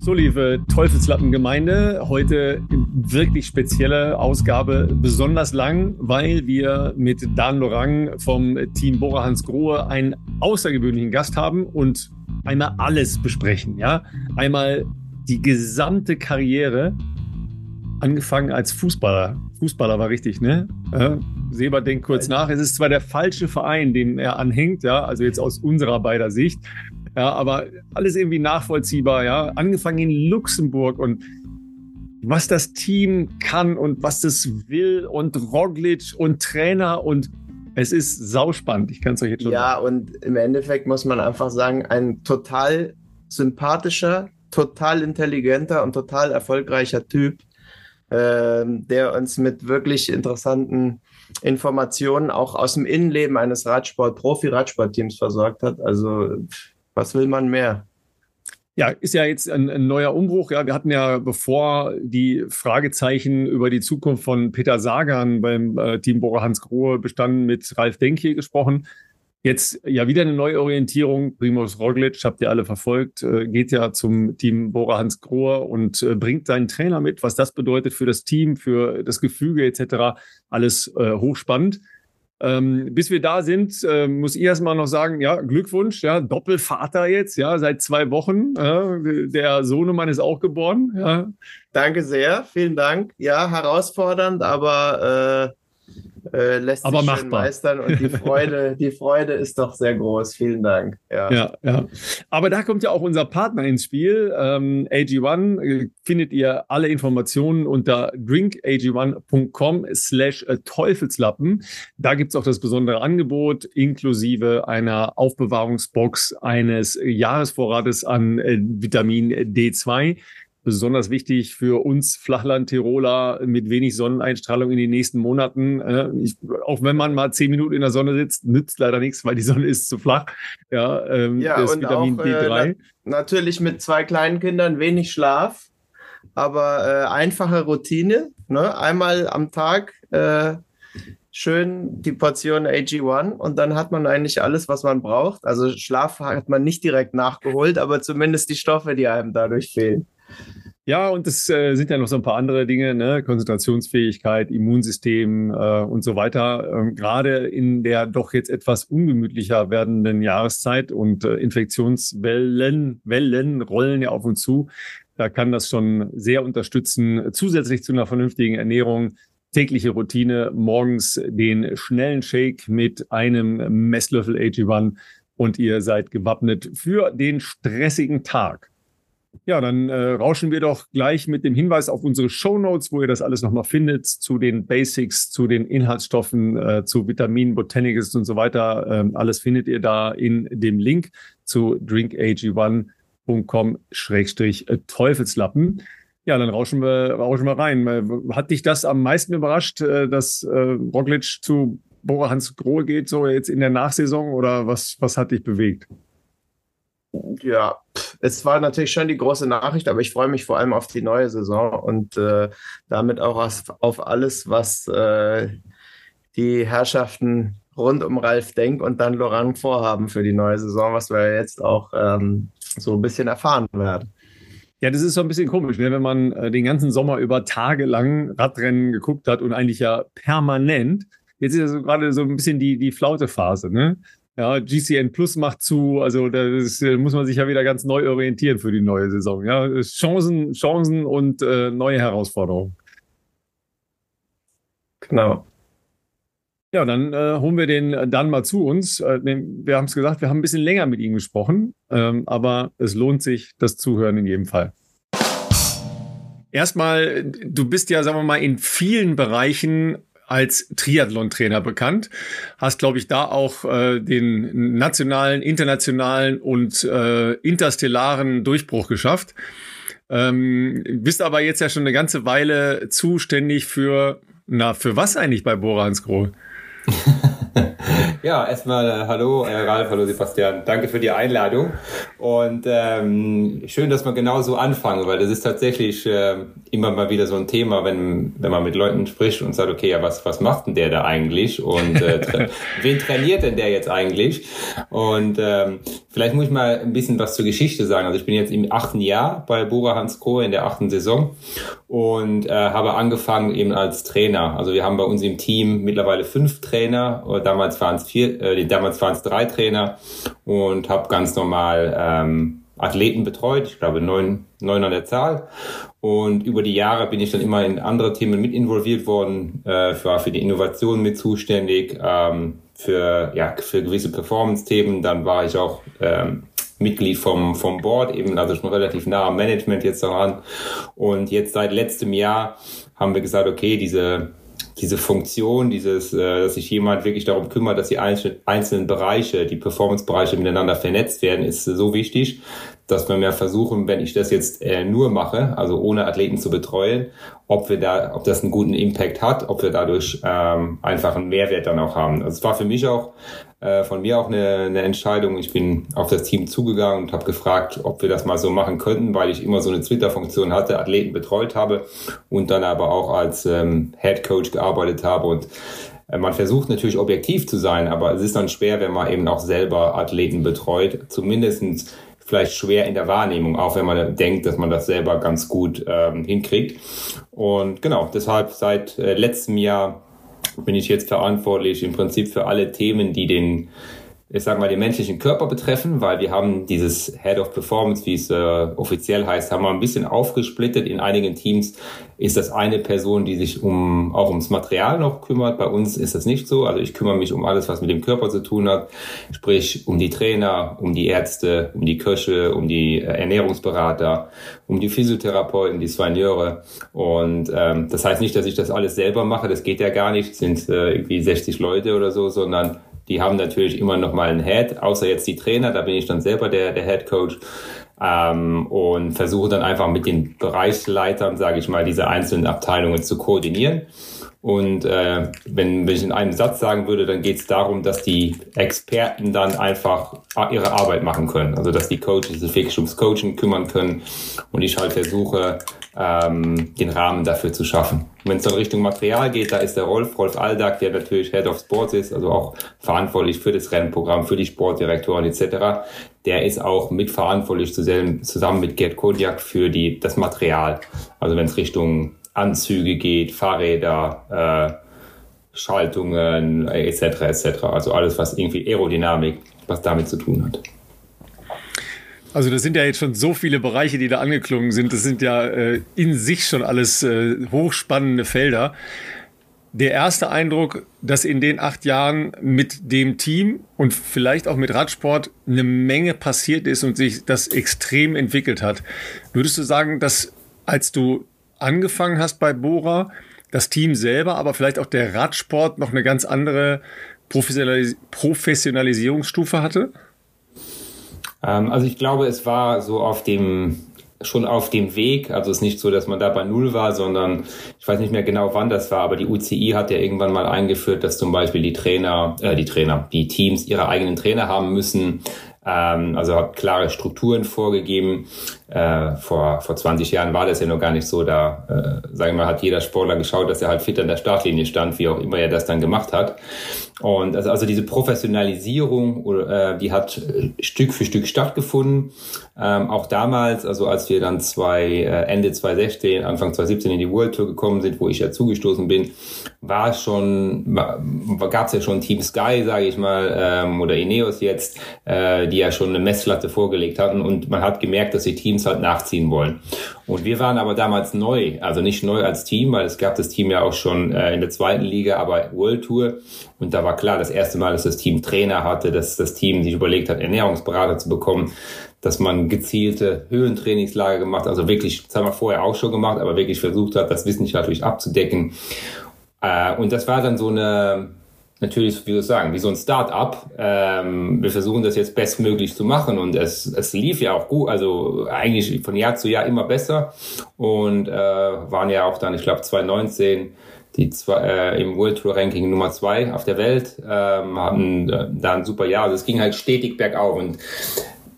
So, liebe Teufelslappengemeinde, heute wirklich spezielle Ausgabe, besonders lang, weil wir mit Dan Lorang vom Team Bora Hans Grohe einen außergewöhnlichen Gast haben und einmal alles besprechen. Ja, einmal die gesamte Karriere, angefangen als Fußballer. Fußballer war richtig, ne? Ja, Seba denkt kurz nach. Es ist zwar der falsche Verein, dem er anhängt, ja, also jetzt aus unserer beider Sicht. Ja, aber alles irgendwie nachvollziehbar, ja. Angefangen in Luxemburg und was das Team kann und was es will und Roglic und Trainer und es ist sauspannend. Ich kann es euch jetzt schon Ja, sagen. und im Endeffekt muss man einfach sagen, ein total sympathischer, total intelligenter und total erfolgreicher Typ, äh, der uns mit wirklich interessanten Informationen auch aus dem Innenleben eines Radsport, Profi-Radsportteams versorgt hat. Also was will man mehr? Ja, ist ja jetzt ein, ein, neuer Umbruch. Ja, wir hatten ja bevor die Fragezeichen über die Zukunft von Peter Sagan beim äh, Team Bora Hans Grohe bestanden mit Ralf Denke gesprochen. Jetzt ja wieder eine Neuorientierung. Primoz Roglic, habt ihr alle verfolgt, äh, geht ja zum Team Bora Hans Grohe und äh, bringt seinen Trainer mit. Was das bedeutet für das Team, für das Gefüge etc. Alles äh, hochspannend. Ähm, bis wir da sind, äh, muss ich erstmal noch sagen, ja, Glückwunsch, ja, Doppelvater jetzt, ja, seit zwei Wochen. Äh, der Sohnemann ist auch geboren. Ja. Danke sehr, vielen Dank. Ja, herausfordernd, aber äh, äh, lässt Aber sich machbar. meistern und die Freude, die Freude ist doch sehr groß. Vielen Dank. Ja. ja, ja. Aber da kommt ja auch unser Partner ins Spiel. Ähm, AG1 äh, findet ihr alle Informationen unter drinkag1.com slash äh, Teufelslappen. Da gibt es auch das besondere Angebot inklusive einer Aufbewahrungsbox eines Jahresvorrates an äh, Vitamin D2 besonders wichtig für uns Flachland-Tiroler mit wenig Sonneneinstrahlung in den nächsten Monaten. Äh, ich, auch wenn man mal zehn Minuten in der Sonne sitzt, nützt leider nichts, weil die Sonne ist zu flach. Ja, ähm, ja das und Vitamin auch, D3. Äh, na, natürlich mit zwei kleinen Kindern wenig Schlaf, aber äh, einfache Routine. Ne? Einmal am Tag äh, schön die Portion AG1 und dann hat man eigentlich alles, was man braucht. Also Schlaf hat man nicht direkt nachgeholt, aber zumindest die Stoffe, die einem dadurch fehlen. Ja, und es äh, sind ja noch so ein paar andere Dinge, ne? Konzentrationsfähigkeit, Immunsystem äh, und so weiter. Ähm, Gerade in der doch jetzt etwas ungemütlicher werdenden Jahreszeit und äh, Infektionswellen Wellen rollen ja auf uns zu. Da kann das schon sehr unterstützen, zusätzlich zu einer vernünftigen Ernährung, tägliche Routine, morgens den schnellen Shake mit einem Messlöffel AG1 und ihr seid gewappnet für den stressigen Tag. Ja, dann äh, rauschen wir doch gleich mit dem Hinweis auf unsere Show Notes, wo ihr das alles nochmal findet, zu den Basics, zu den Inhaltsstoffen, äh, zu Vitaminen, Botanicals und so weiter. Ähm, alles findet ihr da in dem Link zu drinkag1.com-teufelslappen. Ja, dann rauschen wir, rauschen wir rein. Äh, hat dich das am meisten überrascht, äh, dass äh, Roglic zu Bora Hans Grohe geht, so jetzt in der Nachsaison, oder was, was hat dich bewegt? Ja, es war natürlich schon die große Nachricht, aber ich freue mich vor allem auf die neue Saison und äh, damit auch auf, alles, was äh, die Herrschaften rund um Ralf Denk und dann Laurent vorhaben für die neue Saison, was wir jetzt auch ähm, so ein bisschen erfahren werden. Ja, das ist so ein bisschen komisch, ne? wenn man äh, den ganzen Sommer über tagelang Radrennen geguckt hat und eigentlich ja permanent. Jetzt ist ja so gerade so ein bisschen die, die Flaute-Phase, ne? Ja, GCN Plus macht zu, also da muss man sich ja wieder ganz neu orientieren für die neue Saison. Ja, Chancen, Chancen und äh, neue Herausforderungen. Genau. Ja, dann äh, holen wir den dann mal zu uns. Äh, wir haben es gesagt, wir haben ein bisschen länger mit ihm gesprochen, ähm, aber es lohnt sich, das Zuhören in jedem Fall. Erstmal, du bist ja, sagen wir mal, in vielen Bereichen als Triathlon-Trainer bekannt. Hast, glaube ich, da auch äh, den nationalen, internationalen und äh, interstellaren Durchbruch geschafft. Ähm, bist aber jetzt ja schon eine ganze Weile zuständig für, na, für was eigentlich bei Bora Hansgrohe? ja, erstmal äh, hallo äh, Ralf, hallo Sebastian. Danke für die Einladung. Und ähm, schön, dass wir genau so anfangen, weil das ist tatsächlich, äh, immer mal wieder so ein Thema, wenn, wenn man mit Leuten spricht und sagt, okay, ja, was, was macht denn der da eigentlich? Und äh, tra wen trainiert denn der jetzt eigentlich? Und ähm, vielleicht muss ich mal ein bisschen was zur Geschichte sagen. Also ich bin jetzt im achten Jahr bei Bora Hans Krohe in der achten Saison und äh, habe angefangen eben als Trainer. Also wir haben bei uns im Team mittlerweile fünf Trainer. Damals waren es vier, äh, damals waren es drei Trainer und habe ganz normal ähm, Athleten betreut, ich glaube neun, neun an der Zahl. Und über die Jahre bin ich dann immer in andere Themen mit involviert worden, äh, war für die Innovation mit zuständig, ähm, für, ja, für gewisse Performance-Themen. Dann war ich auch ähm, Mitglied vom, vom Board, eben also schon relativ nah am Management jetzt daran. Und jetzt seit letztem Jahr haben wir gesagt, okay, diese diese Funktion, dieses, äh, dass sich jemand wirklich darum kümmert, dass die einzelnen Bereiche, die Performance-Bereiche miteinander vernetzt werden, ist so wichtig, dass wir mehr versuchen, wenn ich das jetzt äh, nur mache, also ohne Athleten zu betreuen, ob wir da, ob das einen guten Impact hat, ob wir dadurch ähm, einfach einen Mehrwert dann auch haben. Also es war für mich auch äh, von mir auch eine, eine Entscheidung. Ich bin auf das Team zugegangen und habe gefragt, ob wir das mal so machen könnten, weil ich immer so eine Twitter-Funktion hatte, Athleten betreut habe und dann aber auch als ähm, Head Coach gearbeitet habe und äh, man versucht natürlich objektiv zu sein, aber es ist dann schwer, wenn man eben auch selber Athleten betreut. Zumindestens vielleicht schwer in der Wahrnehmung, auch wenn man denkt, dass man das selber ganz gut ähm, hinkriegt. Und genau, deshalb seit äh, letztem Jahr bin ich jetzt verantwortlich im Prinzip für alle Themen, die den ich sage mal, den menschlichen Körper betreffen, weil wir haben dieses Head of Performance, wie es äh, offiziell heißt, haben wir ein bisschen aufgesplittet. In einigen Teams ist das eine Person, die sich um auch ums Material noch kümmert. Bei uns ist das nicht so. Also ich kümmere mich um alles, was mit dem Körper zu tun hat, sprich um die Trainer, um die Ärzte, um die Köche, um die äh, Ernährungsberater, um die Physiotherapeuten, die Soigneure. Und ähm, das heißt nicht, dass ich das alles selber mache. Das geht ja gar nicht. Es sind äh, irgendwie 60 Leute oder so, sondern die haben natürlich immer noch mal einen Head, außer jetzt die Trainer, da bin ich dann selber der, der Head Coach. Ähm, und versuche dann einfach mit den Bereichsleitern, sage ich mal, diese einzelnen Abteilungen zu koordinieren. Und äh, wenn, wenn ich in einem Satz sagen würde, dann geht es darum, dass die Experten dann einfach ihre Arbeit machen können. Also dass die Coaches sich wirklich ums Coaching kümmern können und ich halt versuche, ähm, den Rahmen dafür zu schaffen. Wenn es dann Richtung Material geht, da ist der Rolf, Rolf Aldag, der natürlich Head of Sports ist, also auch verantwortlich für das Rennprogramm, für die Sportdirektoren etc. Der ist auch mitverantwortlich zusammen mit Gerd Kodiak für die, das Material. Also wenn es Richtung Anzüge geht, Fahrräder, äh, Schaltungen etc. etc. Also alles, was irgendwie Aerodynamik, was damit zu tun hat. Also das sind ja jetzt schon so viele Bereiche, die da angeklungen sind. Das sind ja äh, in sich schon alles äh, hochspannende Felder. Der erste Eindruck, dass in den acht Jahren mit dem Team und vielleicht auch mit Radsport eine Menge passiert ist und sich das extrem entwickelt hat. Würdest du sagen, dass als du angefangen hast bei Bora, das Team selber, aber vielleicht auch der Radsport noch eine ganz andere Professionalis Professionalisierungsstufe hatte? Ähm, also ich glaube, es war so auf dem schon auf dem Weg. Also es ist nicht so, dass man da bei Null war, sondern ich weiß nicht mehr genau, wann das war, aber die UCI hat ja irgendwann mal eingeführt, dass zum Beispiel die Trainer, äh, die Trainer, die Teams ihre eigenen Trainer haben müssen. Ähm, also hat klare Strukturen vorgegeben. Äh, vor, vor 20 Jahren war das ja noch gar nicht so. Da, äh, sagen wir mal, hat jeder Sportler geschaut, dass er halt fit an der Startlinie stand, wie auch immer er das dann gemacht hat. Und also, also diese Professionalisierung, äh, die hat äh, Stück für Stück stattgefunden. Ähm, auch damals, also als wir dann zwei, äh, Ende 2016, Anfang 2017 in die World Tour gekommen sind, wo ich ja zugestoßen bin, war schon, gab es ja schon Team Sky, sage ich mal, ähm, oder Ineos jetzt, äh, die ja schon eine Messlatte vorgelegt hatten und man hat gemerkt, dass die Teams halt nachziehen wollen. Und wir waren aber damals neu, also nicht neu als Team, weil es gab das Team ja auch schon äh, in der zweiten Liga, aber World Tour. Und da war klar, das erste Mal, dass das Team Trainer hatte, dass das Team sich überlegt hat, Ernährungsberater zu bekommen, dass man gezielte Höhentrainingslager gemacht, also wirklich, das haben wir vorher auch schon gemacht, aber wirklich versucht hat, das wissenschaftlich abzudecken. Äh, und das war dann so eine, natürlich, wie soll ich sagen, wie so ein Start-up. Ähm, wir versuchen das jetzt bestmöglich zu machen und es, es lief ja auch gut, also eigentlich von Jahr zu Jahr immer besser und äh, waren ja auch dann, ich glaube, 2019 die zwei, äh, im World Tour Ranking Nummer zwei auf der Welt, ähm, hatten äh, da ein super Jahr. Also es ging halt stetig bergauf und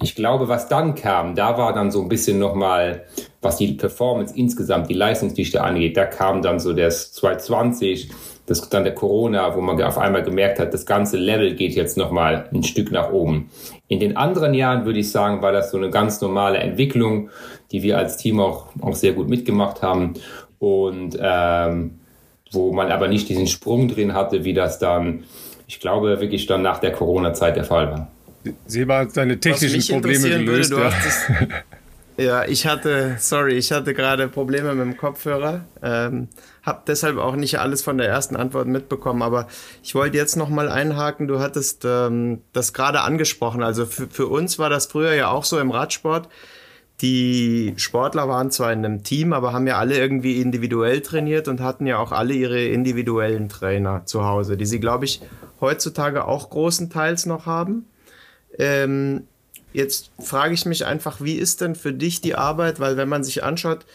ich glaube, was dann kam, da war dann so ein bisschen nochmal was die Performance insgesamt, die Leistungsdichte angeht, da kam dann so das 220, das dann der Corona, wo man auf einmal gemerkt hat, das ganze Level geht jetzt nochmal ein Stück nach oben. In den anderen Jahren würde ich sagen, war das so eine ganz normale Entwicklung, die wir als Team auch, auch sehr gut mitgemacht haben und ähm, wo man aber nicht diesen Sprung drin hatte, wie das dann, ich glaube, wirklich dann nach der Corona-Zeit der Fall war. Seba hat seine technischen Probleme gelöst. Würde, ja. ja. ich hatte, sorry, ich hatte gerade Probleme mit dem Kopfhörer. Ähm, habe deshalb auch nicht alles von der ersten Antwort mitbekommen, aber ich wollte jetzt noch mal einhaken. Du hattest ähm, das gerade angesprochen. Also für, für uns war das früher ja auch so im Radsport. Die Sportler waren zwar in einem Team, aber haben ja alle irgendwie individuell trainiert und hatten ja auch alle ihre individuellen Trainer zu Hause, die sie, glaube ich, heutzutage auch großenteils noch haben. Ähm, jetzt frage ich mich einfach, wie ist denn für dich die Arbeit? Weil wenn man sich anschaut,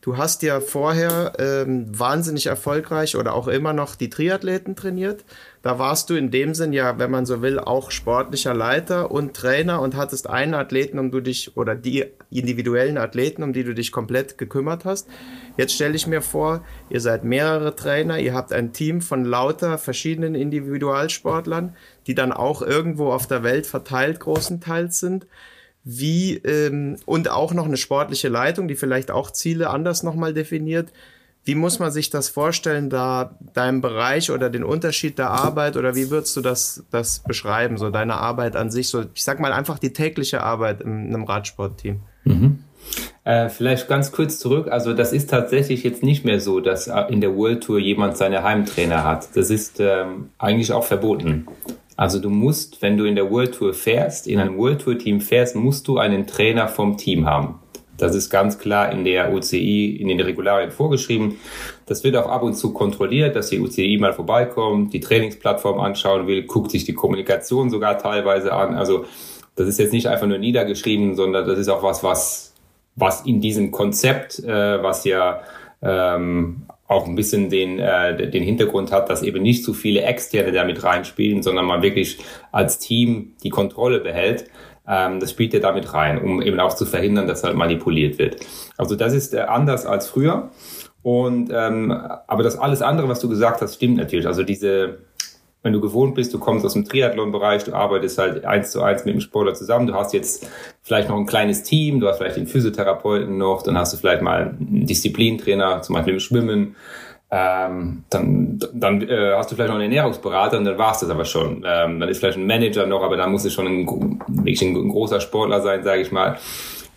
du hast ja vorher ähm, wahnsinnig erfolgreich oder auch immer noch die Triathleten trainiert. Da warst du in dem Sinn ja, wenn man so will, auch sportlicher Leiter und Trainer und hattest einen Athleten, um du dich oder die individuellen Athleten, um die du dich komplett gekümmert hast. Jetzt stelle ich mir vor, ihr seid mehrere Trainer, ihr habt ein Team von lauter verschiedenen Individualsportlern, die dann auch irgendwo auf der Welt verteilt großenteils sind. Wie ähm, und auch noch eine sportliche Leitung, die vielleicht auch Ziele anders nochmal definiert. Wie muss man sich das vorstellen, da deinem Bereich oder den Unterschied der Arbeit oder wie würdest du das, das beschreiben, so deine Arbeit an sich, so ich sag mal einfach die tägliche Arbeit in einem Radsportteam? Mhm. Äh, vielleicht ganz kurz zurück. Also das ist tatsächlich jetzt nicht mehr so, dass in der World Tour jemand seine Heimtrainer hat. Das ist ähm, eigentlich auch verboten. Also du musst, wenn du in der World Tour fährst, in einem World Tour Team fährst, musst du einen Trainer vom Team haben. Das ist ganz klar in der UCI, in den Regularien vorgeschrieben. Das wird auch ab und zu kontrolliert, dass die UCI mal vorbeikommt, die Trainingsplattform anschauen will, guckt sich die Kommunikation sogar teilweise an. Also das ist jetzt nicht einfach nur niedergeschrieben, sondern das ist auch was, was, was in diesem Konzept, äh, was ja ähm, auch ein bisschen den, äh, den Hintergrund hat, dass eben nicht zu viele Externe damit reinspielen, sondern man wirklich als Team die Kontrolle behält. Ähm, das spielt ja damit rein, um eben auch zu verhindern, dass halt manipuliert wird. Also das ist äh, anders als früher. Und ähm, aber das alles andere, was du gesagt hast, stimmt natürlich. Also diese, wenn du gewohnt bist, du kommst aus dem Triathlon-Bereich, du arbeitest halt eins zu eins mit dem Sportler zusammen, du hast jetzt vielleicht noch ein kleines Team, du hast vielleicht den Physiotherapeuten noch, dann hast du vielleicht mal einen Disziplintrainer, zum Beispiel im Schwimmen ähm, dann, dann äh, hast du vielleicht noch einen Ernährungsberater und dann war es das aber schon. Ähm, dann ist vielleicht ein Manager noch, aber dann muss es schon ein, wirklich ein, ein großer Sportler sein, sage ich mal.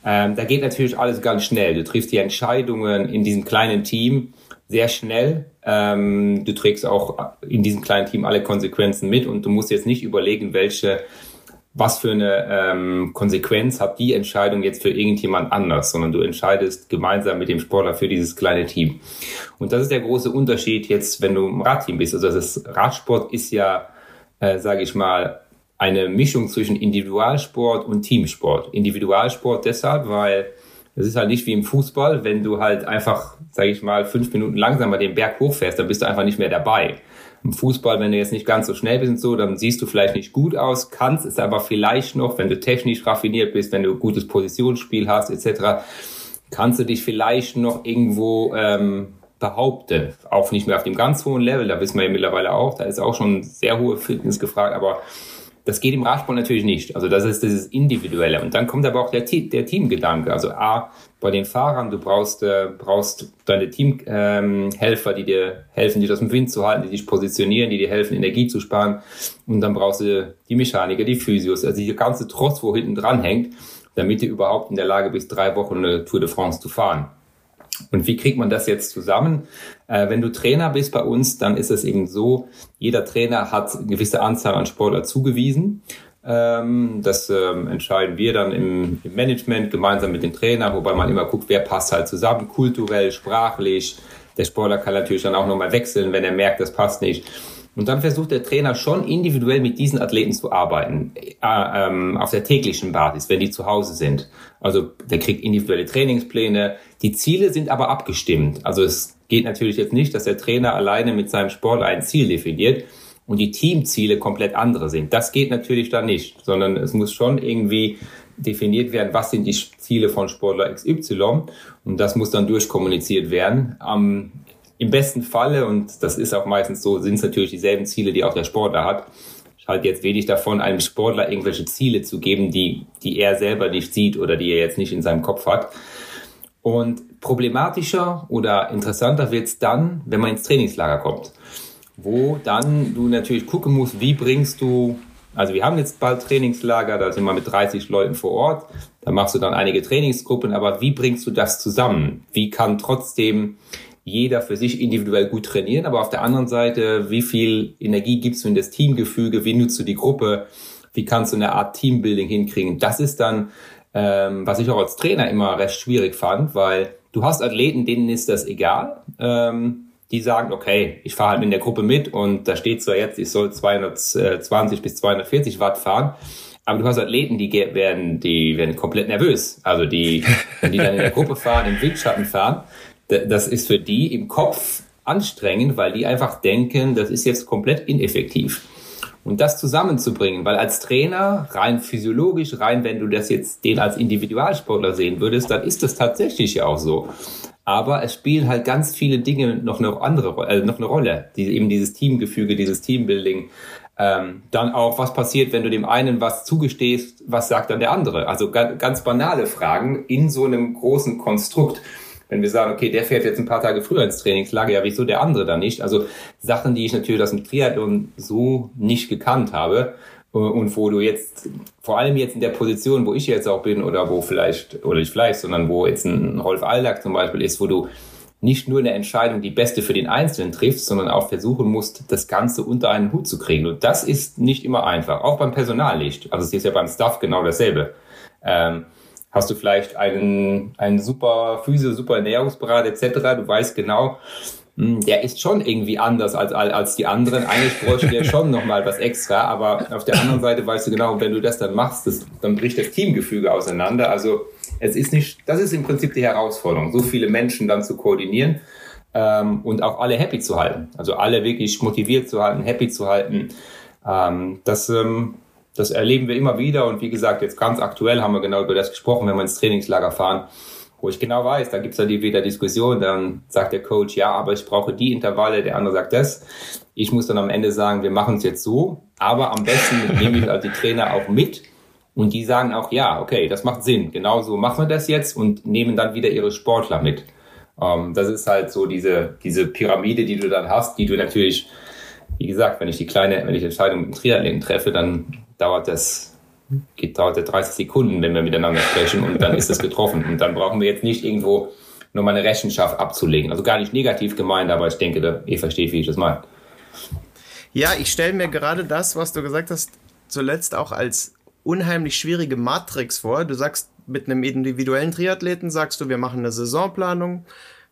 Ähm, da geht natürlich alles ganz schnell. Du triffst die Entscheidungen in diesem kleinen Team sehr schnell. Ähm, du trägst auch in diesem kleinen Team alle Konsequenzen mit und du musst jetzt nicht überlegen, welche was für eine ähm, Konsequenz hat die Entscheidung jetzt für irgendjemand anders, sondern du entscheidest gemeinsam mit dem Sportler für dieses kleine Team. Und das ist der große Unterschied jetzt, wenn du im Radteam bist. Also das Radsport ist ja, äh, sage ich mal, eine Mischung zwischen Individualsport und Teamsport. Individualsport deshalb, weil es ist halt nicht wie im Fußball, wenn du halt einfach, sage ich mal, fünf Minuten langsamer den Berg hochfährst, dann bist du einfach nicht mehr dabei. Im Fußball, wenn du jetzt nicht ganz so schnell bist und so, dann siehst du vielleicht nicht gut aus, kannst es aber vielleicht noch, wenn du technisch raffiniert bist, wenn du gutes Positionsspiel hast etc., kannst du dich vielleicht noch irgendwo ähm, behaupten. Auch nicht mehr auf dem ganz hohen Level, da wissen wir ja mittlerweile auch, da ist auch schon sehr hohe Fitness gefragt, aber das geht im Radsport natürlich nicht. Also das ist dieses Individuelle. Und dann kommt aber auch der, der Teamgedanke. Also A, bei den Fahrern, du brauchst, äh, brauchst deine Teamhelfer, ähm, die dir helfen, dich aus dem Wind zu halten, die dich positionieren, die dir helfen, Energie zu sparen. Und dann brauchst du die Mechaniker, die Physios, also die ganze Trost, wo hinten dran hängt, damit du überhaupt in der Lage bist, drei Wochen eine Tour de France zu fahren. Und wie kriegt man das jetzt zusammen? Äh, wenn du Trainer bist bei uns, dann ist es eben so, jeder Trainer hat eine gewisse Anzahl an Sportler zugewiesen. Ähm, das ähm, entscheiden wir dann im, im, Management gemeinsam mit dem Trainer, wobei man immer guckt, wer passt halt zusammen, kulturell, sprachlich. Der Sportler kann natürlich dann auch nochmal wechseln, wenn er merkt, das passt nicht. Und dann versucht der Trainer schon individuell mit diesen Athleten zu arbeiten, äh, ähm, auf der täglichen Basis, wenn die zu Hause sind. Also der kriegt individuelle Trainingspläne. Die Ziele sind aber abgestimmt. Also es geht natürlich jetzt nicht, dass der Trainer alleine mit seinem Sport ein Ziel definiert und die Teamziele komplett andere sind. Das geht natürlich da nicht, sondern es muss schon irgendwie definiert werden, was sind die Ziele von Sportler XY und das muss dann durchkommuniziert werden. Ähm, Im besten Falle, und das ist auch meistens so, sind es natürlich dieselben Ziele, die auch der Sportler hat. Ich halte jetzt wenig davon, einem Sportler irgendwelche Ziele zu geben, die, die er selber nicht sieht oder die er jetzt nicht in seinem Kopf hat. Und problematischer oder interessanter wird es dann, wenn man ins Trainingslager kommt, wo dann du natürlich gucken musst, wie bringst du also wir haben jetzt bald Trainingslager, da sind wir mit 30 Leuten vor Ort. Da machst du dann einige Trainingsgruppen, aber wie bringst du das zusammen? Wie kann trotzdem jeder für sich individuell gut trainieren, aber auf der anderen Seite, wie viel Energie gibst du in das Teamgefüge? Wie nutzt du die Gruppe? Wie kannst du eine Art Teambuilding hinkriegen? Das ist dann, ähm, was ich auch als Trainer immer recht schwierig fand, weil du hast Athleten, denen ist das egal. Ähm, die sagen, okay, ich fahre halt in der Gruppe mit und da steht zwar jetzt, ich soll 220 bis 240 Watt fahren, aber du hast Athleten, die werden, die werden komplett nervös. Also die, wenn die dann in der Gruppe fahren, im Windschatten fahren, das ist für die im Kopf anstrengend, weil die einfach denken, das ist jetzt komplett ineffektiv. Und das zusammenzubringen, weil als Trainer, rein physiologisch, rein, wenn du das jetzt den als Individualsportler sehen würdest, dann ist das tatsächlich ja auch so. Aber es spielen halt ganz viele Dinge noch eine andere, äh, noch eine Rolle. Die, eben dieses Teamgefüge, dieses Teambuilding. Ähm, dann auch, was passiert, wenn du dem einen was zugestehst, was sagt dann der andere? Also ganz, ganz banale Fragen in so einem großen Konstrukt. Wenn wir sagen, okay, der fährt jetzt ein paar Tage früher ins Trainingslager, ja, wieso der andere dann nicht? Also Sachen, die ich natürlich aus dem Triathlon so nicht gekannt habe äh, und wo du jetzt, vor allem jetzt in der Position, wo ich jetzt auch bin oder wo vielleicht, oder nicht vielleicht, sondern wo jetzt ein Rolf Aldag zum Beispiel ist, wo du nicht nur eine Entscheidung, die beste für den Einzelnen triffst, sondern auch versuchen musst, das Ganze unter einen Hut zu kriegen. Und das ist nicht immer einfach, auch beim Personal nicht. Also es ist ja beim Staff genau dasselbe. Ähm, hast du vielleicht einen, einen super Physio, super Ernährungsberater etc., du weißt genau, hm, der ist schon irgendwie anders als, als die anderen. Eigentlich bräuchte der schon nochmal was extra, aber auf der anderen Seite weißt du genau, wenn du das dann machst, das, dann bricht das Teamgefüge auseinander. Also es ist nicht, das ist im Prinzip die Herausforderung, so viele Menschen dann zu koordinieren ähm, und auch alle happy zu halten. Also alle wirklich motiviert zu halten, happy zu halten. Ähm, das, ähm, das erleben wir immer wieder und wie gesagt, jetzt ganz aktuell haben wir genau über das gesprochen, wenn wir ins Trainingslager fahren wo ich genau weiß, da gibt's dann die wieder Diskussion, dann sagt der Coach, ja, aber ich brauche die Intervalle, der andere sagt das. Ich muss dann am Ende sagen, wir machen es jetzt so, aber am besten nehme ich halt die Trainer auch mit und die sagen auch, ja, okay, das macht Sinn, genau so machen wir das jetzt und nehmen dann wieder ihre Sportler mit. Ähm, das ist halt so diese, diese Pyramide, die du dann hast, die du natürlich, wie gesagt, wenn ich die kleine, wenn ich Entscheidung mit dem Triathleten treffe, dann dauert das dauert ja 30 Sekunden, wenn wir miteinander sprechen und dann ist es getroffen. Und dann brauchen wir jetzt nicht irgendwo nur mal eine Rechenschaft abzulegen. Also gar nicht negativ gemeint, aber ich denke, ihr versteht, wie ich das meine. Ja, ich stelle mir gerade das, was du gesagt hast, zuletzt auch als unheimlich schwierige Matrix vor. Du sagst, mit einem individuellen Triathleten sagst du, wir machen eine Saisonplanung.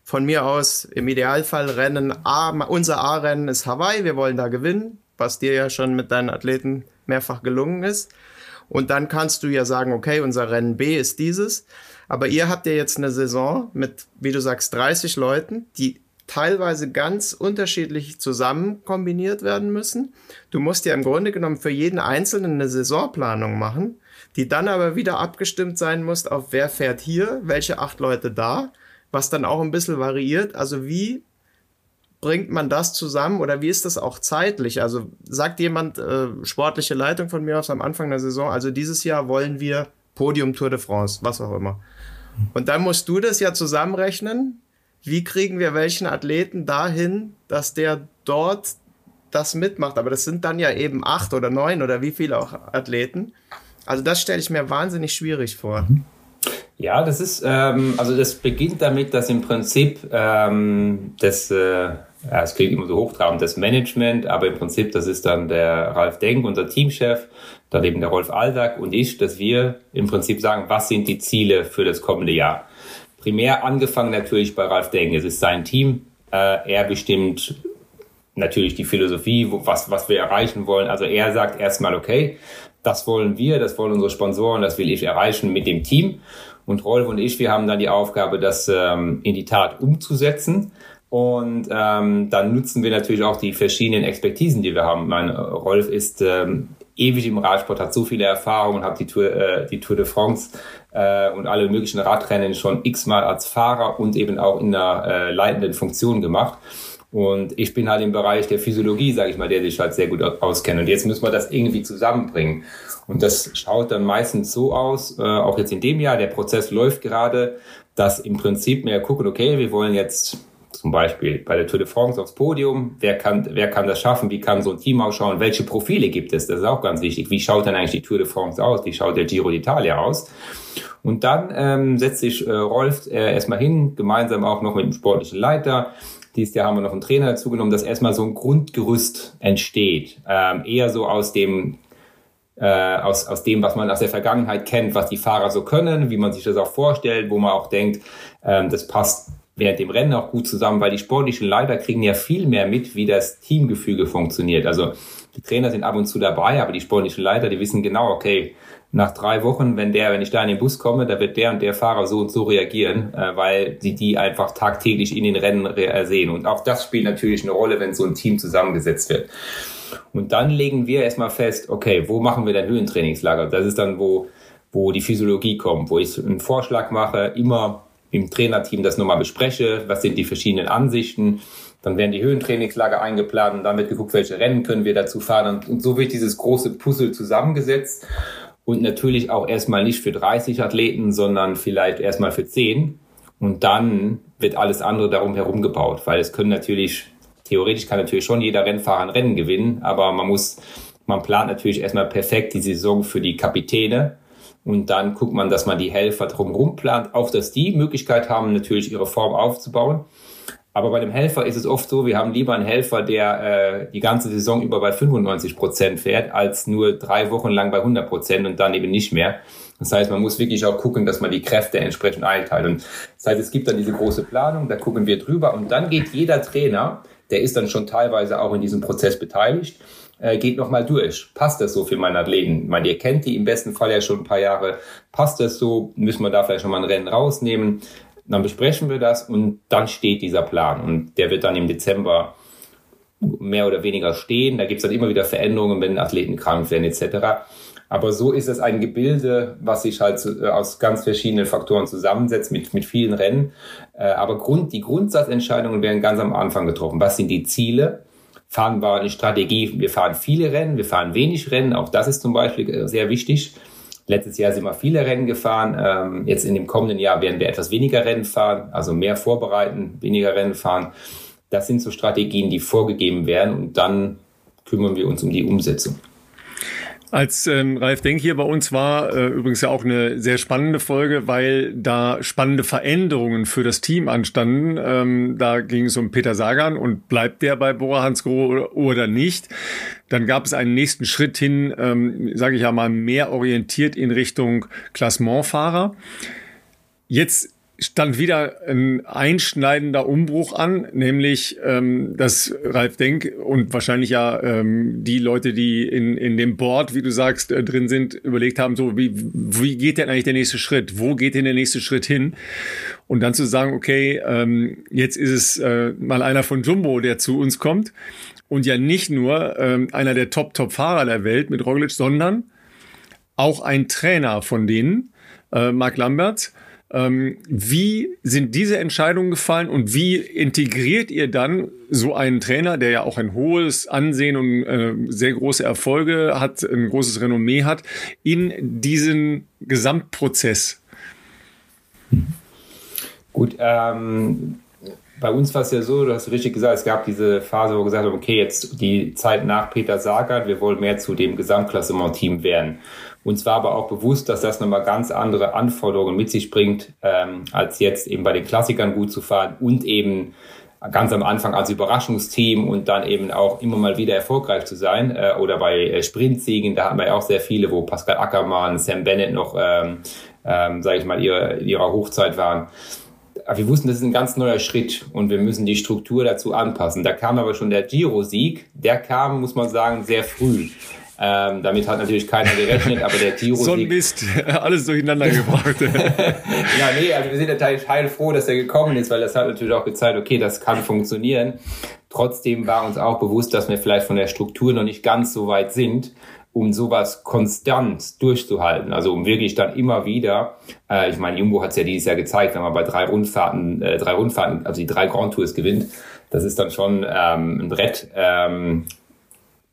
Von mir aus im Idealfall Rennen A, unser A-Rennen ist Hawaii, wir wollen da gewinnen, was dir ja schon mit deinen Athleten mehrfach gelungen ist. Und dann kannst du ja sagen, okay, unser Rennen B ist dieses. Aber ihr habt ja jetzt eine Saison mit, wie du sagst, 30 Leuten, die teilweise ganz unterschiedlich zusammen kombiniert werden müssen. Du musst ja im Grunde genommen für jeden Einzelnen eine Saisonplanung machen, die dann aber wieder abgestimmt sein muss auf wer fährt hier, welche acht Leute da, was dann auch ein bisschen variiert. Also wie bringt man das zusammen oder wie ist das auch zeitlich? Also sagt jemand, äh, sportliche Leitung von mir aus am Anfang der Saison, also dieses Jahr wollen wir Podium Tour de France, was auch immer. Und dann musst du das ja zusammenrechnen. Wie kriegen wir welchen Athleten dahin, dass der dort das mitmacht? Aber das sind dann ja eben acht oder neun oder wie viele auch Athleten. Also das stelle ich mir wahnsinnig schwierig vor. Ja, das ist, ähm, also das beginnt damit, dass im Prinzip ähm, das äh, ja, es klingt immer so hochtrabend, das Management, aber im Prinzip, das ist dann der Ralf Denk, unser Teamchef, dann eben der Rolf Aldag und ich, dass wir im Prinzip sagen, was sind die Ziele für das kommende Jahr. Primär angefangen natürlich bei Ralf Denk. Es ist sein Team. Äh, er bestimmt natürlich die Philosophie, was, was wir erreichen wollen. Also er sagt erstmal, okay, das wollen wir, das wollen unsere Sponsoren, das will ich erreichen mit dem Team. Und Rolf und ich, wir haben dann die Aufgabe, das ähm, in die Tat umzusetzen. Und ähm, dann nutzen wir natürlich auch die verschiedenen Expertisen, die wir haben. Mein Rolf ist ähm, ewig im Radsport, hat so viele Erfahrungen, hat die Tour, äh, die Tour de France äh, und alle möglichen Radrennen schon x-mal als Fahrer und eben auch in einer äh, leitenden Funktion gemacht. Und ich bin halt im Bereich der Physiologie, sage ich mal, der sich halt sehr gut auskennt. Und jetzt müssen wir das irgendwie zusammenbringen. Und das schaut dann meistens so aus, äh, auch jetzt in dem Jahr, der Prozess läuft gerade, dass im Prinzip wir gucken, okay, wir wollen jetzt zum Beispiel bei der Tour de France aufs Podium. Wer kann, wer kann das schaffen? Wie kann so ein Team ausschauen? Welche Profile gibt es? Das ist auch ganz wichtig. Wie schaut dann eigentlich die Tour de France aus? Wie schaut der Giro d'Italia aus? Und dann ähm, setzt sich äh, Rolf äh, erstmal hin, gemeinsam auch noch mit dem sportlichen Leiter. Dieses Jahr haben wir noch einen Trainer dazu genommen, dass erstmal so ein Grundgerüst entsteht. Ähm, eher so aus dem äh, aus, aus dem, was man aus der Vergangenheit kennt, was die Fahrer so können, wie man sich das auch vorstellt, wo man auch denkt, ähm, das passt während dem Rennen auch gut zusammen, weil die sportlichen Leiter kriegen ja viel mehr mit, wie das Teamgefüge funktioniert. Also die Trainer sind ab und zu dabei, aber die sportlichen Leiter, die wissen genau, okay, nach drei Wochen, wenn der, wenn ich da in den Bus komme, da wird der und der Fahrer so und so reagieren, äh, weil sie die einfach tagtäglich in den Rennen sehen. Und auch das spielt natürlich eine Rolle, wenn so ein Team zusammengesetzt wird. Und dann legen wir erstmal fest, okay, wo machen wir denn Höhentrainingslager? Das ist dann, wo, wo die Physiologie kommt, wo ich einen Vorschlag mache, immer im Trainerteam das nochmal bespreche, was sind die verschiedenen Ansichten. Dann werden die Höhentrainingslager eingeplant und dann wird geguckt, welche Rennen können wir dazu fahren. Und so wird dieses große Puzzle zusammengesetzt. Und natürlich auch erstmal nicht für 30 Athleten, sondern vielleicht erstmal für 10. Und dann wird alles andere darum herum gebaut, weil es können natürlich, theoretisch kann natürlich schon jeder Rennfahrer ein Rennen gewinnen, aber man muss, man plant natürlich erstmal perfekt die Saison für die Kapitäne und dann guckt man, dass man die Helfer drumherum plant, auch dass die Möglichkeit haben, natürlich ihre Form aufzubauen. Aber bei dem Helfer ist es oft so, wir haben lieber einen Helfer, der äh, die ganze Saison über bei 95 Prozent fährt, als nur drei Wochen lang bei 100 Prozent und dann eben nicht mehr. Das heißt, man muss wirklich auch gucken, dass man die Kräfte entsprechend einteilt. Und das heißt, es gibt dann diese große Planung, da gucken wir drüber und dann geht jeder Trainer, der ist dann schon teilweise auch in diesem Prozess beteiligt äh, geht nochmal durch. Passt das so für meinen Athleten? Ich meine, ihr kennt die im besten Fall ja schon ein paar Jahre. Passt das so? Müssen wir da vielleicht nochmal ein Rennen rausnehmen? Dann besprechen wir das und dann steht dieser Plan. Und der wird dann im Dezember mehr oder weniger stehen. Da gibt es dann immer wieder Veränderungen, wenn Athleten krank werden etc. Aber so ist es ein Gebilde, was sich halt äh, aus ganz verschiedenen Faktoren zusammensetzt, mit, mit vielen Rennen. Äh, aber Grund, die Grundsatzentscheidungen werden ganz am Anfang getroffen. Was sind die Ziele? Fahren wir eine Strategie, wir fahren viele Rennen, wir fahren wenig Rennen, auch das ist zum Beispiel äh, sehr wichtig. Letztes Jahr sind wir viele Rennen gefahren, ähm, jetzt in dem kommenden Jahr werden wir etwas weniger Rennen fahren, also mehr vorbereiten, weniger Rennen fahren. Das sind so Strategien, die vorgegeben werden und dann kümmern wir uns um die Umsetzung. Als ähm, Ralf Denk hier bei uns war, äh, übrigens ja auch eine sehr spannende Folge, weil da spannende Veränderungen für das Team anstanden. Ähm, da ging es um Peter Sagan und bleibt der bei Bora Hansgrohe oder nicht. Dann gab es einen nächsten Schritt hin, ähm, sage ich ja mal, mehr orientiert in Richtung Klassementfahrer. Jetzt stand wieder ein einschneidender Umbruch an, nämlich ähm, dass Ralf Denk und wahrscheinlich ja ähm, die Leute, die in, in dem Board, wie du sagst, äh, drin sind, überlegt haben, so wie, wie geht denn eigentlich der nächste Schritt? Wo geht denn der nächste Schritt hin? Und dann zu sagen, okay, ähm, jetzt ist es äh, mal einer von Jumbo, der zu uns kommt und ja nicht nur ähm, einer der Top-Top-Fahrer der Welt mit Roglic, sondern auch ein Trainer von denen, äh, Mark Lamberts, ähm, wie sind diese Entscheidungen gefallen und wie integriert ihr dann so einen Trainer, der ja auch ein hohes Ansehen und äh, sehr große Erfolge hat, ein großes Renommee hat, in diesen Gesamtprozess? Gut, ähm, bei uns war es ja so, du hast richtig gesagt, es gab diese Phase, wo wir gesagt haben, okay, jetzt die Zeit nach Peter Sagan, wir wollen mehr zu dem Gesamtklassement-Team werden. Uns war aber auch bewusst, dass das nochmal ganz andere Anforderungen mit sich bringt, ähm, als jetzt eben bei den Klassikern gut zu fahren und eben ganz am Anfang als Überraschungsteam und dann eben auch immer mal wieder erfolgreich zu sein. Äh, oder bei äh, Sprintsiegen, da hatten wir ja auch sehr viele, wo Pascal Ackermann, Sam Bennett noch, ähm, ähm, sage ich mal, ihre, ihrer Hochzeit waren. Aber wir wussten, das ist ein ganz neuer Schritt und wir müssen die Struktur dazu anpassen. Da kam aber schon der Giro-Sieg, der kam, muss man sagen, sehr früh. Ähm, damit hat natürlich keiner gerechnet, aber der Giro. so ein Mist, alles durcheinander gebracht. ja, nee, also wir sind natürlich heilfroh, dass er gekommen ist, weil das hat natürlich auch gezeigt, okay, das kann funktionieren. Trotzdem war uns auch bewusst, dass wir vielleicht von der Struktur noch nicht ganz so weit sind. um sowas konstant durchzuhalten. Also um wirklich dann immer wieder, äh, ich meine, Jumbo hat es ja dieses Jahr gezeigt, wenn man bei drei Rundfahrten, äh, drei Rundfahrten, also die drei Grand Tours gewinnt, das ist dann schon ähm, ein Brett. Ähm,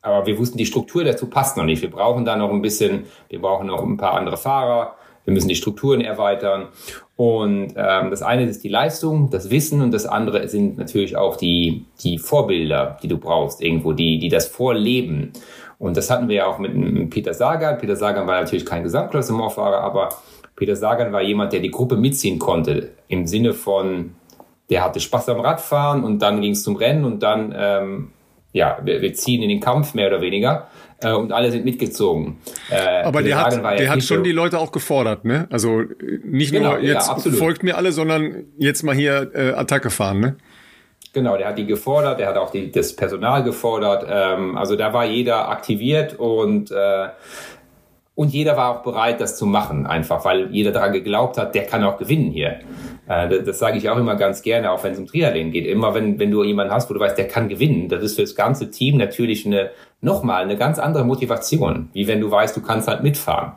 aber wir wussten, die Struktur dazu passt noch nicht. Wir brauchen da noch ein bisschen, wir brauchen noch ein paar andere Fahrer, wir müssen die Strukturen erweitern. Und ähm, das eine ist die Leistung, das Wissen und das andere sind natürlich auch die, die Vorbilder, die du brauchst irgendwo, die, die das vorleben. Und das hatten wir ja auch mit, mit Peter Sagan. Peter Sagan war natürlich kein Gesamtklassementfahrer, aber Peter Sagan war jemand, der die Gruppe mitziehen konnte. Im Sinne von, der hatte Spaß am Radfahren und dann ging es zum Rennen und dann, ähm, ja, wir, wir ziehen in den Kampf mehr oder weniger äh, und alle sind mitgezogen. Äh, Aber der hat, der ja hat schon so die Leute auch gefordert, ne? Also nicht genau, nur jetzt ja, folgt mir alle, sondern jetzt mal hier äh, Attacke fahren, ne? Genau, der hat die gefordert, der hat auch die, das Personal gefordert. Ähm, also da war jeder aktiviert und äh, und jeder war auch bereit, das zu machen, einfach weil jeder daran geglaubt hat, der kann auch gewinnen hier. Äh, das, das sage ich auch immer ganz gerne, auch wenn es um Triathlon geht. Immer wenn, wenn du jemanden hast, wo du weißt, der kann gewinnen, das ist für das ganze Team natürlich eine, nochmal eine ganz andere Motivation, wie wenn du weißt, du kannst halt mitfahren.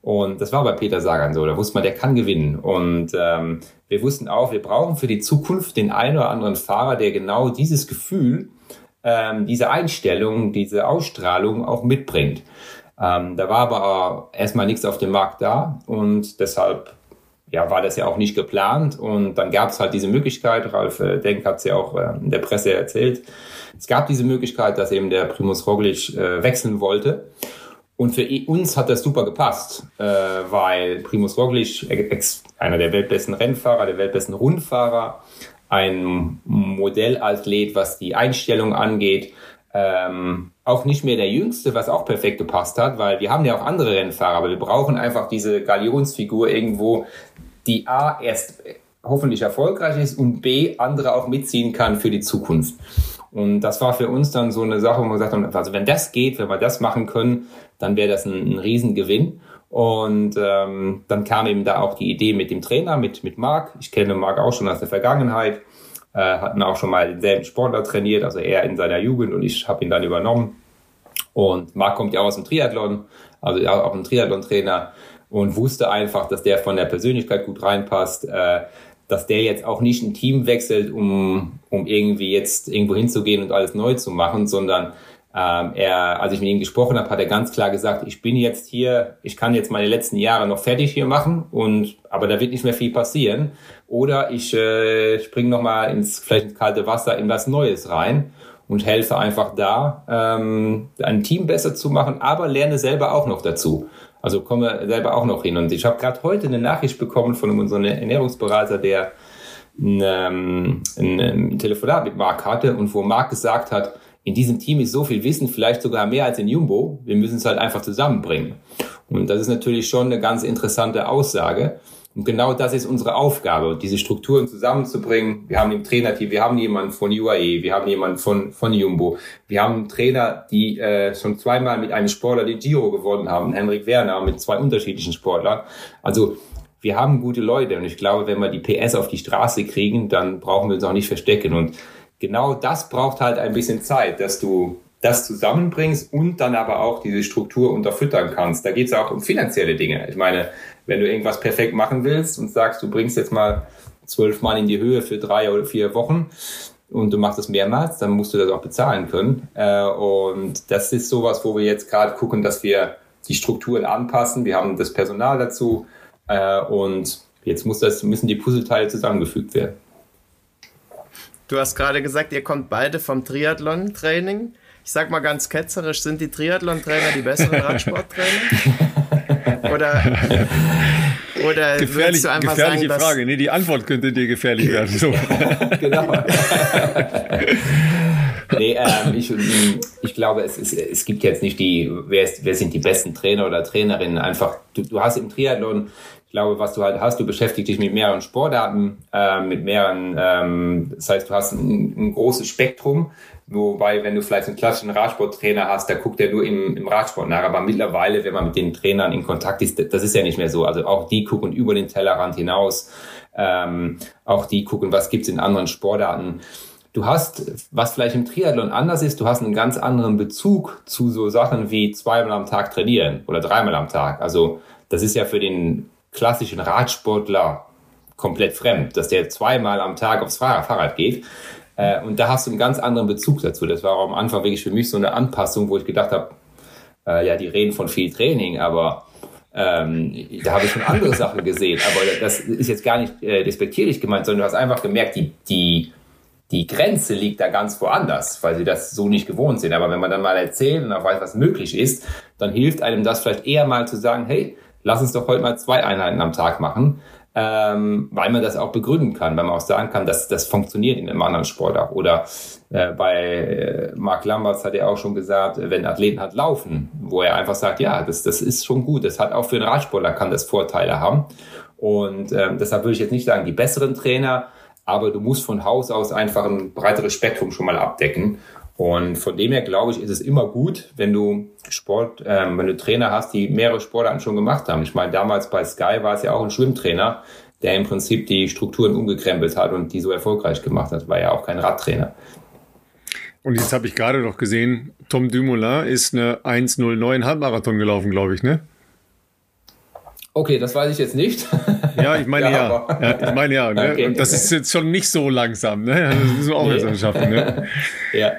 Und das war bei Peter Sagan so, da wusste man, der kann gewinnen. Und ähm, wir wussten auch, wir brauchen für die Zukunft den einen oder anderen Fahrer, der genau dieses Gefühl, ähm, diese Einstellung, diese Ausstrahlung auch mitbringt. Ähm, da war aber erstmal nichts auf dem Markt da und deshalb ja, war das ja auch nicht geplant. Und dann gab es halt diese Möglichkeit, Ralf äh, Denk hat es ja auch äh, in der Presse erzählt, es gab diese Möglichkeit, dass eben der Primus Roglic äh, wechseln wollte. Und für uns hat das super gepasst, äh, weil Primus Roglic, einer der weltbesten Rennfahrer, der weltbesten Rundfahrer, ein Modellathlet, was die Einstellung angeht, ähm, auch nicht mehr der Jüngste, was auch perfekt gepasst hat, weil wir haben ja auch andere Rennfahrer, aber wir brauchen einfach diese Galionsfigur irgendwo, die A erst hoffentlich erfolgreich ist und B andere auch mitziehen kann für die Zukunft. Und das war für uns dann so eine Sache, wo wir gesagt haben, also wenn das geht, wenn wir das machen können, dann wäre das ein, ein Riesengewinn. Und ähm, dann kam eben da auch die Idee mit dem Trainer, mit, mit Marc. Ich kenne Marc auch schon aus der Vergangenheit, äh, hatten auch schon mal denselben Sportler trainiert, also er in seiner Jugend und ich habe ihn dann übernommen. Und Marc kommt ja auch aus dem Triathlon, also auch ein Triathlon-Trainer und wusste einfach, dass der von der Persönlichkeit gut reinpasst. Äh, dass der jetzt auch nicht ein Team wechselt, um, um irgendwie jetzt irgendwo hinzugehen und alles neu zu machen, sondern ähm, er, als ich mit ihm gesprochen habe, hat er ganz klar gesagt, ich bin jetzt hier, ich kann jetzt meine letzten Jahre noch fertig hier machen und aber da wird nicht mehr viel passieren. Oder ich äh, springe nochmal ins vielleicht ins kalte Wasser in was Neues rein und helfe einfach da, ähm, ein Team besser zu machen, aber lerne selber auch noch dazu. Also komme selber auch noch hin. Und ich habe gerade heute eine Nachricht bekommen von unserem Ernährungsberater, der ein, ähm, ein, ein Telefonat mit Marc hatte und wo Marc gesagt hat, in diesem Team ist so viel Wissen, vielleicht sogar mehr als in Jumbo. Wir müssen es halt einfach zusammenbringen. Und das ist natürlich schon eine ganz interessante Aussage. Und genau das ist unsere Aufgabe, diese Strukturen zusammenzubringen. Wir haben im Trainerteam, wir haben jemanden von UAE, wir haben jemanden von, von Jumbo. Wir haben Trainer, die äh, schon zweimal mit einem Sportler den Giro gewonnen haben, Henrik Werner, mit zwei unterschiedlichen Sportlern. Also wir haben gute Leute und ich glaube, wenn wir die PS auf die Straße kriegen, dann brauchen wir uns auch nicht verstecken. Und genau das braucht halt ein bisschen Zeit, dass du das zusammenbringst und dann aber auch diese Struktur unterfüttern kannst. Da geht es auch um finanzielle Dinge. Ich meine, wenn du irgendwas perfekt machen willst und sagst, du bringst jetzt mal zwölf Mal in die Höhe für drei oder vier Wochen und du machst das mehrmals, dann musst du das auch bezahlen können. Äh, und das ist sowas, wo wir jetzt gerade gucken, dass wir die Strukturen anpassen. Wir haben das Personal dazu äh, und jetzt muss das, müssen die Puzzleteile zusammengefügt werden. Du hast gerade gesagt, ihr kommt beide vom Triathlon-Training. Ich sag mal ganz ketzerisch, sind die Triathlon-Trainer die besseren Radsporttrainer? Oder oder Gefährlich, du einfach gefährliche sagen, Frage. Nee, die Antwort könnte dir gefährlich werden. So. genau. nee, ähm, ich, ich glaube, es, es, es gibt jetzt nicht die, wer, ist, wer sind die besten Trainer oder Trainerinnen. Einfach, du, du hast im Triathlon ich glaube, was du halt hast, du beschäftigst dich mit mehreren Sportarten, äh, mit mehreren, ähm, das heißt, du hast ein, ein, großes Spektrum, wobei, wenn du vielleicht einen klassischen Radsporttrainer hast, da guckt er nur im, im Radsport nach, aber mittlerweile, wenn man mit den Trainern in Kontakt ist, das ist ja nicht mehr so, also auch die gucken über den Tellerrand hinaus, ähm, auch die gucken, was gibt's in anderen Sportarten. du hast, was vielleicht im Triathlon anders ist, du hast einen ganz anderen Bezug zu so Sachen wie zweimal am Tag trainieren oder dreimal am Tag. Also das ist ja für den klassischen Radsportler komplett fremd, dass der zweimal am Tag aufs Fahrrad geht. Äh, und da hast du einen ganz anderen Bezug dazu. Das war auch am Anfang wirklich für mich so eine Anpassung, wo ich gedacht habe, äh, ja, die reden von viel Training, aber ähm, da habe ich schon andere Sachen gesehen. Aber das ist jetzt gar nicht äh, despektierlich gemeint, sondern du hast einfach gemerkt, die, die, die Grenze liegt da ganz woanders, weil sie das so nicht gewohnt sind. Aber wenn man dann mal erzählt und auch weiß, was möglich ist, dann hilft einem das vielleicht eher mal zu sagen, hey, lass uns doch heute mal zwei Einheiten am Tag machen, ähm, weil man das auch begründen kann, weil man auch sagen kann, dass das funktioniert in einem anderen Sport auch. Oder äh, bei äh, Mark Lamberts hat er auch schon gesagt, wenn Athleten halt laufen, wo er einfach sagt, ja, das, das ist schon gut, das hat auch für einen Radsportler kann das Vorteile haben. Und ähm, deshalb würde ich jetzt nicht sagen, die besseren Trainer, aber du musst von Haus aus einfach ein breiteres Spektrum schon mal abdecken. Und von dem her glaube ich, ist es immer gut, wenn du Sport, ähm, wenn du Trainer hast, die mehrere Sportarten schon gemacht haben. Ich meine, damals bei Sky war es ja auch ein Schwimmtrainer, der im Prinzip die Strukturen umgekrempelt hat und die so erfolgreich gemacht hat, war ja auch kein Radtrainer. Und jetzt habe ich gerade noch gesehen, Tom Dumoulin ist eine 1.09 Halbmarathon gelaufen, glaube ich, ne? Okay, das weiß ich jetzt nicht. Ja, ich meine ja. ja. ja. ich meine ja. Ne? Okay. Und das ist jetzt schon nicht so langsam. Ne? Das müssen wir auch nee. erst schaffen. Ne? ja.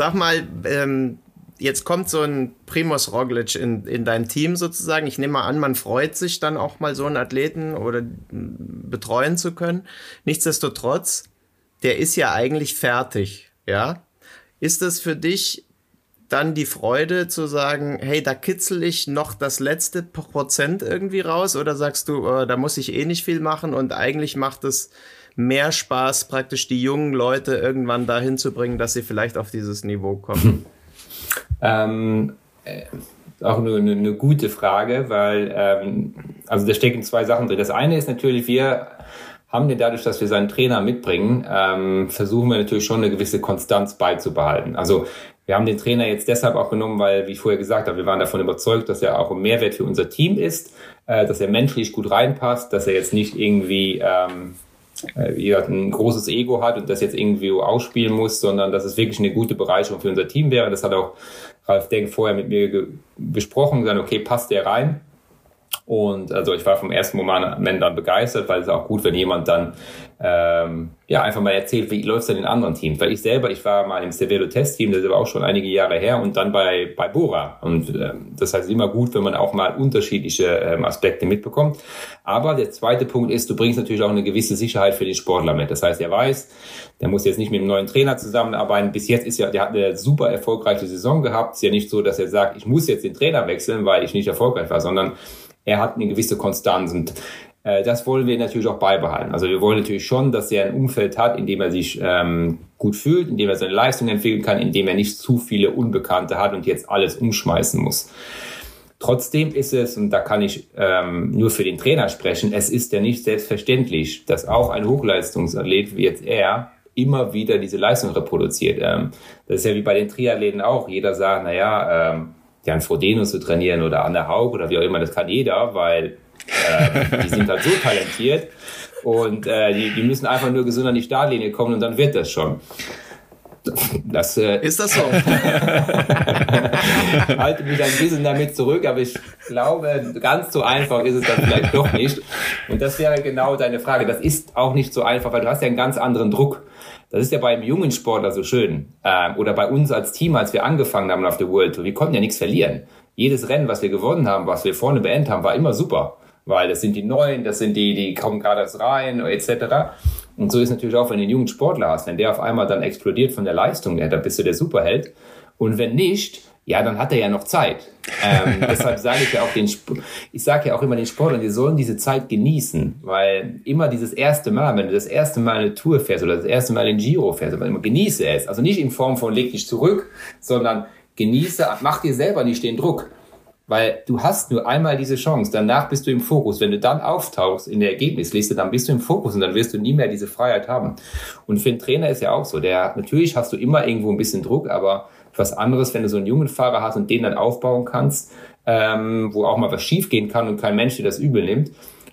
Sag mal, ähm, jetzt kommt so ein Primus Roglic in, in dein Team sozusagen. Ich nehme mal an, man freut sich dann auch mal so einen Athleten oder betreuen zu können. Nichtsdestotrotz, der ist ja eigentlich fertig, ja. Ist das für dich dann die Freude zu sagen, hey, da kitzel ich noch das letzte Prozent irgendwie raus? Oder sagst du, äh, da muss ich eh nicht viel machen und eigentlich macht es mehr Spaß, praktisch die jungen Leute irgendwann dahin zu bringen, dass sie vielleicht auf dieses Niveau kommen? ähm, äh, auch eine, eine, gute Frage, weil ähm, also da stecken zwei Sachen drin. Das eine ist natürlich, wir haben wir dadurch, dass wir seinen Trainer mitbringen, ähm, versuchen wir natürlich schon eine gewisse Konstanz beizubehalten. Also wir haben den Trainer jetzt deshalb auch genommen, weil, wie ich vorher gesagt habe, wir waren davon überzeugt, dass er auch ein Mehrwert für unser Team ist, äh, dass er menschlich gut reinpasst, dass er jetzt nicht irgendwie ähm, äh, ein großes Ego hat und das jetzt irgendwie ausspielen muss, sondern dass es wirklich eine gute Bereicherung für unser Team wäre. Das hat auch Ralf Denk vorher mit mir besprochen gesagt, okay, passt der rein? Und also ich war vom ersten Moment an begeistert, weil es auch gut, wenn jemand dann ähm, ja einfach mal erzählt, wie läuft es denn in anderen Teams. Weil ich selber, ich war mal im Cervelo Testteam, das ist aber auch schon einige Jahre her, und dann bei, bei Bora. Und ähm, das heißt immer gut, wenn man auch mal unterschiedliche ähm, Aspekte mitbekommt. Aber der zweite Punkt ist, du bringst natürlich auch eine gewisse Sicherheit für den Sportler mit. Das heißt, er weiß, der muss jetzt nicht mit einem neuen Trainer zusammenarbeiten. Bis jetzt ist ja, der hat eine super erfolgreiche Saison gehabt. Es ist ja nicht so, dass er sagt, ich muss jetzt den Trainer wechseln, weil ich nicht erfolgreich war, sondern er hat eine gewisse Konstanz und äh, das wollen wir natürlich auch beibehalten. Also wir wollen natürlich schon, dass er ein Umfeld hat, in dem er sich ähm, gut fühlt, in dem er seine Leistung entwickeln kann, in dem er nicht zu viele Unbekannte hat und jetzt alles umschmeißen muss. Trotzdem ist es, und da kann ich ähm, nur für den Trainer sprechen, es ist ja nicht selbstverständlich, dass auch ein Hochleistungsathlet wie jetzt er immer wieder diese Leistung reproduziert. Ähm, das ist ja wie bei den Triathleten auch. Jeder sagt, naja, ähm, Jan Frodeno zu trainieren oder Anne Haug oder wie auch immer, das kann jeder, weil äh, die sind halt so talentiert und äh, die, die müssen einfach nur gesund an die Startlinie kommen und dann wird das schon. Das, äh, ist das so? halte mich ein bisschen damit zurück, aber ich glaube, ganz so einfach ist es dann vielleicht doch nicht. Und das wäre genau deine Frage. Das ist auch nicht so einfach, weil du hast ja einen ganz anderen Druck. Das ist ja beim jungen Sportler so schön. Ähm, oder bei uns als Team, als wir angefangen haben auf der World Tour. Wir konnten ja nichts verlieren. Jedes Rennen, was wir gewonnen haben, was wir vorne beendet haben, war immer super. Weil das sind die Neuen, das sind die, die kommen gerade erst rein, etc. Und so ist natürlich auch, wenn du einen jungen Sportler hast, wenn der auf einmal dann explodiert von der Leistung, dann bist du der Superheld. Und wenn nicht, ja, dann hat er ja noch Zeit. Ähm, deshalb sage ich ja auch den, ich sage ja auch immer den Sportlern, die sollen diese Zeit genießen, weil immer dieses erste Mal, wenn du das erste Mal eine Tour fährst oder das erste Mal in Giro fährst, immer genieße es. Also nicht in Form von leg dich zurück, sondern genieße, mach dir selber nicht den Druck. Weil du hast nur einmal diese Chance, danach bist du im Fokus. Wenn du dann auftauchst in der Ergebnisliste, dann bist du im Fokus und dann wirst du nie mehr diese Freiheit haben. Und für einen Trainer ist ja auch so, der, natürlich hast du immer irgendwo ein bisschen Druck, aber was anderes, wenn du so einen jungen Fahrer hast und den dann aufbauen kannst, ähm, wo auch mal was schiefgehen kann und kein Mensch dir das übel nimmt,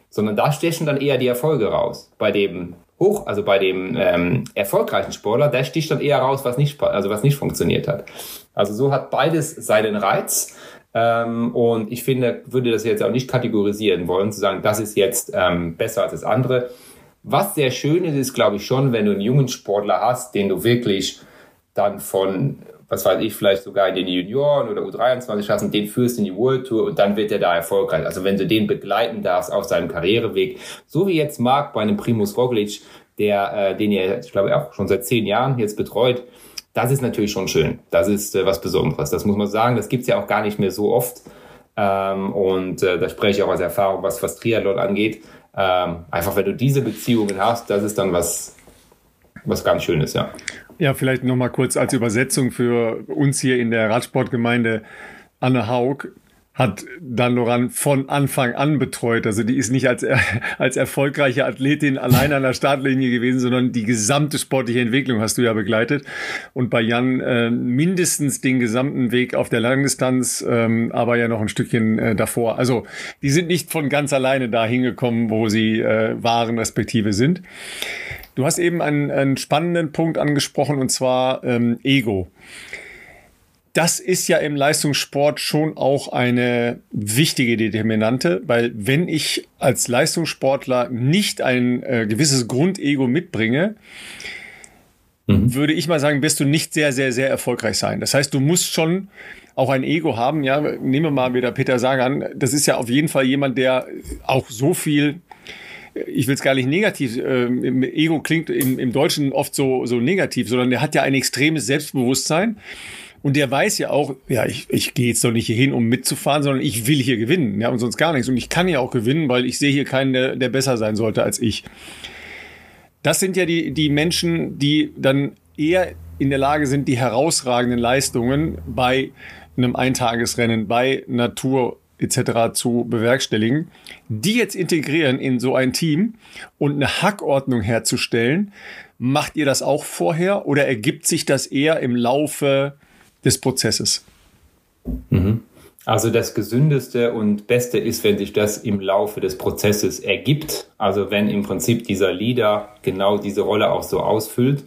sondern da stechen dann eher die Erfolge raus. Bei dem hoch, also bei dem ähm, erfolgreichen Sportler, der sticht dann eher raus, was nicht, also was nicht funktioniert hat. Also so hat beides seinen Reiz. Ähm, und ich finde, würde das jetzt auch nicht kategorisieren wollen, zu sagen, das ist jetzt ähm, besser als das andere. Was sehr schön ist, ist, glaube ich, schon, wenn du einen jungen Sportler hast, den du wirklich dann von, was weiß ich, vielleicht sogar in den Junioren oder U23 hast und den führst in die World Tour und dann wird er da erfolgreich. Also wenn du den begleiten darfst auf seinem Karriereweg, so wie jetzt Marc bei einem Primus Roglic, der, äh, den ihr, ich glaube, auch schon seit zehn Jahren jetzt betreut, das ist natürlich schon schön. Das ist äh, was Besonderes. Das muss man sagen. Das gibt's ja auch gar nicht mehr so oft. Ähm, und äh, da spreche ich auch aus Erfahrung, was, was Triathlon angeht. Ähm, einfach, wenn du diese Beziehungen hast, das ist dann was, was ganz Schönes, ja. Ja, vielleicht nochmal kurz als Übersetzung für uns hier in der Radsportgemeinde. Anne Haug hat Dan Loran von Anfang an betreut. Also die ist nicht als, als erfolgreiche Athletin allein an der Startlinie gewesen, sondern die gesamte sportliche Entwicklung hast du ja begleitet. Und bei Jan äh, mindestens den gesamten Weg auf der Langdistanz, ähm, aber ja noch ein Stückchen äh, davor. Also die sind nicht von ganz alleine da hingekommen, wo sie äh, waren, respektive sind. Du hast eben einen, einen spannenden Punkt angesprochen, und zwar ähm, Ego das ist ja im Leistungssport schon auch eine wichtige Determinante, weil wenn ich als Leistungssportler nicht ein äh, gewisses Grundego mitbringe, mhm. würde ich mal sagen, wirst du nicht sehr, sehr, sehr erfolgreich sein. Das heißt, du musst schon auch ein Ego haben. Ja, nehmen wir mal wieder Peter Sagan. Das ist ja auf jeden Fall jemand, der auch so viel ich will es gar nicht negativ, äh, Ego klingt im, im Deutschen oft so, so negativ, sondern der hat ja ein extremes Selbstbewusstsein und der weiß ja auch, ja, ich, ich gehe jetzt doch nicht hier hin, um mitzufahren, sondern ich will hier gewinnen, ja, und sonst gar nichts. Und ich kann ja auch gewinnen, weil ich sehe hier keinen, der, der besser sein sollte als ich. Das sind ja die, die Menschen, die dann eher in der Lage sind, die herausragenden Leistungen bei einem Eintagesrennen, bei Natur etc. zu bewerkstelligen, die jetzt integrieren in so ein Team und eine Hackordnung herzustellen. Macht ihr das auch vorher oder ergibt sich das eher im Laufe des Prozesses. Mhm. Also das Gesündeste und Beste ist, wenn sich das im Laufe des Prozesses ergibt. Also wenn im Prinzip dieser Leader genau diese Rolle auch so ausfüllt.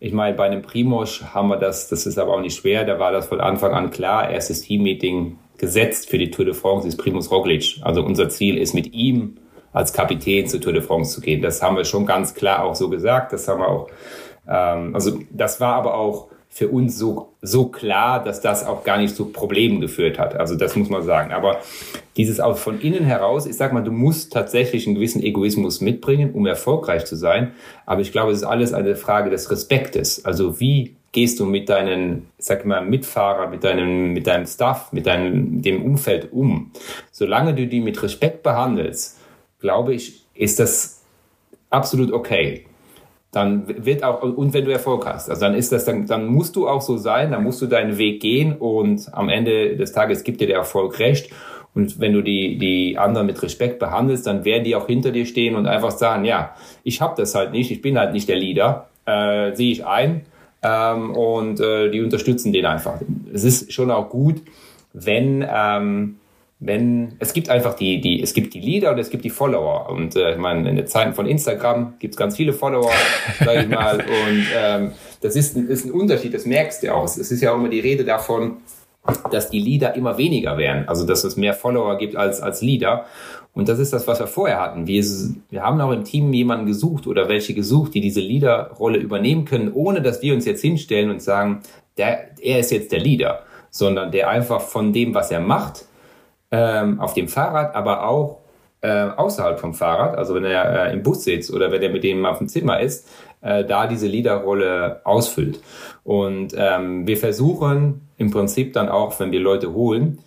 Ich meine, bei einem Primosch haben wir das, das ist aber auch nicht schwer, da war das von Anfang an klar. Erstes Teammeeting gesetzt für die Tour de France ist Primus Roglic. Also unser Ziel ist mit ihm als Kapitän zur Tour de France zu gehen. Das haben wir schon ganz klar auch so gesagt. Das haben wir auch, ähm, also das war aber auch für uns so, so klar, dass das auch gar nicht zu Problemen geführt hat. Also das muss man sagen. Aber dieses auch von innen heraus, ich sag mal, du musst tatsächlich einen gewissen Egoismus mitbringen, um erfolgreich zu sein. Aber ich glaube, es ist alles eine Frage des Respektes. Also wie gehst du mit deinen, sag mal, Mitfahrer, mit deinem, mit deinem Staff, mit deinem, dem Umfeld um? Solange du die mit Respekt behandelst, glaube ich, ist das absolut okay dann wird auch, und wenn du Erfolg hast, also dann ist das, dann, dann musst du auch so sein, dann musst du deinen Weg gehen und am Ende des Tages gibt dir der Erfolg recht. Und wenn du die, die anderen mit Respekt behandelst, dann werden die auch hinter dir stehen und einfach sagen, ja, ich habe das halt nicht, ich bin halt nicht der Leader, äh, sehe ich ein ähm, und äh, die unterstützen den einfach. Es ist schon auch gut, wenn ähm, wenn es gibt einfach die, die, es gibt die Leader und es gibt die Follower. Und äh, ich meine, in den Zeiten von Instagram gibt es ganz viele Follower, sage ich mal. Und ähm, das ist, ist ein Unterschied, das merkst du auch. Es ist ja auch immer die Rede davon, dass die Leader immer weniger werden. Also dass es mehr Follower gibt als, als Leader. Und das ist das, was wir vorher hatten. Wir, wir haben auch im Team jemanden gesucht oder welche gesucht, die diese Leaderrolle übernehmen können, ohne dass wir uns jetzt hinstellen und sagen, der, er ist jetzt der Leader, sondern der einfach von dem, was er macht, ähm, auf dem Fahrrad, aber auch äh, außerhalb vom Fahrrad, also wenn er äh, im Bus sitzt oder wenn er mit dem auf dem Zimmer ist, äh, da diese Leaderrolle ausfüllt. Und ähm, wir versuchen im Prinzip dann auch, wenn wir Leute holen,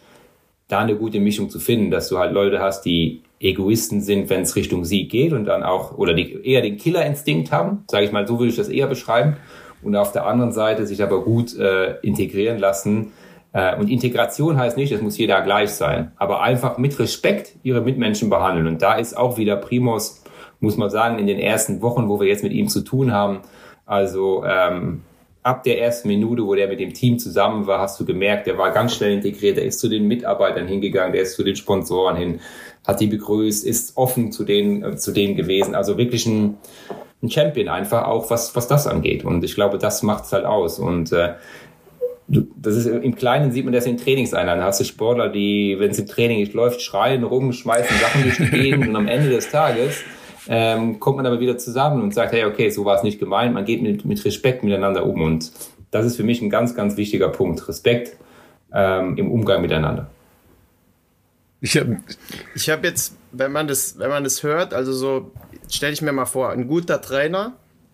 da eine gute Mischung zu finden, dass du halt Leute hast, die Egoisten sind, wenn es Richtung Sieg geht und dann auch, oder die eher den Killerinstinkt haben, sage ich mal, so würde ich das eher beschreiben, und auf der anderen Seite sich aber gut äh, integrieren lassen, und Integration heißt nicht, es muss jeder gleich sein, aber einfach mit Respekt ihre Mitmenschen behandeln. Und da ist auch wieder Primos, muss man sagen, in den ersten Wochen, wo wir jetzt mit ihm zu tun haben, also ähm, ab der ersten Minute, wo der mit dem Team zusammen war, hast du gemerkt, der war ganz schnell integriert, der ist zu den Mitarbeitern hingegangen, der ist zu den Sponsoren hin, hat die begrüßt, ist offen zu denen, äh, zu denen gewesen. Also wirklich ein, ein Champion einfach auch, was, was das angeht. Und ich glaube, das macht es halt aus. Und äh, das ist im Kleinen sieht man das in Trainingseinheiten. Da hast du Sportler, die, wenn es im Training nicht läuft, schreien rum, schmeißen Sachen durch die Gegend und am Ende des Tages ähm, kommt man aber wieder zusammen und sagt, hey, okay, so war es nicht gemeint. Man geht mit, mit Respekt miteinander um und das ist für mich ein ganz, ganz wichtiger Punkt. Respekt ähm, im Umgang miteinander. Ich habe ich hab jetzt, wenn man das, wenn man das hört, also so, stelle ich mir mal vor, ein guter Trainer,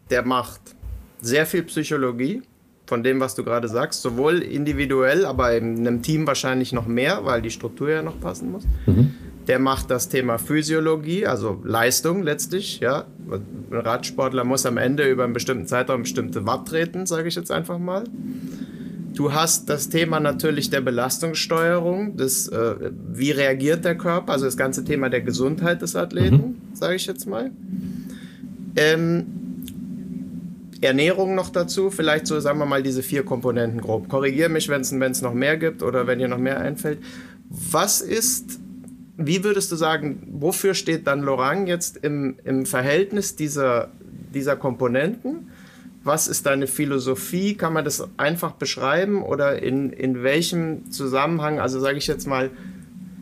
der macht sehr viel Psychologie von dem, was du gerade sagst, sowohl individuell, aber in einem Team wahrscheinlich noch mehr, weil die Struktur ja noch passen muss. Mhm. Der macht das Thema Physiologie, also Leistung letztlich. Ja, ein Radsportler muss am Ende über einen bestimmten Zeitraum bestimmte Watt treten, sage ich jetzt einfach mal. Du hast das Thema natürlich der Belastungssteuerung, das, äh, wie reagiert der Körper, also das ganze Thema der Gesundheit des Athleten, mhm. sage ich jetzt mal. Ähm, Ernährung noch dazu, vielleicht so, sagen wir mal, diese vier Komponenten grob. Korrigiere mich, wenn es noch mehr gibt oder wenn dir noch mehr einfällt. Was ist, wie würdest du sagen, wofür steht dann Lorang jetzt im, im Verhältnis dieser, dieser Komponenten? Was ist deine Philosophie? Kann man das einfach beschreiben oder in, in welchem Zusammenhang? Also sage ich jetzt mal,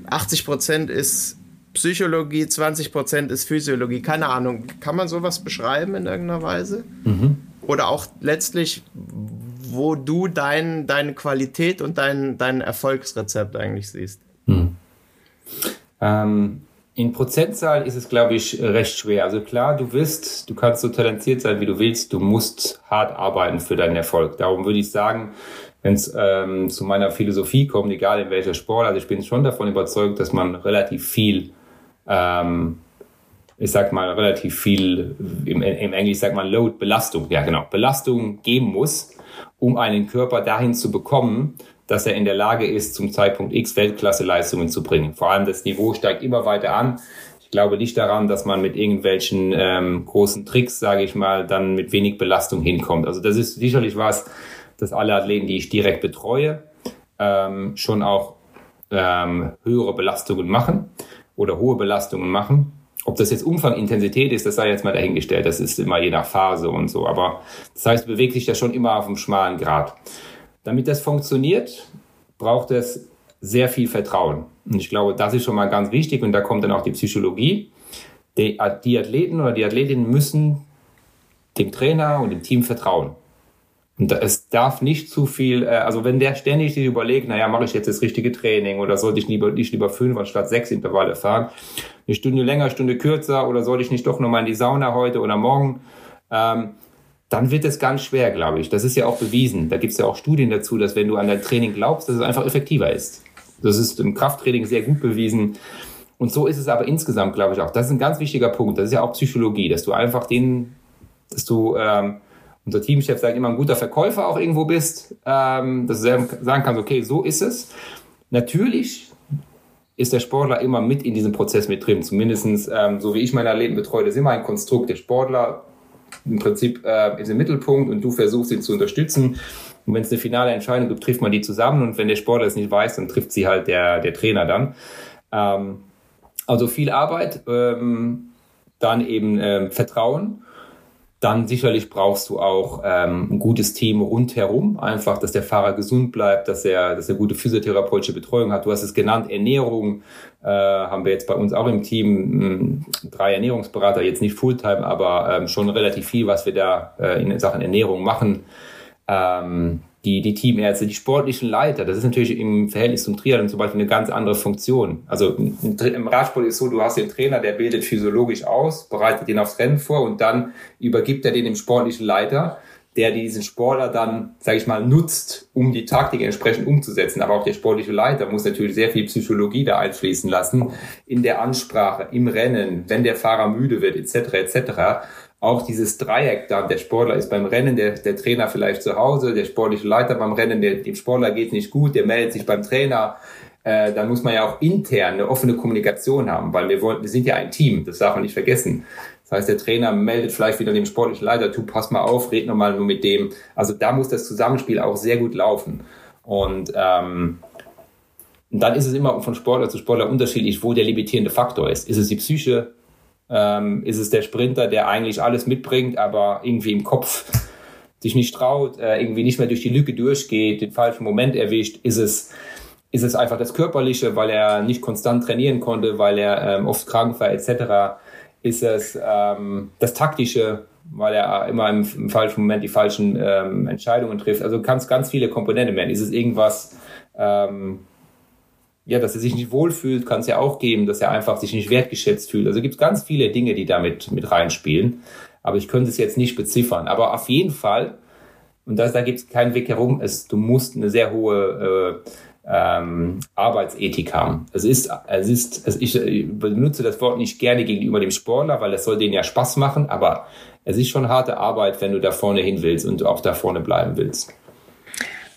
80 Prozent ist Psychologie, 20 Prozent ist Physiologie. Keine Ahnung. Kann man sowas beschreiben in irgendeiner Weise? Mhm oder auch letztlich, wo du dein, deine Qualität und dein, dein Erfolgsrezept eigentlich siehst? Hm. Ähm, in Prozentzahl ist es, glaube ich, recht schwer. Also klar, du wirst, du kannst so talentiert sein, wie du willst, du musst hart arbeiten für deinen Erfolg. Darum würde ich sagen, wenn es ähm, zu meiner Philosophie kommt, egal in welcher Sport, also ich bin schon davon überzeugt, dass man relativ viel ähm, ich sag mal, relativ viel, im, im Englisch sagt man Load, Belastung, ja genau, Belastung geben muss, um einen Körper dahin zu bekommen, dass er in der Lage ist, zum Zeitpunkt X Weltklasse-Leistungen zu bringen. Vor allem das Niveau steigt immer weiter an. Ich glaube nicht daran, dass man mit irgendwelchen ähm, großen Tricks, sage ich mal, dann mit wenig Belastung hinkommt. Also das ist sicherlich was, dass alle Athleten, die ich direkt betreue, ähm, schon auch ähm, höhere Belastungen machen oder hohe Belastungen machen. Ob das jetzt Umfang, Intensität ist, das sei jetzt mal dahingestellt. Das ist immer je nach Phase und so. Aber das heißt, bewegt sich das schon immer auf einem schmalen Grad. Damit das funktioniert, braucht es sehr viel Vertrauen. Und ich glaube, das ist schon mal ganz wichtig. Und da kommt dann auch die Psychologie. Die, die Athleten oder die Athletinnen müssen dem Trainer und dem Team vertrauen. Und es darf nicht zu viel, äh, also wenn der ständig sich überlegt, naja, mache ich jetzt das richtige Training oder sollte ich lieber, nicht lieber fünf anstatt sechs Intervalle fahren, eine Stunde länger, Stunde kürzer oder sollte ich nicht doch nochmal in die Sauna heute oder morgen, ähm, dann wird es ganz schwer, glaube ich. Das ist ja auch bewiesen. Da gibt es ja auch Studien dazu, dass wenn du an dein Training glaubst, dass es einfach effektiver ist. Das ist im Krafttraining sehr gut bewiesen. Und so ist es aber insgesamt, glaube ich, auch. Das ist ein ganz wichtiger Punkt. Das ist ja auch Psychologie, dass du einfach den, dass du ähm, unser Teamchef sagt immer, ein guter Verkäufer auch irgendwo bist, ähm, dass du sagen kannst, okay, so ist es. Natürlich ist der Sportler immer mit in diesem Prozess mit drin. Zumindestens ähm, so wie ich meine Athleten betreue, das ist immer ein Konstrukt. Der Sportler im Prinzip äh, ist im Mittelpunkt und du versuchst ihn zu unterstützen. Und wenn es eine finale Entscheidung gibt, trifft man die zusammen. Und wenn der Sportler es nicht weiß, dann trifft sie halt der, der Trainer dann. Ähm, also viel Arbeit, ähm, dann eben ähm, Vertrauen dann sicherlich brauchst du auch ähm, ein gutes Team rundherum, einfach, dass der Fahrer gesund bleibt, dass er, dass er gute physiotherapeutische Betreuung hat. Du hast es genannt, Ernährung äh, haben wir jetzt bei uns auch im Team mh, hm, drei Ernährungsberater, jetzt nicht Fulltime, aber ähm, schon relativ viel, was wir da äh, in Sachen Ernährung machen. Ähm, die, die Teamärzte, die sportlichen Leiter, das ist natürlich im Verhältnis zum Triathlon zum Beispiel eine ganz andere Funktion. Also im Radsport ist so, du hast den Trainer, der bildet physiologisch aus, bereitet ihn aufs Rennen vor und dann übergibt er den dem sportlichen Leiter, der diesen Sportler dann, sage ich mal, nutzt, um die Taktik entsprechend umzusetzen. Aber auch der sportliche Leiter muss natürlich sehr viel Psychologie da einfließen lassen in der Ansprache, im Rennen, wenn der Fahrer müde wird, etc. etc auch dieses Dreieck da, der Sportler ist beim Rennen, der, der Trainer vielleicht zu Hause, der sportliche Leiter beim Rennen, der, dem Sportler geht nicht gut, der meldet sich beim Trainer. Äh, dann muss man ja auch intern eine offene Kommunikation haben, weil wir wollen, wir sind ja ein Team, das darf man nicht vergessen. Das heißt, der Trainer meldet vielleicht wieder dem sportlichen Leiter, du pass mal auf, red nochmal nur mit dem. Also da muss das Zusammenspiel auch sehr gut laufen. Und ähm, dann ist es immer von Sportler zu Sportler unterschiedlich, wo der limitierende Faktor ist. Ist es die Psyche, Ähm, ist es der Sprinter, der eigentlich alles mitbringt, aber irgendwie im Kopf sich nicht traut, äh, irgendwie nicht mehr durch die Lücke durchgeht, den falschen Moment erwischt? Ist es, ist es einfach das Körperliche, weil er nicht konstant trainieren konnte, weil er ähm, oft krank war, etc.? Ist es ähm, das Taktische, weil er immer im, im falschen Moment die falschen ähm, Entscheidungen trifft? Also kann es ganz viele Komponenten werden. Ist es irgendwas, ähm, ja, dass er sich nicht wohlfühlt, kann es ja auch geben, dass er einfach sich nicht wertgeschätzt fühlt. Also gibt es ganz viele Dinge, die damit mit reinspielen. Aber ich könnte es jetzt nicht beziffern. Aber auf jeden Fall, und das, da gibt es keinen Weg herum, es, du musst eine sehr hohe äh, ähm, Arbeitsethik haben. Es ist, es ist, es, ich benutze das Wort nicht gerne gegenüber dem Sportler, weil das soll denen ja Spaß machen, aber es ist schon harte Arbeit, wenn du da vorne hin willst und auch da vorne bleiben willst.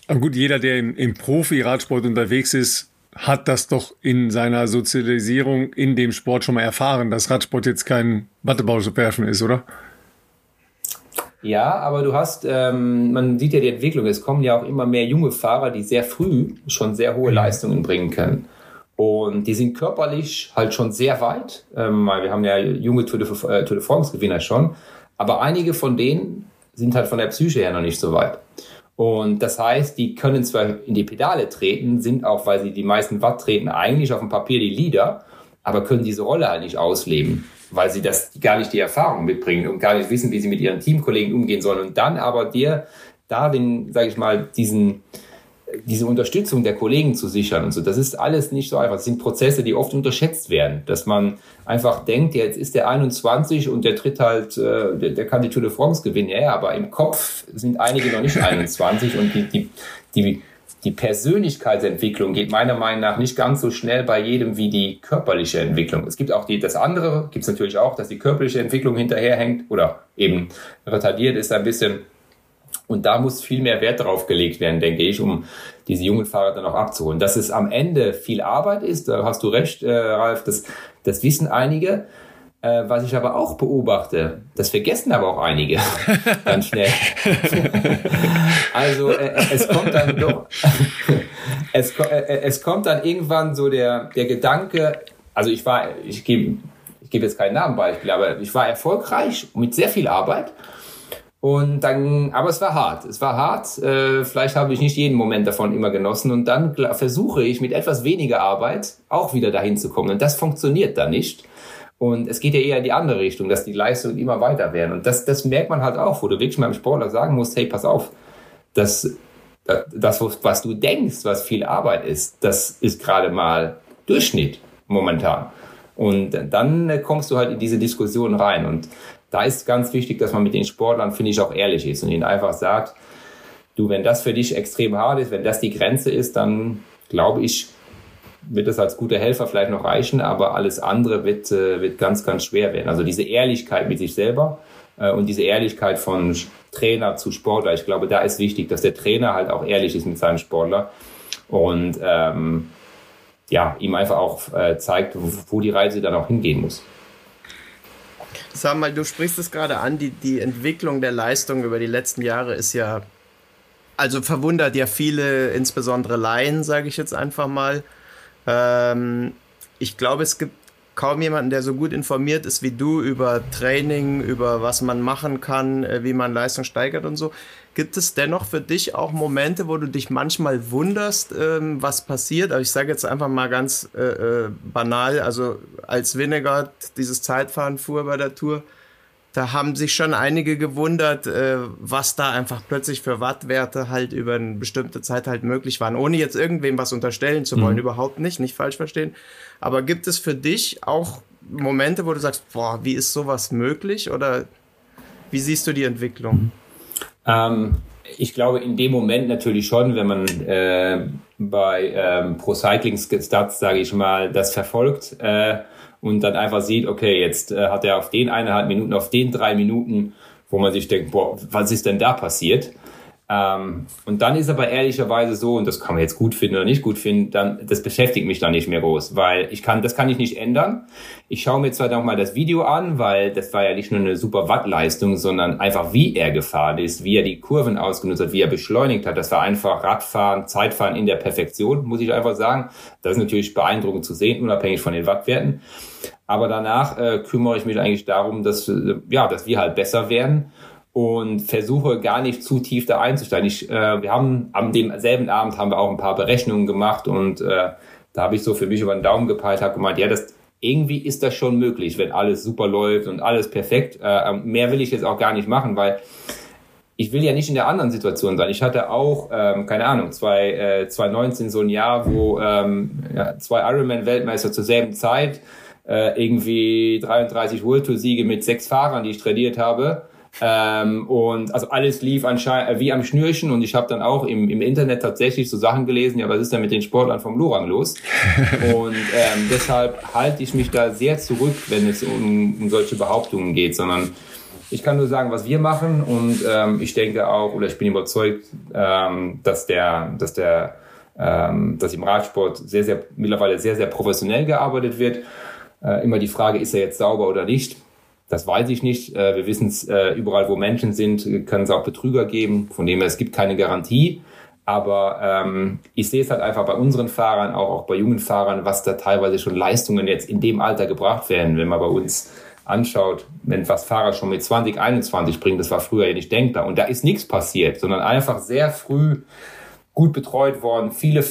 Aber gut, jeder, der im, im Profi-Radsport unterwegs ist, hat das doch in seiner Sozialisierung in dem Sport schon mal erfahren, dass Radsport jetzt kein Wattebausch-Werfen ist, oder? Ja, aber du hast, ähm, man sieht ja die Entwicklung, es kommen ja auch immer mehr junge Fahrer, die sehr früh schon sehr hohe mhm. Leistungen bringen können. Und die sind körperlich halt schon sehr weit. Ähm, wir haben ja junge Tour de, äh, Tour de France-Gewinner schon. Aber einige von denen sind halt von der Psyche her noch nicht so weit. Und das heißt, die können zwar in die Pedale treten, sind auch, weil sie die meisten Watt treten, eigentlich auf dem Papier die Leader, aber können diese Rolle halt nicht ausleben, weil sie das gar nicht die Erfahrung mitbringen und gar nicht wissen, wie sie mit ihren Teamkollegen umgehen sollen. Und dann aber dir da den, sage ich mal, diesen diese Unterstützung der Kollegen zu sichern und so, das ist alles nicht so einfach. Das sind Prozesse, die oft unterschätzt werden, dass man einfach denkt, jetzt ist der 21 und der tritt halt, äh, der, der kann die Tour de France gewinnen. Ja, aber im Kopf sind einige noch nicht 21 und die, die, die, die Persönlichkeitsentwicklung geht meiner Meinung nach nicht ganz so schnell bei jedem wie die körperliche Entwicklung. Es gibt auch die, das andere, gibt es natürlich auch, dass die körperliche Entwicklung hinterherhängt oder eben retardiert ist ein bisschen und da muss viel mehr Wert drauf gelegt werden, denke ich, um diese jungen Fahrer dann auch abzuholen. Dass es am Ende viel Arbeit ist, da hast du recht, äh, Ralf, das, das wissen einige. Äh, was ich aber auch beobachte, das vergessen aber auch einige ganz schnell. also äh, es kommt dann doch, es, äh, es kommt dann irgendwann so der, der Gedanke, also ich war, ich gebe ich gebe jetzt kein Namenbeispiel, aber ich war erfolgreich mit sehr viel Arbeit und dann, aber es war hart. Es war hart. Äh, vielleicht habe ich nicht jeden Moment davon immer genossen. Und dann versuche ich mit etwas weniger Arbeit auch wieder dahin zu kommen. Und das funktioniert dann nicht. Und es geht ja eher in die andere Richtung, dass die Leistungen immer weiter werden. Und das, das merkt man halt auch, wo du wirklich mal im Sportler sagen musst, hey, pass auf, das, das, was du denkst, was viel Arbeit ist, das ist gerade mal Durchschnitt momentan. Und dann kommst du halt in diese Diskussion rein. Und da ist ganz wichtig, dass man mit den Sportlern, finde ich, auch ehrlich ist und ihnen einfach sagt, du, wenn das für dich extrem hart ist, wenn das die Grenze ist, dann glaube ich, wird das als guter Helfer vielleicht noch reichen, aber alles andere wird, äh, wird ganz, ganz schwer werden. Also diese Ehrlichkeit mit sich selber äh, und diese Ehrlichkeit von Trainer zu Sportler, ich glaube, da ist wichtig, dass der Trainer halt auch ehrlich ist mit seinem Sportler und ähm, ja, ihm einfach auch äh, zeigt, wo die Reise dann auch hingehen muss. Sag mal, du sprichst es gerade an, die, die Entwicklung der Leistung über die letzten Jahre ist ja, also verwundert ja viele, insbesondere Laien, sage ich jetzt einfach mal. Ähm, ich glaube, es gibt kaum jemanden, der so gut informiert ist wie du über Training, über was man machen kann, äh, wie man Leistung steigert und so. Gibt es dennoch für dich auch Momente, wo du dich manchmal wunderst, ähm, was passiert? Also ich sage jetzt einfach mal ganz äh, äh, banal, also als Vinegar dieses Zeitfahren fuhr bei der Tour, da haben sich schon einige gewundert, äh, was da einfach plötzlich für Wattwerte halt über eine bestimmte Zeit halt möglich waren, ohne jetzt irgendwem was unterstellen zu wollen, mhm. überhaupt nicht, nicht falsch verstehen. Aber gibt es für dich auch Momente, wo du sagst, boah, wie ist sowas möglich oder wie siehst du die Entwicklung? Ähm, ich glaube, in dem Moment natürlich schon, wenn man äh, bei ähm, Pro Cycling Stats, sage ich mal, das verfolgt äh, und dann einfach sieht, okay, jetzt äh, hat er auf den eineinhalb Minuten, auf den drei Minuten, wo man sich denkt, boah, was ist denn da passiert? Ähm, und dann ist aber ehrlicherweise so, und das kann man jetzt gut finden oder nicht gut finden, dann, das beschäftigt mich dann nicht mehr groß, weil ich kann, das kann ich nicht ändern. Ich schaue mir zwar noch mal das Video an, weil das war ja nicht nur eine super Wattleistung, sondern einfach wie er gefahren ist, wie er die Kurven ausgenutzt hat, wie er beschleunigt hat. Das war einfach Radfahren, Zeitfahren in der Perfektion, muss ich einfach sagen. Das ist natürlich beeindruckend zu sehen, unabhängig von den Wattwerten. Aber danach äh, kümmere ich mich eigentlich darum, dass, äh, ja, dass wir halt besser werden und versuche gar nicht zu tief da einzusteigen. Ich, äh, wir haben am demselben Abend haben wir auch ein paar Berechnungen gemacht und äh, da habe ich so für mich über den Daumen gepeilt, habe gemeint, ja, das irgendwie ist das schon möglich, wenn alles super läuft und alles perfekt. Äh, mehr will ich jetzt auch gar nicht machen, weil ich will ja nicht in der anderen Situation sein. Ich hatte auch, ähm, keine Ahnung, zwei, äh, 2019 so ein Jahr, wo ähm, ja, zwei Ironman-Weltmeister zur selben Zeit äh, irgendwie 33 World Tour Siege mit sechs Fahrern, die ich trainiert habe. Ähm, und also alles lief anscheinend äh, wie am Schnürchen und ich habe dann auch im, im Internet tatsächlich so Sachen gelesen, ja, was ist denn mit den Sportlern vom Lorang los? und ähm, deshalb halte ich mich da sehr zurück, wenn es um, um solche Behauptungen geht, sondern ich kann nur sagen, was wir machen und ähm, ich denke auch, oder ich bin überzeugt, ähm, dass der, dass der, ähm, dass im Radsport sehr, sehr, mittlerweile sehr, sehr professionell gearbeitet wird. Äh, immer die Frage, ist er jetzt sauber oder nicht? Das weiß ich nicht. Äh, wir wissen es, äh, überall wo Menschen sind, kann es auch Betrüger geben. Von dem her, es gibt keine Garantie. Aber ähm, ich sehe es halt einfach bei unseren Fahrern, auch, auch bei jungen Fahrern, was da teilweise schon Leistungen jetzt in dem Alter gebracht werden. Wenn man bei uns anschaut, wenn was Fahrer schon mit 20, 21 bringen, das war früher ja nicht denkbar. Und da ist nichts passiert, sondern einfach sehr früh gut betreut worden, viele,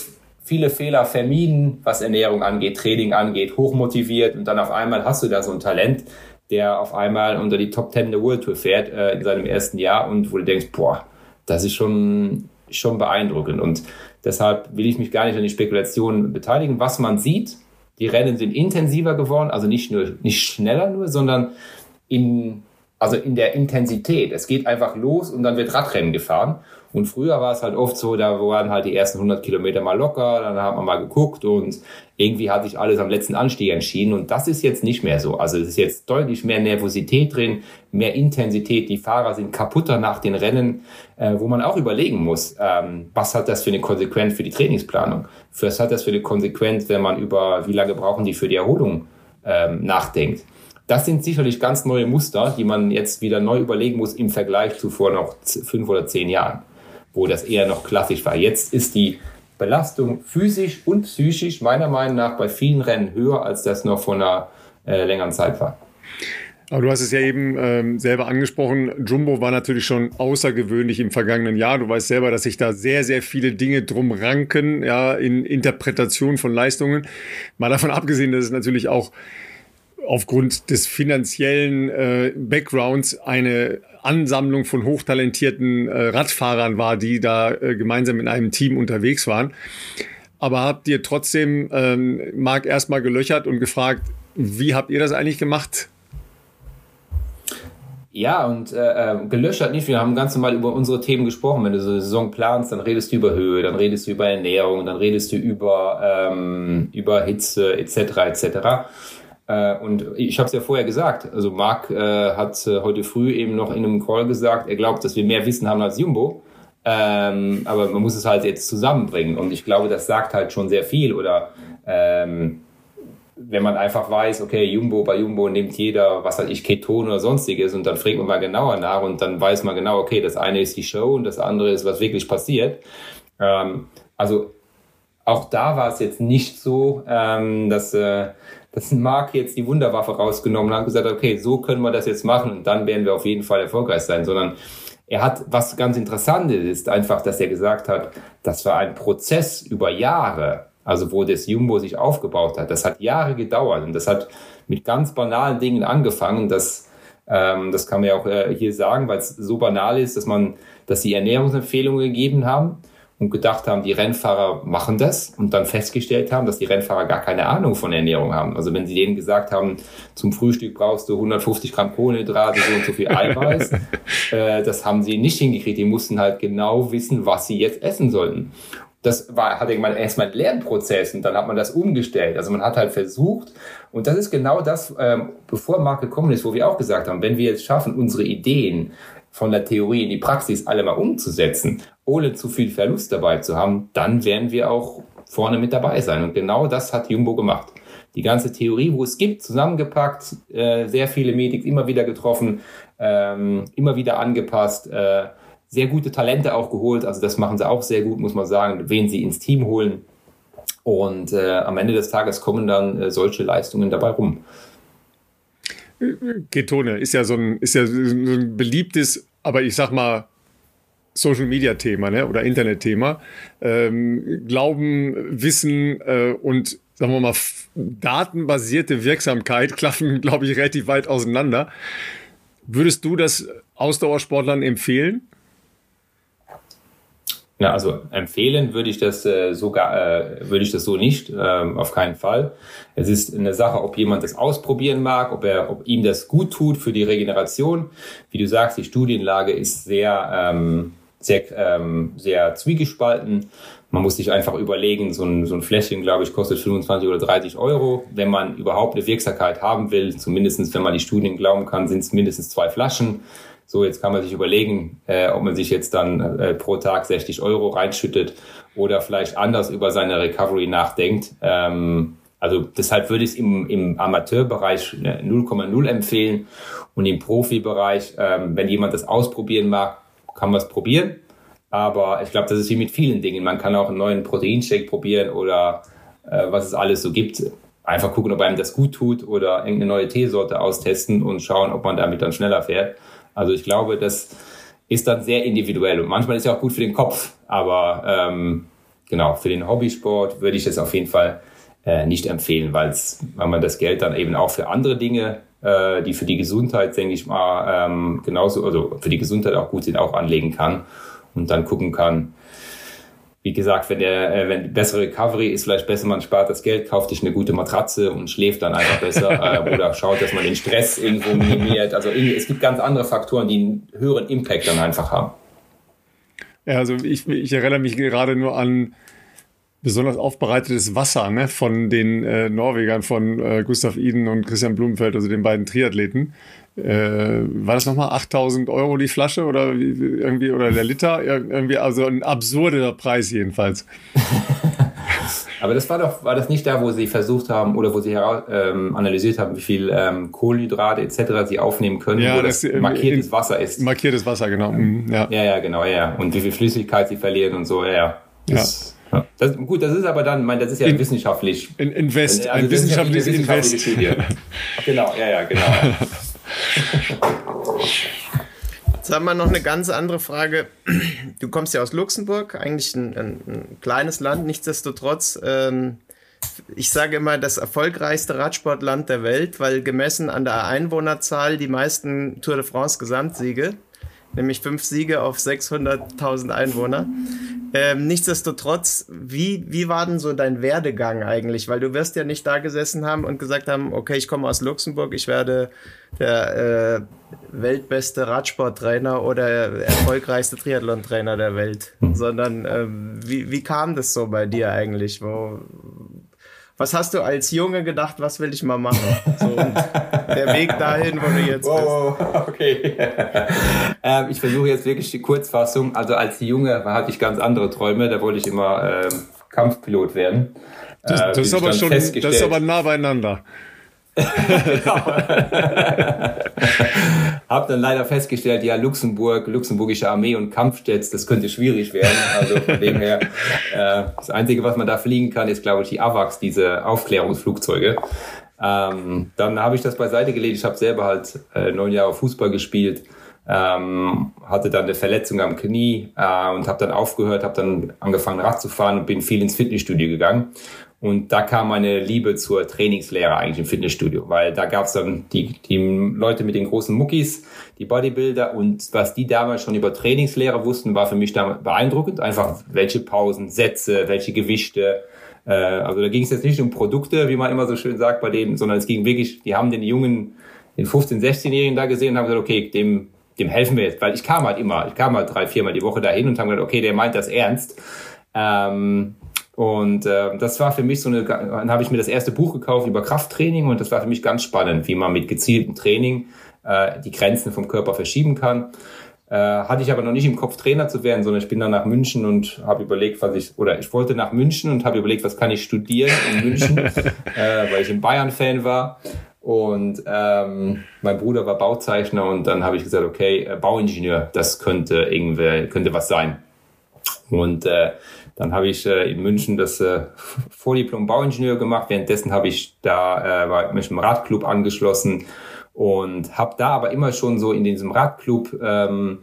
viele Fehler vermieden, was Ernährung angeht, Training angeht, hochmotiviert und dann auf einmal hast du da so ein Talent, der auf einmal unter die Top 10 der World Tour fährt äh, in seinem ersten Jahr und wo du denkst, boah, das ist schon, schon beeindruckend. Und deshalb will ich mich gar nicht an die Spekulation beteiligen. Was man sieht, die Rennen sind intensiver geworden, also nicht nur nicht schneller nur, sondern in also in der Intensität. Es geht einfach los und dann wird Radrennen gefahren. Und früher war es halt oft so, da waren halt die ersten 100 Kilometer mal locker, dann hat man mal geguckt und irgendwie hat sich alles am letzten Anstieg entschieden. Und das ist jetzt nicht mehr so. Also es ist jetzt deutlich mehr Nervosität drin, mehr Intensität. Die Fahrer sind kaputter nach den Rennen, äh, wo man auch überlegen muss, ähm, was hat das für eine Konsequenz für die Trainingsplanung? Was hat das für eine Konsequenz, wenn man über, wie lange brauchen die für die Erholung ähm, nachdenkt? Das sind sicherlich ganz neue Muster, die man jetzt wieder neu überlegen muss im Vergleich zu vor noch fünf oder zehn Jahren, wo das eher noch klassisch war. Jetzt ist die Belastung physisch und psychisch meiner Meinung nach bei vielen Rennen höher, als das noch vor einer äh, längeren Zeit war. Aber du hast es ja eben ähm, selber angesprochen. Jumbo war natürlich schon außergewöhnlich im vergangenen Jahr. Du weißt selber, dass sich da sehr, sehr viele Dinge drum ranken, ja, in Interpretation von Leistungen. Mal davon abgesehen, dass es natürlich auch aufgrund des finanziellen äh, Backgrounds eine Ansammlung von hochtalentierten äh, Radfahrern war, die da äh, gemeinsam in einem Team unterwegs waren. Aber habt ihr trotzdem ähm, Marc erstmal gelöchert und gefragt, wie habt ihr das eigentlich gemacht? Ja, und äh, äh gelöchert nicht. Wir haben ganz normal über unsere Themen gesprochen. Wenn du so eine Saison planst, dann redest du über Höhe, dann redest du über Ernährung, dann redest du über, ähm, über Hitze etc. etc. Äh, und ich habe es ja vorher gesagt, also Marc äh, hat äh, heute früh eben noch in einem Call gesagt, er glaubt, dass wir mehr Wissen haben als Jumbo. Ähm, aber man muss es halt jetzt zusammenbringen. Und ich glaube, das sagt halt schon sehr viel. Oder ähm, wenn man einfach weiß, okay, Jumbo, bei Jumbo nimmt jeder, was weiß ich, Keton oder sonstiges und dann fragt man mal genauer nach und dann weiß man genau, okay, das eine ist die Show und das andere ist, was wirklich passiert. Ähm, also auch da war es jetzt nicht so, ähm, dass äh, dass Mark jetzt die Wunderwaffe rausgenommen hat und gesagt okay, so können wir das jetzt machen und dann werden wir auf jeden Fall erfolgreich sein, sondern er hat, was ganz interessant ist, einfach, dass er gesagt hat, das war ein Prozess über Jahre, also wo das Jumbo sich aufgebaut hat. Das hat Jahre gedauert und das hat mit ganz banalen Dingen angefangen, dass ähm, das kann man ja auch äh, hier sagen, weil es so banal ist, dass man, dass sie Ernährungsempfehlungen gegeben haben und gedacht haben, die Rennfahrer machen das und dann festgestellt haben, dass die Rennfahrer gar keine Ahnung von Ernährung haben. Also wenn sie denen gesagt haben, zum Frühstück brauchst du 150 Gramm Kohlenhydrate, so und so viel Eiweiß, äh, das haben sie nicht hingekriegt. Die mussten halt genau wissen, was sie jetzt essen sollten. Das war, hatte man erstmal ein Lernprozess und dann hat man das umgestellt. Also man hat halt versucht, und das ist genau das, ähm, bevor Marc gekommen ist, wo wir auch gesagt haben, wenn wir jetzt schaffen, unsere Ideen von der Theorie in die Praxis alle mal umzusetzen, ohne zu viel Verlust dabei zu haben, dann werden wir auch vorne mit dabei sein. Und genau das hat Jumbo gemacht. Die ganze Theorie, wo es gibt, zusammengepackt, äh, sehr viele Meetings immer wieder getroffen, ähm, immer wieder angepasst, äh, sehr gute Talente auch geholt. Also das machen sie auch sehr gut, muss man sagen, wen sie ins Team holen. Und äh, am Ende des Tages kommen dann äh, solche Leistungen dabei rum. Ketone ist ja so ein, ist ja so ein beliebtes, aber ich sag mal, Social Media Thema ne? oder Internet Thema. Ähm, Glauben, Wissen äh, und sagen wir mal datenbasierte Wirksamkeit klaffen, glaube ich, relativ weit auseinander. Würdest du das Ausdauersportlern empfehlen? Ja, also empfehlen würde ich das äh, sogar äh, würde ich das so nicht, äh, auf keinen Fall. Es ist eine Sache, ob jemand das ausprobieren mag, ob er, ob ihm das gut tut für die Regeneration. Wie du sagst, die Studienlage ist sehr ähm, sehr ähm, sehr zwiegespalten. Man muss sich einfach überlegen, so ein, so ein Fläschchen, glaube ich, kostet 25 oder 30 Euro. Wenn man überhaupt eine Wirksamkeit haben will, zumindestens wenn man die Studien glauben kann, sind es mindestens zwei Flaschen. So, jetzt kann man sich überlegen, äh, ob man sich jetzt dann äh, pro Tag 60 Euro reinschüttet oder vielleicht anders über seine Recovery nachdenkt. Ähm, also deshalb würde ich es im, im Amateurbereich 0,0 äh, empfehlen und im Profibereich, ähm, wenn jemand das ausprobieren mag, kann man es probieren. Aber ich glaube, das ist wie mit vielen Dingen. Man kann auch einen neuen Proteinshake probieren oder äh, was es alles so gibt. Einfach gucken, ob einem das gut tut oder irgendeine neue Teesorte austesten und schauen, ob man damit dann schneller fährt. Also ich glaube, das ist dann sehr individuell und manchmal ist ja auch gut für den Kopf, aber ähm, genau, für den Hobbysport würde ich es auf jeden Fall äh, nicht empfehlen, weil man das Geld dann eben auch für andere Dinge, äh, die für die Gesundheit, denke ich mal, ähm, genauso, also für die Gesundheit auch gut sind, auch anlegen kann und dann gucken kann, wie gesagt, wenn der, äh, wenn bessere Recovery ist, vielleicht besser, man spart das Geld, kauft sich eine gute Matratze und schläft dann einfach besser äh, oder schaut, dass man den Stress irgendwo minimiert. Also es gibt ganz andere Faktoren, die einen höheren Impact dann einfach haben. Ja, also ich, ich erinnere mich gerade nur an besonders aufbereitetes Wasser ne, von den äh, Norwegern, von äh, Gustav Iden und Christian Blumenfeld, also den beiden Triathleten. Äh, war das nochmal 8000 Euro die Flasche oder irgendwie oder der Liter? Irgendwie, also ein absurder Preis jedenfalls. Aber das war doch, war das nicht da, wo sie versucht haben oder wo sie ähm, analysiert haben, wie viel ähm, Kohlenhydrate etc. sie aufnehmen können, ja, wo das, das markiertes in, Wasser ist. Markiertes Wasser, genau. Mhm, ja. ja, ja, genau, ja. Und wie viel Flüssigkeit sie verlieren und so, ja. ja. Das, ja. Das, gut, das ist aber dann, mein, das ist ja in, wissenschaftlich. In, Invest, also ein wissenschaftliches Invest. Studie. genau, ja, ja, genau. Jetzt haben wir noch eine ganz andere Frage. Du kommst ja aus Luxemburg, eigentlich ein, ein, ein kleines Land, nichtsdestotrotz. Ähm, ich sage immer das erfolgreichste Radsportland der Welt, weil gemessen an der Einwohnerzahl die meisten Tour de France Gesamtsiege nämlich fünf Siege auf 600.000 Einwohner. Ähm, nichtsdestotrotz, wie, wie war denn so dein Werdegang eigentlich? Weil du wirst ja nicht da gesessen haben und gesagt haben, okay, ich komme aus Luxemburg, ich werde der äh, weltbeste Radsporttrainer oder erfolgreichste Triathlon-Trainer der Welt, mhm. sondern ähm, wie, wie kam das so bei dir eigentlich? Wo, was hast du als Junge gedacht, was will ich mal machen? So, der Weg dahin, wo du jetzt wow, bist. Okay. ähm, ich versuche jetzt wirklich die Kurzfassung. Also als Junge hatte ich ganz andere Träume. Da wollte ich immer ähm, Kampfpilot werden. Das, das äh, ist aber schon, das ist aber nah beieinander Hab dann leider festgestellt, ja, Luxemburg, luxemburgische Armee und Kampfjets, das könnte schwierig werden. Also von dem her, äh, das Einzige, was man da fliegen kann, ist, glaube ich, die AVAX, diese Aufklärungsflugzeuge. Ähm, dann habe ich das beiseite gelegt. Ich habe selber halt äh, neun Jahre Fußball gespielt, ähm, hatte dann eine Verletzung am Knie äh, und habe dann aufgehört, habe dann angefangen Rad zu fahren und bin viel ins Fitnessstudio gegangen und da kam meine Liebe zur Trainingslehre eigentlich im Fitnessstudio, weil da gab's dann die, die Leute mit den großen Muckis, die Bodybuilder und was die damals schon über Trainingslehre wussten, war für mich da beeindruckend. Einfach welche Pausen, Sätze, welche Gewichte. Äh, also da ging es jetzt nicht um Produkte, wie man immer so schön sagt bei denen, sondern es ging wirklich, die haben den jungen, den 15-, 16-Jährigen da gesehen und haben gesagt, okay, dem, dem helfen wir jetzt, weil ich kam halt immer, ich kam halt drei, viermal die Woche dahin und haben gesagt, okay, der meint das ernst. Ähm, und äh, das war für mich so eine, dann habe ich mir das erste Buch gekauft über Krafttraining und das war für mich ganz spannend, wie man mit gezieltem Training äh, die Grenzen vom Körper verschieben kann. Äh, hatte ich aber noch nicht im Kopf Trainer zu werden, sondern ich bin dann nach München und habe überlegt, was ich, oder ich wollte nach München und habe überlegt, was kann ich studieren in München, äh, weil ich ein Bayern-Fan war. Und ähm, mein Bruder war Bauzeichner und dann habe ich gesagt, okay, äh, Bauingenieur, das könnte irgendwie, könnte was sein. Und äh, dann habe ich äh, in München das äh, Vordiplom Bauingenieur gemacht. Währenddessen habe ich da äh, war mich im Radclub angeschlossen und habe da aber immer schon so in diesem Radclub ähm,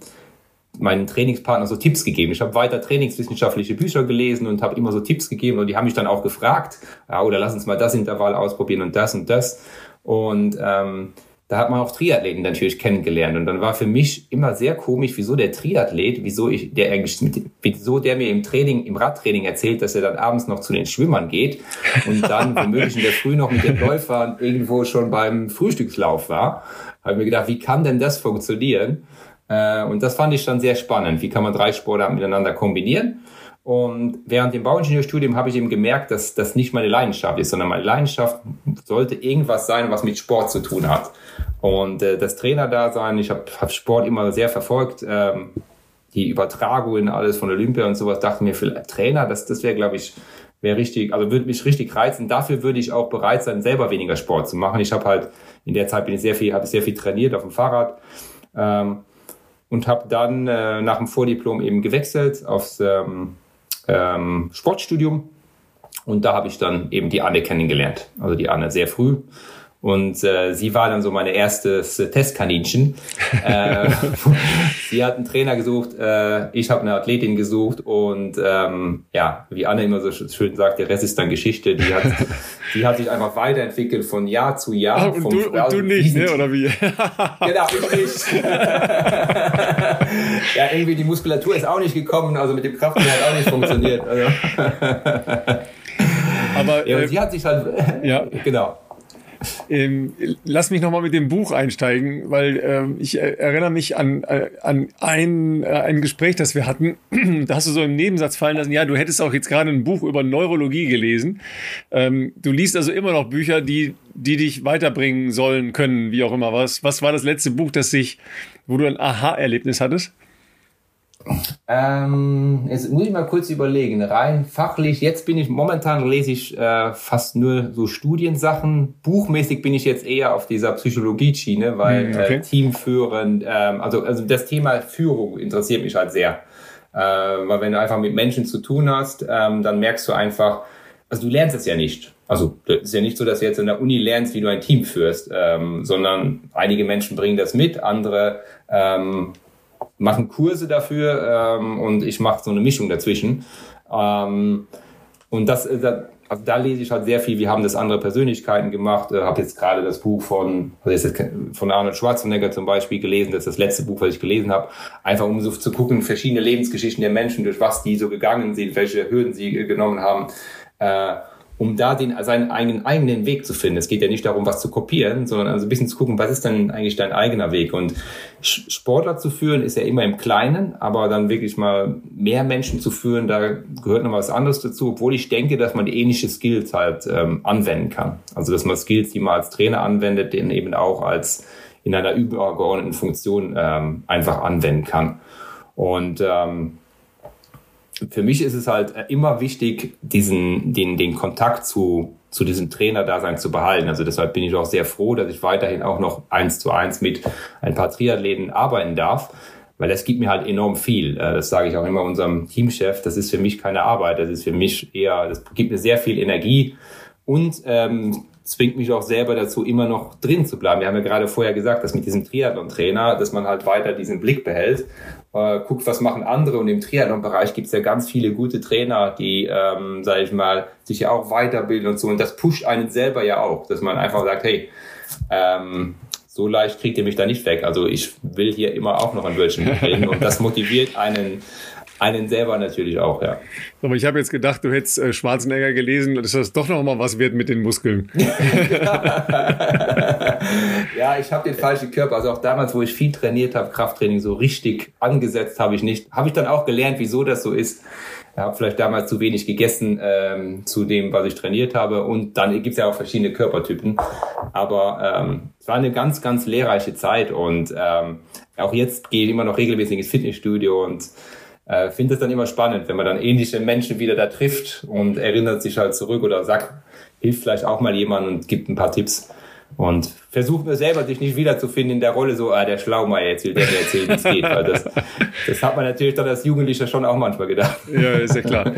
meinen Trainingspartner so Tipps gegeben. Ich habe weiter trainingswissenschaftliche Bücher gelesen und habe immer so Tipps gegeben und die haben mich dann auch gefragt, ja, oder lass uns mal das Intervall ausprobieren und das und das. Und ähm, da hat man auch Triathleten natürlich kennengelernt. Und dann war für mich immer sehr komisch, wieso der Triathlet, wieso ich, der eigentlich, wieso der mir im Training, im Radtraining erzählt, dass er dann abends noch zu den Schwimmern geht und dann womöglich in der Früh noch mit den Läufern irgendwo schon beim Frühstückslauf war. Habe ich mir gedacht, wie kann denn das funktionieren? Äh, und das fand ich dann sehr spannend. Wie kann man drei Sportarten miteinander kombinieren? Und während dem Bauingenieurstudium habe ich eben gemerkt, dass das nicht meine Leidenschaft ist, sondern meine Leidenschaft sollte irgendwas sein, was mit Sport zu tun hat. Und äh, das Trainerdasein, ich habe hab Sport immer sehr verfolgt, ähm, die Übertragungen, alles von Olympia und sowas, dachte mir, für Trainer, das, das wäre, glaube ich, wäre richtig, also würde mich richtig reizen. Dafür würde ich auch bereit sein, selber weniger Sport zu machen. Ich habe halt in der Zeit bin ich sehr viel, habe sehr viel trainiert auf dem Fahrrad ähm, und habe dann äh, nach dem Vordiplom eben gewechselt aufs ähm, ähm, Sportstudium und da habe ich dann eben die Anne kennengelernt. Also die Anne sehr früh. Und äh, sie war dann so meine erstes äh, Testkaninchen. äh, sie hat einen Trainer gesucht, äh, ich habe eine Athletin gesucht und ähm, ja, wie Anne immer so schön sagt, der Rest ist dann Geschichte. Die hat, die hat sich einfach weiterentwickelt von Jahr zu Jahr. Ach, und, vom, du, und du nicht, ne? oder wie? genau, ich nicht. ja, irgendwie die Muskulatur ist auch nicht gekommen, also mit dem Kraft hat auch nicht funktioniert. Also. Aber ja, äh, sie hat sich halt, ja. genau. Ähm, lass mich nochmal mit dem Buch einsteigen, weil ähm, ich erinnere mich an, äh, an ein, äh, ein Gespräch, das wir hatten. da hast du so im Nebensatz fallen lassen, ja, du hättest auch jetzt gerade ein Buch über Neurologie gelesen. Ähm, du liest also immer noch Bücher, die, die dich weiterbringen sollen, können, wie auch immer. Was, was war das letzte Buch, das sich, wo du ein Aha-Erlebnis hattest? Ähm, jetzt muss ich mal kurz überlegen. Rein fachlich, jetzt bin ich, momentan lese ich äh, fast nur so Studiensachen. Buchmäßig bin ich jetzt eher auf dieser Psychologie-Schiene, weil hm, okay. äh, Teamführen, ähm, also, also das Thema Führung interessiert mich halt sehr. Äh, weil wenn du einfach mit Menschen zu tun hast, ähm, dann merkst du einfach, also du lernst es ja nicht. Also es ist ja nicht so, dass du jetzt in der Uni lernst, wie du ein Team führst, ähm, sondern einige Menschen bringen das mit, andere ähm, machen Kurse dafür ähm, und ich mache so eine Mischung dazwischen. Ähm, und das, äh, da, also da lese ich halt sehr viel. Wir haben das andere Persönlichkeiten gemacht. Äh, habe jetzt gerade das Buch von also jetzt von Arnold Schwarzenegger zum Beispiel gelesen. Das ist das letzte Buch, was ich gelesen habe. Einfach um so zu gucken, verschiedene Lebensgeschichten der Menschen, durch was die so gegangen sind, welche Hürden sie genommen haben. Äh, um da den, seinen eigenen, eigenen Weg zu finden. Es geht ja nicht darum, was zu kopieren, sondern also ein bisschen zu gucken, was ist denn eigentlich dein eigener Weg? Und Sportler zu führen ist ja immer im Kleinen, aber dann wirklich mal mehr Menschen zu führen, da gehört noch was anderes dazu, obwohl ich denke, dass man ähnliche Skills halt ähm, anwenden kann. Also dass man Skills, die man als Trainer anwendet, den eben auch als in einer übergeordneten Funktion ähm, einfach anwenden kann. Und ähm, für mich ist es halt immer wichtig, diesen, den, den Kontakt zu, zu diesem Trainer-Dasein zu behalten. Also deshalb bin ich auch sehr froh, dass ich weiterhin auch noch eins zu eins mit ein paar Triathleten arbeiten darf, weil das gibt mir halt enorm viel. Äh, das sage ich auch immer unserem Teamchef. Das ist für mich keine Arbeit. Das ist für mich eher, das gibt mir sehr viel Energie und ähm, zwingt mich auch selber dazu, immer noch drin zu bleiben. Wir haben ja gerade vorher gesagt, dass mit diesem Triathlon-Trainer, dass man halt weiter diesen Blick behält, äh, guckt, was machen andere. Und im Triathlon-Bereich gibt es ja ganz viele gute Trainer, die, ähm, sage ich mal, sich ja auch weiterbilden und so. Und das pusht einen selber ja auch, dass man einfach sagt, hey, ähm, so leicht kriegt ihr mich da nicht weg. Also ich will hier immer auch noch ein Wörtchen mitreden und das motiviert einen einen selber natürlich auch, ja. Aber ich habe jetzt gedacht, du hättest äh, Schwarzenegger gelesen, dass das doch noch mal was wird mit den Muskeln. ja, ich habe den falschen Körper. Also auch damals, wo ich viel trainiert habe, Krafttraining so richtig angesetzt habe ich nicht. Habe ich dann auch gelernt, wieso das so ist. Ich habe vielleicht damals zu wenig gegessen ähm, zu dem, was ich trainiert habe. Und dann gibt es ja auch verschiedene Körpertypen. Aber ähm, es war eine ganz, ganz lehrreiche Zeit. Und ähm, auch jetzt gehe ich immer noch regelmäßig ins Fitnessstudio und äh, finde es dann immer spannend, wenn man dann ähnliche Menschen wieder da trifft und erinnert sich halt zurück oder sagt, hilft vielleicht auch mal jemand und gibt ein paar Tipps. Und versucht mir selber, sich nicht wiederzufinden in der Rolle, so, ah, der Schlaumeier jetzt will der mir erzählen, wie es geht. Weil das, das hat man natürlich dann als Jugendlicher schon auch manchmal gedacht. Ja, ist ja klar.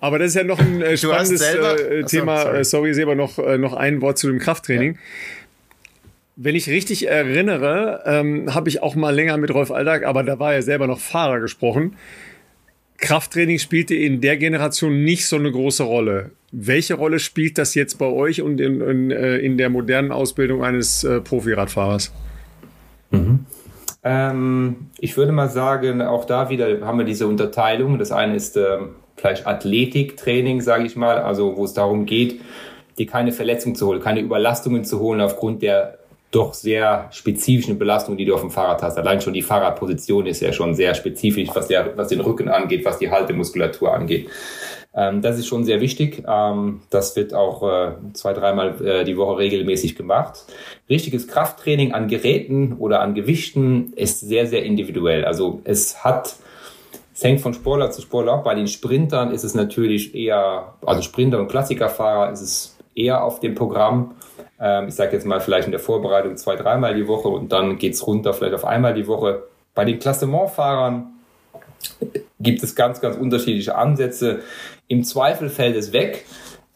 Aber das ist ja noch ein äh, spannendes äh, Thema. Sorry. Äh, sorry, Seba, noch, äh, noch ein Wort zu dem Krafttraining. Ja Wenn ich richtig erinnere, ähm, habe ich auch mal länger mit Rolf Aldag, aber da war er selber noch Fahrer gesprochen. Krafttraining spielte in der Generation nicht so eine große Rolle. Welche Rolle spielt das jetzt bei euch und in, in, äh, in der modernen Ausbildung eines äh, Profiradfahrers? Mhm. Ähm, ich würde mal sagen, auch da wieder haben wir diese Unterteilung. Das eine ist ähm, vielleicht Athletiktraining, sage ich mal, also wo es darum geht, dir keine Verletzung zu holen, keine Überlastungen zu holen aufgrund der doch sehr spezifischen Belastungen, die du auf dem Fahrrad hast. Allein schon die Fahrradposition ist ja schon sehr spezifisch, was, der, was den Rücken angeht, was die Haltemuskulatur angeht. Ähm, das ist schon sehr wichtig. Ähm, das wird auch äh, zwei, dreimal äh, die Woche regelmäßig gemacht. Richtiges Krafttraining an Geräten oder an Gewichten ist sehr, sehr individuell. Also es hat es hängt von Sportler zu Sportler ab. Bei den Sprintern ist es natürlich eher, also Sprinter und Klassikerfahrer ist es eher auf dem Programm. Ähm, ich sage jetzt mal vielleicht in der Vorbereitung zwei, dreimal die Woche und dann geht es runter vielleicht auf einmal die Woche. Bei den Klassementfahrern gibt es ganz, ganz unterschiedliche Ansätze. Im Zweifel fällt es weg.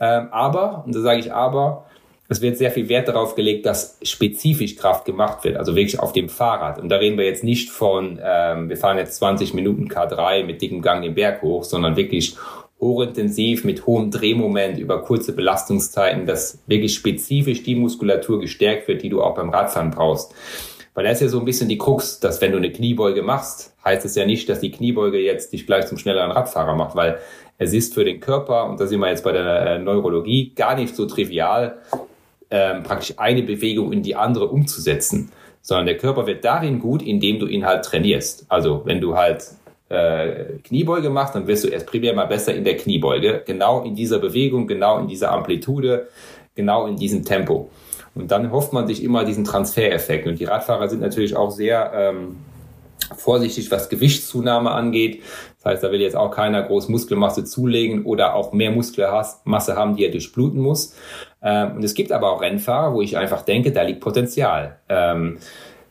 Ähm, aber, und da sage ich aber, es wird sehr viel Wert darauf gelegt, dass spezifisch Kraft gemacht wird, also wirklich auf dem Fahrrad. Und da reden wir jetzt nicht von, ähm, wir fahren jetzt 20 Minuten K3 mit dickem Gang den Berg hoch, sondern wirklich hochintensiv mit hohem Drehmoment über kurze Belastungszeiten, dass wirklich spezifisch die Muskulatur gestärkt wird, die du auch beim Radfahren brauchst. Weil da ist ja so ein bisschen die Krux, dass wenn du eine Kniebeuge machst, heißt es ja nicht, dass die Kniebeuge jetzt dich gleich zum schnelleren Radfahrer macht, weil es ist für den Körper, und da sind wir jetzt bei der äh, Neurologie, gar nicht so trivial, ähm, praktisch eine Bewegung in die andere umzusetzen, sondern der Körper wird darin gut, indem du ihn halt trainierst. Also wenn du halt äh, Kniebeuge machst, dann wirst du erst primär mal besser in der Kniebeuge, genau in dieser Bewegung, genau in dieser Amplitude, genau in diesem Tempo. Und dann hofft man sich immer diesen Transfereffekt. Und die Radfahrer sind natürlich auch sehr ähm, vorsichtig, was Gewichtszunahme angeht. Das heißt, da will jetzt auch keiner groß Muskelmasse zulegen oder auch mehr Muskelmasse haben, die er durchbluten muss. Ähm, und es gibt aber auch Rennfahrer, wo ich einfach denke, da liegt Potenzial. Ähm,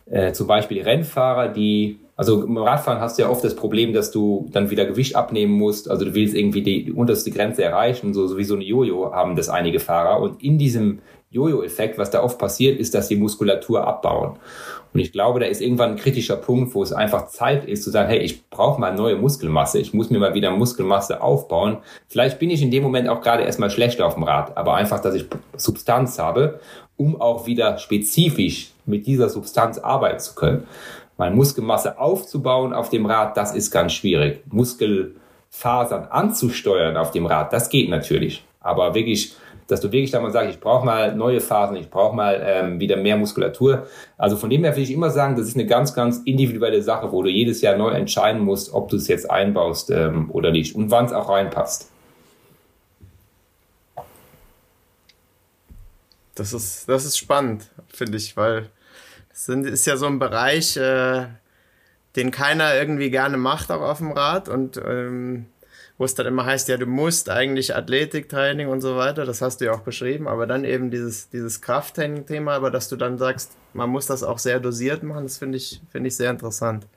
äh, zum Beispiel Rennfahrer, die also im Radfahren hast du ja oft das Problem, dass du dann wieder Gewicht abnehmen musst. Also du willst irgendwie die, unterste Grenze erreichen, so, so wie so eine Jojo haben das einige Fahrer. Und in diesem Jojo-Effekt, was da oft passiert, ist, dass die Muskulatur abbauen. Und ich glaube, da ist irgendwann ein kritischer Punkt, wo es einfach Zeit ist zu sagen, hey, ich brauche mal neue Muskelmasse, ich muss mir mal wieder Muskelmasse aufbauen. Vielleicht bin ich in dem Moment auch gerade erstmal schlecht auf dem Rad, aber einfach, dass ich Substanz habe, um auch wieder spezifisch mit dieser Substanz arbeiten zu können. Weil Muskelmasse aufzubauen auf dem Rad, das ist ganz schwierig. Muskelfasern anzusteuern auf dem Rad, das geht natürlich. Aber wirklich, dass du wirklich da mal sagst, ich brauche mal neue Fasern, ich brauche mal ähm, wieder mehr Muskulatur. Also von dem her will ich immer sagen, das ist eine ganz, ganz individuelle Sache, wo du jedes Jahr neu entscheiden musst, ob du es jetzt einbaust ähm, oder nicht und wann es auch reinpasst. Das ist, das ist spannend, finde ich, weil das ist ja so ein Bereich, äh, den keiner irgendwie gerne macht, auch auf dem Rad. Und ähm, wo es dann immer heißt, ja, du musst eigentlich Athletiktraining und so weiter, das hast du ja auch beschrieben, aber dann eben dieses, dieses Krafttraining-Thema, aber dass du dann sagst, man muss das auch sehr dosiert machen, das finde ich, finde ich sehr interessant.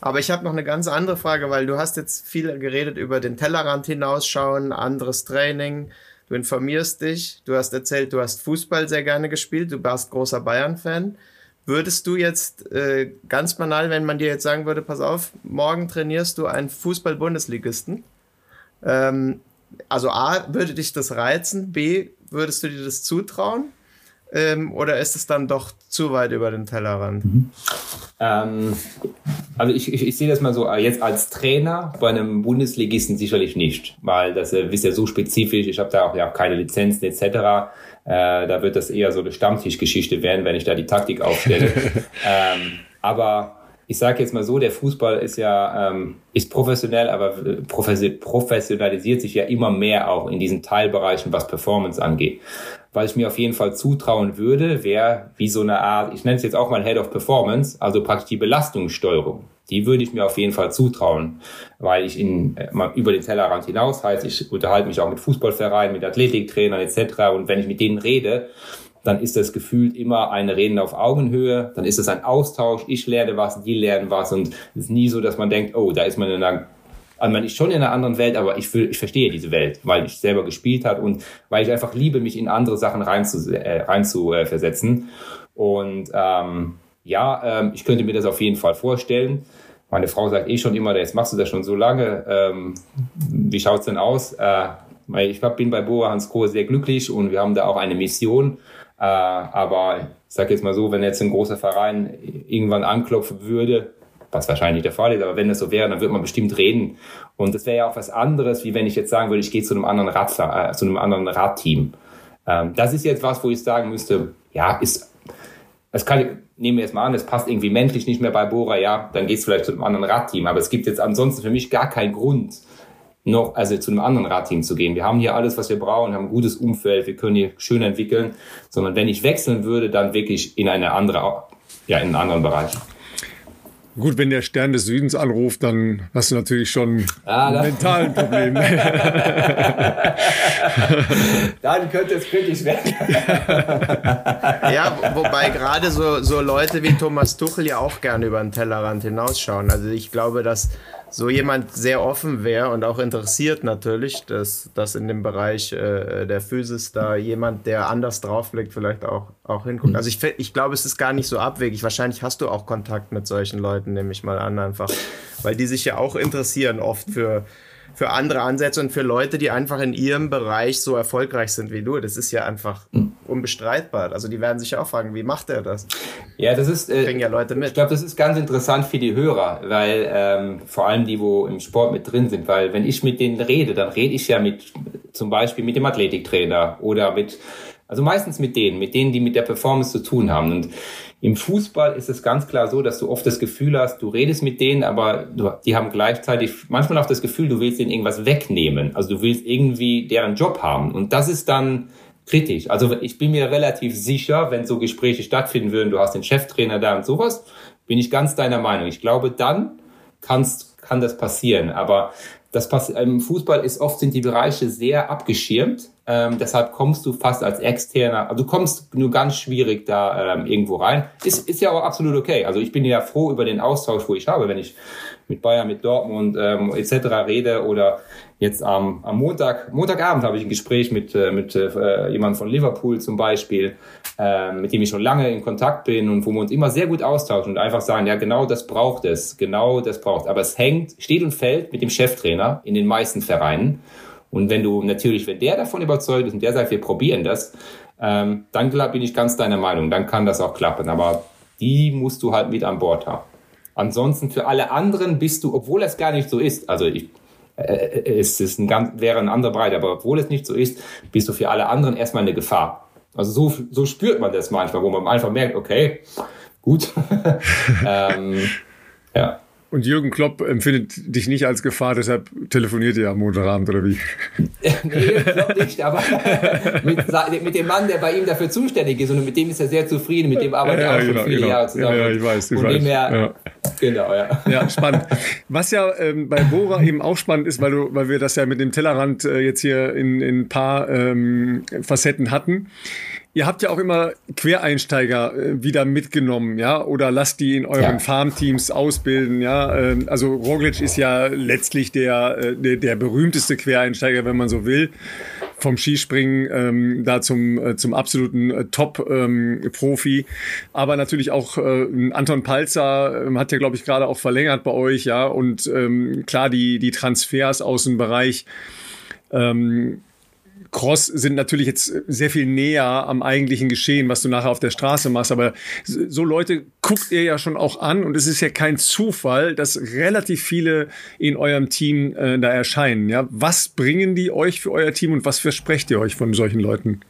Aber ich habe noch eine ganz andere Frage, weil du hast jetzt viel geredet über den Tellerrand hinausschauen, anderes Training, du informierst dich, du hast erzählt, du hast Fußball sehr gerne gespielt, du warst großer Bayern-Fan. Würdest du jetzt äh, ganz banal, wenn man dir jetzt sagen würde, pass auf, morgen trainierst du einen Fußball-Bundesligisten? Ähm, also A, würde dich das reizen? B, würdest du dir das zutrauen? Ähm, oder ist es dann doch zu weit über den Tellerrand? Mhm. Ähm, also ich, ich, ich, sehe das mal so, jetzt als Trainer bei einem Bundesligisten sicherlich nicht, weil das äh, ist ja so spezifisch, ich habe da auch ja keine Lizenzen etc. Äh, da wird das eher so eine Stammtischgeschichte werden, wenn ich da die Taktik aufstelle. ähm, aber ich sage jetzt mal so, der Fußball ist ja ähm, ist professionell, aber professionalisiert sich ja immer mehr auch in diesen Teilbereichen, was Performance angeht. Was ich mir auf jeden Fall zutrauen würde, wäre wie so eine Art, ich nenne es jetzt auch mal Head of Performance, also praktisch die Belastungssteuerung. Die würde ich mir auf jeden Fall zutrauen, weil ich in, äh, über den Tellerrand hinaus heißt, ich unterhalte mich auch mit Fußballvereinen, mit Athletiktrainern etc. Und wenn ich mit denen rede, dann ist das gefühlt immer eine Reden auf Augenhöhe, dann ist es ein Austausch, ich lerne was, die lernen was und es ist nie so, dass man denkt, oh, da ist man in einer also man ist schon in einer anderen Welt, aber ich, ich verstehe diese Welt, weil ich selber gespielt habe und weil ich einfach liebe, mich in andere Sachen rein zu, äh, rein äh. Und ähm, ja, ähm, ich könnte mir das auf jeden Fall vorstellen. Meine Frau sagt eh schon immer, jetzt machst du das schon so lange. Ähm, wie schaut's denn aus? Äh, ich bin bei Boa Hans Grohe sehr glücklich und wir haben da auch eine Mission. Äh, aber ich sage jetzt mal so, wenn jetzt ein großer Verein irgendwann anklopfen würde, was wahrscheinlich der Fall ist, aber wenn das so wäre, dann würde man bestimmt reden. Und das wäre ja auch was anderes, wie wenn ich jetzt sagen würde, ich gehe zu einem anderen Rad, äh, zu einem anderen Radteam. Ähm, das ist jetzt was, wo ich sagen müsste, ja, ist, das kann, nehmen wir jetzt mal an, es passt irgendwie menschlich nicht mehr bei Bora, ja, dann geht es vielleicht zu einem anderen Radteam. Aber es gibt jetzt ansonsten für mich gar keinen Grund, noch, also zu einem anderen Radteam zu gehen. Wir haben hier alles, was wir brauchen, haben ein gutes Umfeld, wir können hier schön entwickeln, sondern wenn ich wechseln würde, dann wirklich in eine andere, ja, in einen anderen Bereich. Gut, wenn der Stern des Südens anruft, dann hast du natürlich schon ah, ein mentalen Problem. dann könnte es kritisch werden. ja, wobei gerade so, so Leute wie Thomas Tuchel ja auch gerne über den Tellerrand hinausschauen. Also ich glaube, dass so jemand sehr offen wäre und auch interessiert natürlich, dass, dass in dem Bereich äh, der Physis da jemand, der anders draufblickt, vielleicht auch, auch hinguckt. Also ich, ich glaube, es ist gar nicht so abwegig. Wahrscheinlich hast du auch Kontakt mit solchen Leuten, nehme ich mal an, einfach. Weil die sich ja auch interessieren oft für, für andere Ansätze und für Leute, die einfach in ihrem Bereich so erfolgreich sind wie du. Das ist ja einfach hm. unbestreitbar. Also die werden sich ja auch fragen, wie macht er das? Ja, das ist. Äh, Bringen ja Leute mit. Ich glaube, das ist ganz interessant für die Hörer, weil ähm, vor allem die, wo im Sport mit drin sind, weil wenn ich mit denen rede, dann rede ich ja mit zum Beispiel mit dem Athletiktrainer oder mit also meistens mit denen, mit denen, die mit der Performance zu tun haben. Und im Fußball ist es ganz klar so, dass du oft das Gefühl hast, du redest mit denen, aber du, die haben gleichzeitig manchmal auch das Gefühl, du willst ihnen irgendwas wegnehmen. Also du willst irgendwie deren Job haben. Und das ist dann kritisch. Also ich bin mir relativ sicher, wenn so Gespräche stattfinden würden, du hast den Cheftrainer da und sowas, bin ich ganz deiner Meinung. Ich glaube, dann kannst, kann das passieren. Aber das pass im Fußball ist oft sind die Bereiche sehr abgeschirmt. Ähm, deshalb kommst du fast als externer, also du kommst nur ganz schwierig da ähm, irgendwo rein. Ist, ist ja auch absolut okay. Also ich bin ja froh über den Austausch, wo ich habe, wenn ich mit Bayern, mit Dortmund ähm, etc. rede oder jetzt am, am Montag, Montagabend habe ich ein Gespräch mit, äh, mit äh, jemandem von Liverpool zum Beispiel, äh, mit dem ich schon lange in Kontakt bin und wo wir uns immer sehr gut austauschen und einfach sagen, ja genau das braucht es, genau das braucht. Aber es hängt, steht und fällt mit dem Cheftrainer in den meisten Vereinen. Und wenn du natürlich, wenn der davon überzeugt ist und der sagt, wir probieren das, ähm, dann glaub, bin ich ganz deiner Meinung, dann kann das auch klappen. Aber die musst du halt mit an Bord haben. Ansonsten für alle anderen bist du, obwohl es gar nicht so ist, also ich, äh, äh es ist ein ganz, wäre ein anderer Bereich, aber obwohl es nicht so ist, bist du für alle anderen erstmal eine Gefahr. Also so, so spürt man das manchmal, wo man einfach merkt, okay, gut. ähm, ja. Und Jürgen Klopp empfindet dich nicht als Gefahr, deshalb telefoniert ihr am Montagabend oder wie? nee, Klopp nicht, aber mit, mit, dem Mann, der bei ihm dafür zuständig ist und mit dem ist er sehr zufrieden, mit dem arbeitet er ja, auch schon genau, viele genau. Jahre zusammen. Ja, ja, ich weiß, ich und weiß. Her, ja. Genau, ja. Ja, spannend. Was ja ähm, bei Bora eben auch spannend ist, weil, du, weil wir das ja mit dem Tellerrand äh, jetzt hier in, in ein paar ähm, Facetten hatten Ihr habt ja auch immer Quereinsteiger äh, wieder mitgenommen, ja, oder lasst die in euren ja. Farmteams ausbilden, ja. Äh, also Roglic ist ja letztlich der, äh, der, der berühmteste Quereinsteiger, wenn man so will, vom Skispringen ähm, da zum äh, zum absoluten Top-Profi. Ähm, Aber natürlich auch äh, Anton Palzer äh, hat ja, glaube ich, gerade auch verlängert bei euch, ja. Und ähm, klar die die Transfers aus dem Bereich ähm, Cross sind natürlich jetzt sehr viel näher am eigentlichen Geschehen, was du nachher auf der Straße machst. Aber so Leute guckt ihr ja schon auch an und es ist ja kein Zufall, dass relativ viele in eurem Team äh, da erscheinen. Ja, was bringen die euch für euer Team und was versprecht ihr euch von solchen Leuten?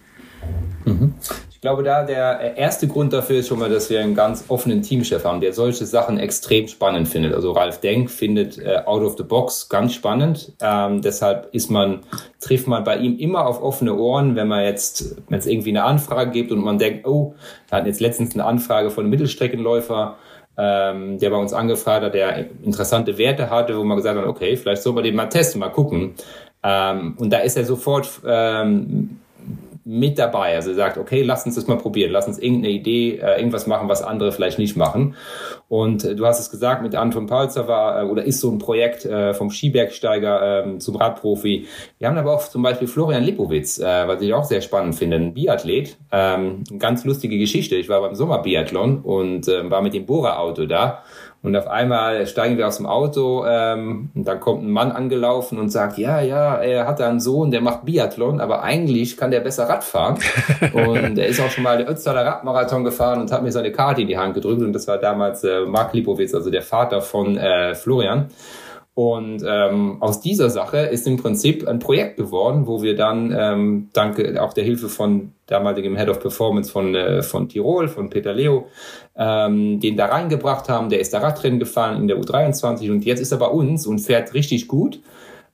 Mhm glaube, da der erste Grund dafür ist schon mal, dass wir einen ganz offenen Teamchef haben, der solche Sachen extrem spannend findet. Also Ralf Denk findet äh, Out of the Box ganz spannend. Ähm, deshalb ist man, trifft man bei ihm immer auf offene Ohren, wenn man jetzt, wenn es irgendwie eine Anfrage gibt und man denkt, oh, wir hatten jetzt letztens eine Anfrage von einem Mittelstreckenläufer, ähm, der bei uns angefragt hat, der interessante Werte hatte, wo man gesagt hat, okay, vielleicht soll man den mal testen, mal gucken. Ähm, und da ist er sofort ähm, mit dabei. Also sagt, okay, lass uns das mal probieren, lass uns irgendeine Idee, äh, irgendwas machen, was andere vielleicht nicht machen. Und äh, du hast es gesagt, mit Anton Palzer war äh, oder ist so ein Projekt äh, vom Skibergsteiger äh, zum Radprofi. Wir haben aber auch zum Beispiel Florian Lipowitz, äh, was ich auch sehr spannend finde, ein Biathlet. Ähm, ganz lustige Geschichte. Ich war beim Sommerbiathlon und äh, war mit dem Bohrer-Auto da und auf einmal steigen wir aus dem Auto ähm, und dann kommt ein Mann angelaufen und sagt, ja, ja, er hat da einen Sohn, der macht Biathlon, aber eigentlich kann der besser Rad fahren. und er ist auch schon mal der Ötztaler Radmarathon gefahren und hat mir seine Karte in die Hand gedrückt. Und das war damals äh, Mark Lipowitz, also der Vater von äh, Florian. Und ähm, aus dieser Sache ist im Prinzip ein Projekt geworden, wo wir dann ähm, dank auch der Hilfe von damaligem Head of Performance von, äh, von Tirol, von Peter Leo, ähm, den da reingebracht haben. Der ist da Radrennen gefahren in der U23 und jetzt ist er bei uns und fährt richtig gut.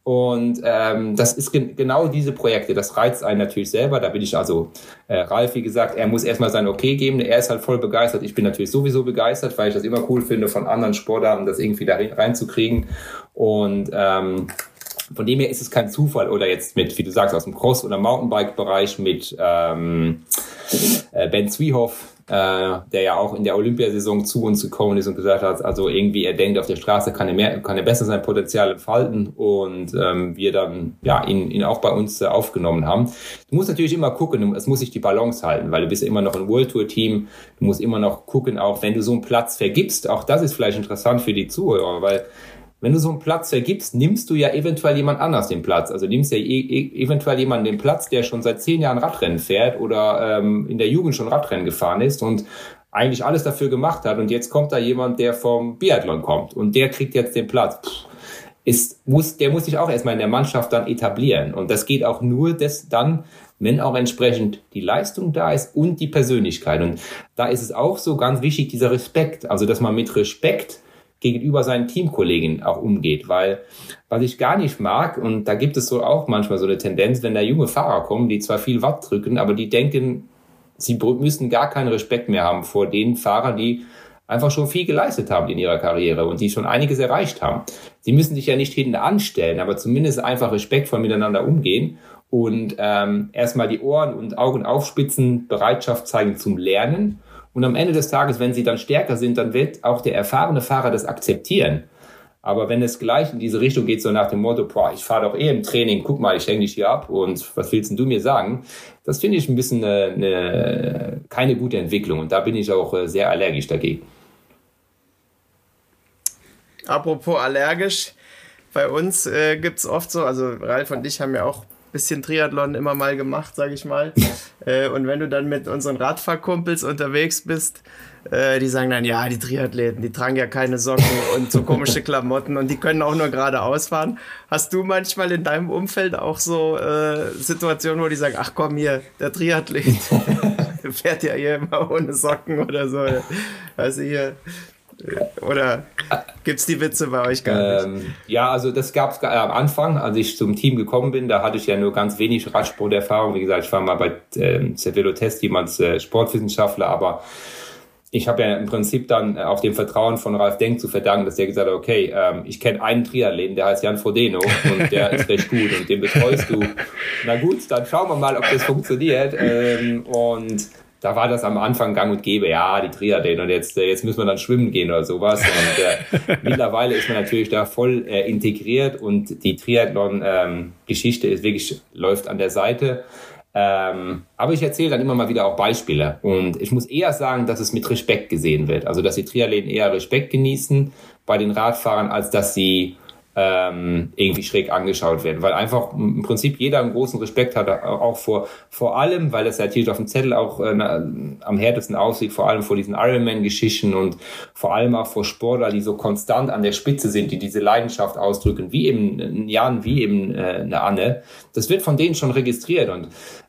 Und ähm, das ist ge genau diese Projekte. Das reizt einen natürlich selber. Da bin ich also, äh, Ralf, wie gesagt, er muss erstmal sein Okay geben. Er ist halt voll begeistert. Ich bin natürlich sowieso begeistert, weil ich das immer cool finde, von anderen Sportarten das irgendwie da reinzukriegen. Und ähm, von dem her ist es kein Zufall oder jetzt mit, wie du sagst, aus dem Cross- oder Mountainbike-Bereich mit ähm, äh, Ben Zwiehoff, äh, der ja auch in der Olympiasaison zu uns gekommen ist und gesagt hat, also irgendwie er denkt, auf der Straße kann er, mehr, kann er besser sein Potenzial entfalten und ähm, wir dann ja ihn, ihn auch bei uns äh, aufgenommen haben. Du musst natürlich immer gucken, es muss sich die Balance halten, weil du bist ja immer noch ein World Tour Team, du musst immer noch gucken, auch wenn du so einen Platz vergibst, auch das ist vielleicht interessant für die Zuhörer, weil wenn du so einen Platz vergibst, nimmst du ja eventuell jemand anders den Platz. Also nimmst ja e e eventuell jemanden den Platz, der schon seit zehn Jahren Radrennen fährt oder ähm, in der Jugend schon Radrennen gefahren ist und eigentlich alles dafür gemacht hat. Und jetzt kommt da jemand, der vom Biathlon kommt und der kriegt jetzt den Platz. ist, muss, der muss sich auch erstmal in der Mannschaft dann etablieren. Und das geht auch nur das dann, wenn auch entsprechend die Leistung da ist und die Persönlichkeit. Und da ist es auch so ganz wichtig, dieser Respekt. Also, dass man mit Respekt gegenüber seinen Teamkollegen auch umgeht, weil was ich gar nicht mag, und da gibt es so auch manchmal so eine Tendenz, wenn da junge Fahrer kommen, die zwar viel Watt drücken, aber die denken, sie müssen gar keinen Respekt mehr haben vor den Fahrern, die einfach schon viel geleistet haben in ihrer Karriere und die schon einiges erreicht haben. Sie müssen sich ja nicht hinten anstellen, aber zumindest einfach respektvoll miteinander umgehen und ähm, erstmal die Ohren und Augen aufspitzen, Bereitschaft zeigen zum Lernen und am Ende des Tages, wenn sie dann stärker sind, dann wird auch der erfahrene Fahrer das akzeptieren. Aber wenn es gleich in diese Richtung geht, so nach dem Motto, boah, ich fahre doch eh im Training, guck mal, ich hänge dich hier ab und was willst denn du mir sagen? Das finde ich ein bisschen eine, eine, keine gute Entwicklung und da bin ich auch äh, sehr allergisch dagegen. Apropos allergisch, bei uns äh, gibt es oft so, also Ralf und ich haben ja auch bisschen Triathlon immer mal gemacht, sage ich mal. äh, und wenn du dann mit unseren Radfahrkumpels unterwegs bist, äh, die sagen dann, ja, die Triathleten, die tragen ja keine Socken und so komische Klamotten und die können auch nur geradeaus fahren. Hast du manchmal in deinem Umfeld auch so äh, Situationen, wo die sagen, ach komm hier, der Triathlet fährt ja hier immer ohne Socken oder so. Also hier, oder gibt es die Witze bei euch gar nicht? Ähm, ja, also das gab es am Anfang, als ich zum Team gekommen bin. Da hatte ich ja nur ganz wenig Radsporterfahrung. Wie gesagt, ich war mal bei ähm, Cervelo Test, jemand äh, Sportwissenschaftler, aber ich habe ja im Prinzip dann äh, auf dem Vertrauen von Ralf Denk zu verdanken, dass der gesagt hat, okay, ähm, ich kenne einen Triathleten, der heißt Jan Frodeno und der ist recht gut und den betreust du. Na gut, dann schauen wir mal, ob das funktioniert. Ähm, und da war das am Anfang gang und gäbe, ja, die Triathlon und jetzt, äh, jetzt müssen wir dann schwimmen gehen oder sowas. Und äh, mittlerweile ist man natürlich da voll äh, integriert und die Triathlon-Geschichte ähm, ist wirklich, läuft an der Seite. Ähm, aber ich erzähle dann immer mal wieder auch Beispiele und ich muss eher sagen, dass es mit Respekt gesehen wird. Also, dass die Triathleten eher Respekt genießen bei den Radfahrern, als dass sie ähm, irgendwie schräg angeschaut werden, weil einfach im Prinzip jeder einen großen Respekt hat, auch vor, vor allem, weil das natürlich auf dem Zettel auch äh, am härtesten aussieht, vor allem vor diesen Ironman-Geschichten und vor allem auch vor Sportler, die so konstant an der Spitze sind, die diese Leidenschaft ausdrücken, wie eben ein Jan, wie eben äh, eine Anne. Das wird von denen schon registriert und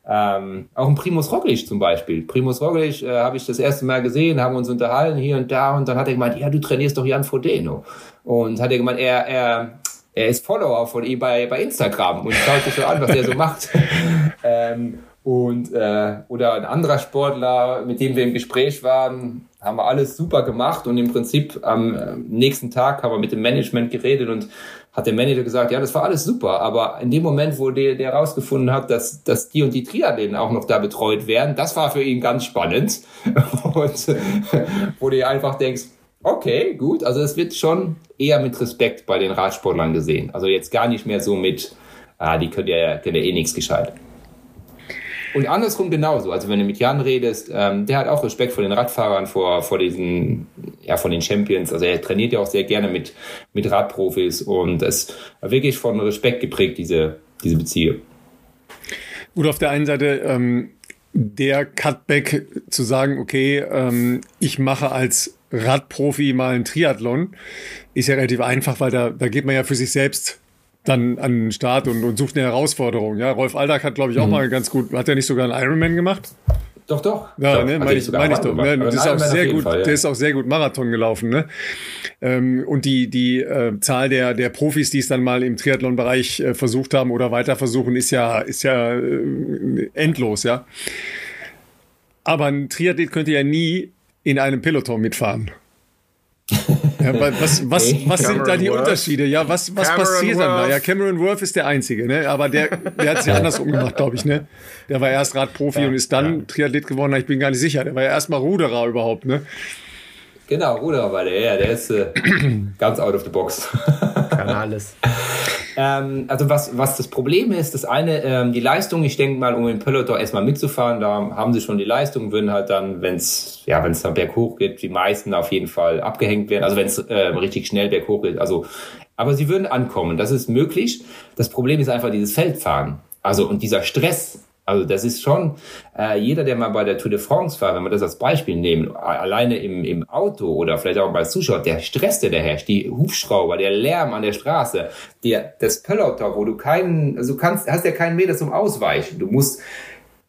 ähm, auch ein Primus Roglic zum Beispiel. Primus Roglic äh, habe ich das erste Mal gesehen, haben uns unterhalten hier und da und dann hat er gemeint, ja, du trainierst doch Jan Frodeno. Und hat er gemeint, er, er, er ist Follower von ihm bei, bei Instagram und schaut sich so an, was er so macht. ähm, Und äh, oder ein anderer Sportler, mit dem wir im Gespräch waren, haben wir alles super gemacht und im Prinzip am äh, nächsten Tag haben wir mit dem Management geredet und hat der Manager gesagt, ja, das war alles super, aber in dem Moment, wo der, der herausgefunden hat, dass, dass die und die Triathleten auch noch da betreut werden, das war für ihn ganz spannend. und wo du einfach denkst, okay, gut, also es wird schon eher mit Respekt bei den Radsportlern gesehen. Also jetzt gar nicht mehr so mit, ah, die können ja, können ja eh nichts gescheit. Und andersrum genauso. Also wenn du mit Jan redest, ähm, der hat auch Respekt vor den Radfahrern, vor, vor diesen, ja, von den Champions. Also er trainiert ja auch sehr gerne mit, mit Radprofis und es war wirklich von Respekt geprägt, diese, diese Beziehung. Gut, auf der einen Seite, ähm, der Cutback zu sagen, okay, ähm, ich mache als Radprofi mal einen Triathlon, ist ja relativ einfach, weil da, da geht man ja für sich selbst dann an den Start und, und sucht eine Herausforderung. Ja, Rolf Aldag hat, glaube ich, auch mhm. mal ganz gut, hat er nicht sogar einen Ironman gemacht? Doch, doch. Ja, doch, ne, meine ich, mein ich doch. Ne, das ist auch sehr gut, Fall, ja. der ist auch sehr gut Marathon gelaufen. Ne? Ähm, und die, die äh, Zahl der, der Profis, die es dann mal im Triathlon-Bereich äh, versucht haben oder weiter versuchen, ist ja, ist ja äh, endlos, ja. Aber ein Triathlet könnte ja nie in einem Peloton mitfahren. Ja, was was, was sind da die Worth. Unterschiede? Ja, was, was passiert Worth. dann da? Ja, Cameron Worth ist der Einzige, ne? aber der, der hat es ja andersrum gemacht, glaube ich. Ne? Der war erst Radprofi ja, und ist dann ja. Triathlet geworden. Ich bin gar nicht sicher. Der war ja erst mal Ruderer überhaupt. Ne? Genau, Ruderer war der, ja. Der ist äh, ganz out of the box. Kann alles. Ähm, also was, was das Problem ist, das eine, ähm, die Leistung, ich denke mal, um in Peloton erstmal mitzufahren, da haben sie schon die Leistung, würden halt dann, wenn es ja, wenn es dann berghoch geht, die meisten auf jeden Fall abgehängt werden, also wenn es äh, richtig schnell berghoch geht, also aber sie würden ankommen, das ist möglich. Das Problem ist einfach dieses Feldfahren. Also und dieser Stress, also das ist schon, äh, jeder, der mal bei der Tour de France war, wenn wir das als Beispiel nehmen, alleine im, im Auto oder vielleicht auch bei Zuschauer, der Stress, der da herrscht, die Hubschrauber, der Lärm an der Straße, der, das Peloton, wo du keinen, also kannst, hast ja keinen Meter zum Ausweichen. Du musst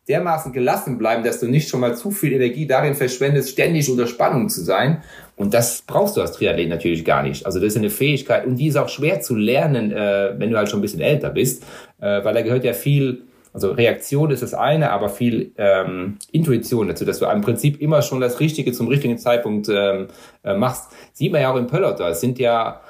dermaßen gelassen bleiben, dass du nicht schon mal zu viel Energie darin verschwendest, ständig unter Spannung zu sein. Und das brauchst du als Triathlet natürlich gar nicht. Also das ist eine Fähigkeit und die ist auch schwer zu lernen, äh, wenn du halt schon ein bisschen älter bist, äh, weil da gehört ja viel also Reaktion ist das eine, aber viel ähm, Intuition dazu, dass du im Prinzip immer schon das Richtige zum richtigen Zeitpunkt ähm, äh, machst. Sieht man ja auch im Peloton. Es sind ja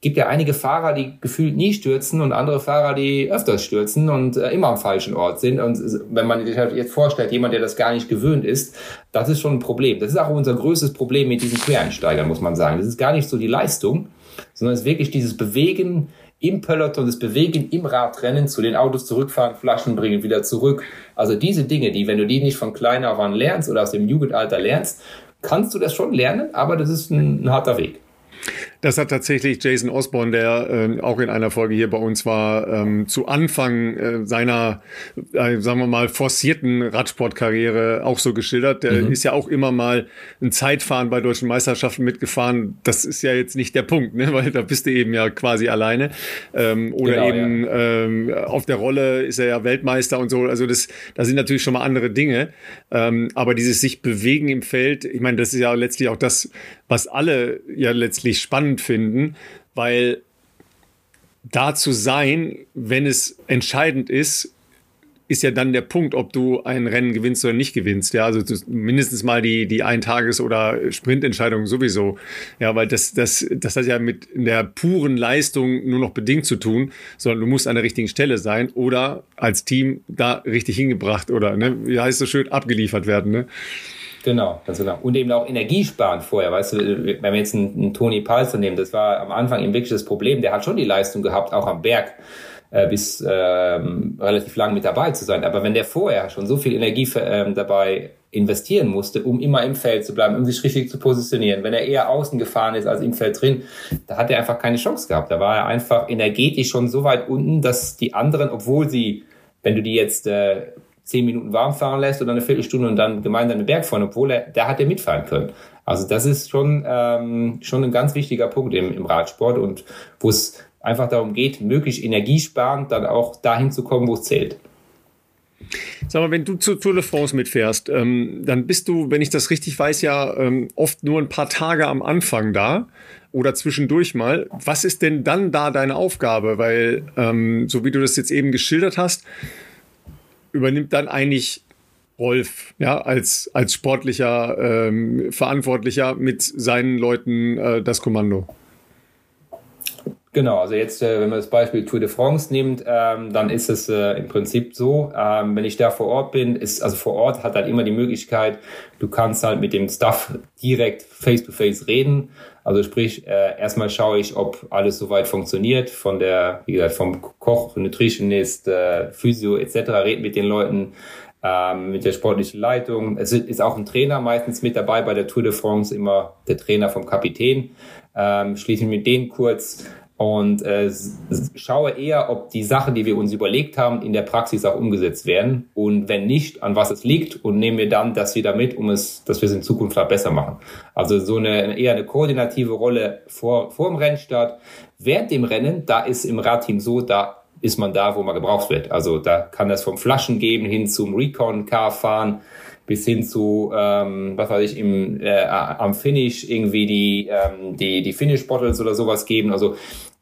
gibt ja einige Fahrer, die gefühlt nie stürzen und andere Fahrer, die öfters stürzen und äh, immer am falschen Ort sind. Und wenn man sich halt jetzt vorstellt, jemand, der das gar nicht gewöhnt ist, das ist schon ein Problem. Das ist auch unser größtes Problem mit diesen Quereinsteigern, muss man sagen. Das ist gar nicht so die Leistung, sondern es ist wirklich dieses Bewegen im Peloton, das Bewegen im Radrennen, zu den Autos zurückfahren, Flaschen bringen, wieder zurück. Also diese Dinge, die, wenn du die nicht von klein auf an lernst oder aus dem Jugendalter lernst, kannst du das schon lernen, aber das ist ein, ein harter Weg. Das hat tatsächlich Jason Osborne, der äh, auch in einer Folge hier bei uns war, ähm, zu Anfang äh, seiner, äh, sagen wir mal, forcierten Radsportkarriere auch so geschildert. Der mhm. ist ja auch immer mal ein Zeitfahren bei deutschen Meisterschaften mitgefahren. Das ist ja jetzt nicht der Punkt, ne? weil da bist du eben ja quasi alleine. Ähm, oder genau, eben ja. ähm, auf der Rolle ist er ja Weltmeister und so. Also das, da sind natürlich schon mal andere Dinge. Ähm, aber dieses sich bewegen im Feld, ich meine, das ist ja letztlich auch das, was alle ja letztlich spannend finden, weil da zu sein, wenn es entscheidend ist, ist ja dann der Punkt, ob du ein Rennen gewinnst oder nicht gewinnst. Ja, also mindestens mal die, die Eintages- oder Sprintentscheidung sowieso. Ja, weil das, das, das hat ja mit der puren Leistung nur noch bedingt zu tun, sondern du musst an der richtigen Stelle sein oder als Team da richtig hingebracht oder, ne, wie heißt es so schön, abgeliefert werden, ne? Genau, ganz genau. Und eben auch energiesparen vorher, weißt du, wenn wir jetzt einen, einen Toni Palzer nehmen, das war am Anfang eben wirklich das Problem, der hat schon die Leistung gehabt, auch am Berg äh, bis ähm, relativ lang mit dabei zu sein. Aber wenn der vorher schon so viel Energie ähm, dabei investieren musste, um immer im Feld zu bleiben, um sich richtig zu positionieren, wenn er eher außen gefahren ist als im Feld drin, da hat er einfach keine Chance gehabt. Da war er einfach energetisch schon so weit unten, dass die anderen, obwohl sie, wenn du die jetzt äh, zehn Minuten warm fahren lässt oder eine Viertelstunde und dann gemeinsam den Berg fahren, obwohl er, da hat er mitfahren können. Also das ist schon, ähm, schon ein ganz wichtiger Punkt im, im Radsport und wo es einfach darum geht, möglichst energiesparend dann auch dahin zu kommen, wo es zählt. Sag mal, wenn du zur Tour de France mitfährst, ähm, dann bist du, wenn ich das richtig weiß, ja ähm, oft nur ein paar Tage am Anfang da oder zwischendurch mal. Was ist denn dann da deine Aufgabe? Weil, ähm, so wie du das jetzt eben geschildert hast, übernimmt dann eigentlich Rolf, ja, als, als sportlicher ähm, Verantwortlicher mit seinen Leuten äh, das Kommando. Genau, also jetzt, äh, wenn man das Beispiel Tour de France nimmt, ähm, dann ist es äh, im Prinzip so, ähm, wenn ich da vor Ort bin, ist, also vor Ort hat halt immer die Möglichkeit, du kannst halt mit dem Staff direkt face-to-face -face reden. Also sprich, äh, erstmal schaue ich, ob alles soweit funktioniert, von der, wie gesagt, vom Koch, Nutritionist, äh, Physio etc., reden mit den Leuten, ähm, mit der sportlichen Leitung. Es ist auch ein Trainer meistens mit dabei bei der Tour de France, immer der Trainer vom Kapitän. Ähm, schließe mit denen kurz und äh, schaue eher, ob die Sachen, die wir uns überlegt haben, in der Praxis auch umgesetzt werden und wenn nicht, an was es liegt und nehmen wir dann das wieder mit, um es, dass wir es in Zukunft halt besser machen. Also so eine eher eine koordinative Rolle vor vor dem Rennstart. Während dem Rennen, da ist im Radteam so, da ist man da, wo man gebraucht wird. Also da kann das vom Flaschen geben hin zum Recon-Car fahren bis hin zu, ähm, was weiß ich, im, äh, am Finish irgendwie die, ähm, die, die Finish-Bottles oder sowas geben. Also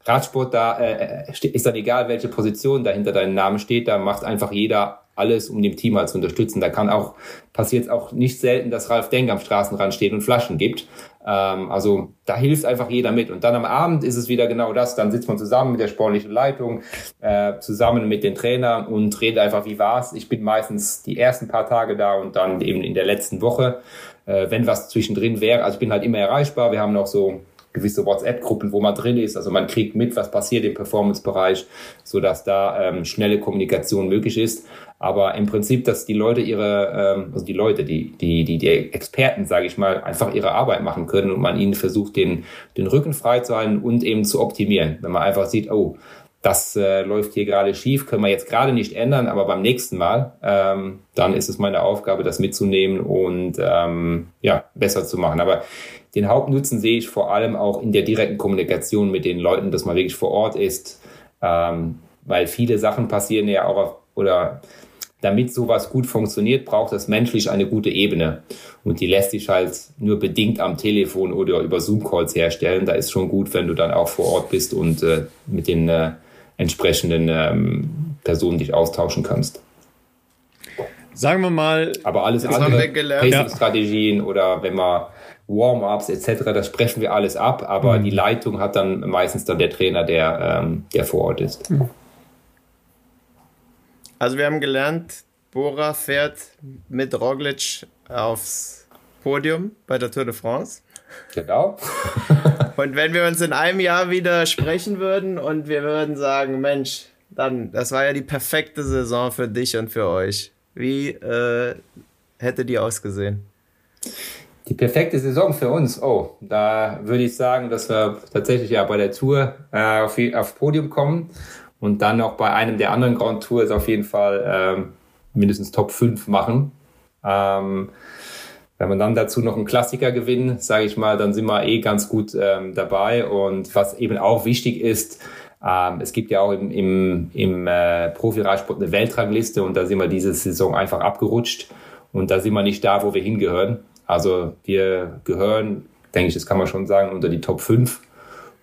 Radsport, da äh, äh ist dann egal, welche Position dahinter deinem Namen steht, da macht einfach jeder alles, um dem Team halt zu unterstützen. Da kann auch, passiert auch nicht selten, dass Ralf Denk am Straßenrand steht und Flaschen gibt. Ähm, also da hilft einfach jeder mit. Und dann am Abend ist es wieder genau das. Dann sitzt man zusammen mit der sportlichen Leitung, äh, zusammen mit den Trainern und redet einfach, wie war's. Ich bin meistens die ersten paar Tage da und dann eben in der letzten Woche, äh, wenn was zwischendrin wäre. Also ich bin halt immer erreichbar. Wir haben noch so gewisse WhatsApp-Gruppen, wo man drin ist. Also man kriegt mit, was passiert im Performance-Bereich, so dass da ähm, schnelle Kommunikation möglich ist. Aber im Prinzip, dass die Leute ihre, ähm, also die Leute, die, die, die, die Experten, sage ich mal, einfach ihre Arbeit machen können und man ihnen versucht, den, den Rücken frei zu halten und eben zu optimieren. Wenn man einfach sieht, oh, das äh, läuft hier gerade schief, können wir jetzt gerade nicht ändern, aber beim nächsten Mal, ähm, dann ist es meine Aufgabe, das mitzunehmen und ähm, ja, besser zu machen. Aber den Hauptnutzen sehe ich vor allem auch in der direkten Kommunikation mit den Leuten, dass man wirklich vor Ort ist, ähm, weil viele Sachen passieren ja auch auf, oder damit sowas gut funktioniert, braucht es menschlich eine gute Ebene. Und die lässt sich halt nur bedingt am Telefon oder über Zoom-Calls herstellen. Da ist schon gut, wenn du dann auch vor Ort bist und äh, mit den äh, entsprechenden ähm, Personen dich austauschen kannst. Sagen wir mal. Aber alles andere, Pacing-Strategien ja. oder wenn man Warm-ups etc., das sprechen wir alles ab, aber mhm. die Leitung hat dann meistens dann der Trainer, der, ähm, der vor Ort ist. Mhm. Also wir haben gelernt, Bora fährt mit Roglic aufs Podium bei der Tour de France. Genau. und wenn wir uns in einem Jahr wieder sprechen würden und wir würden sagen, Mensch, dann, das war ja die perfekte Saison für dich und für euch. Wie äh, hätte die ausgesehen? Die perfekte Saison für uns. Oh, da würde ich sagen, dass wir tatsächlich ja bei der Tour äh, auf, auf Podium kommen und dann noch bei einem der anderen Grand Tours auf jeden Fall ähm, mindestens Top 5 machen. Ähm, wenn man dann dazu noch einen Klassiker gewinnt, sage ich mal, dann sind wir eh ganz gut ähm, dabei. Und was eben auch wichtig ist, ähm, es gibt ja auch im, im, im äh, Profi-Radsport eine Weltrangliste und da sind wir diese Saison einfach abgerutscht und da sind wir nicht da, wo wir hingehören. Also wir gehören, denke ich, das kann man schon sagen, unter die Top 5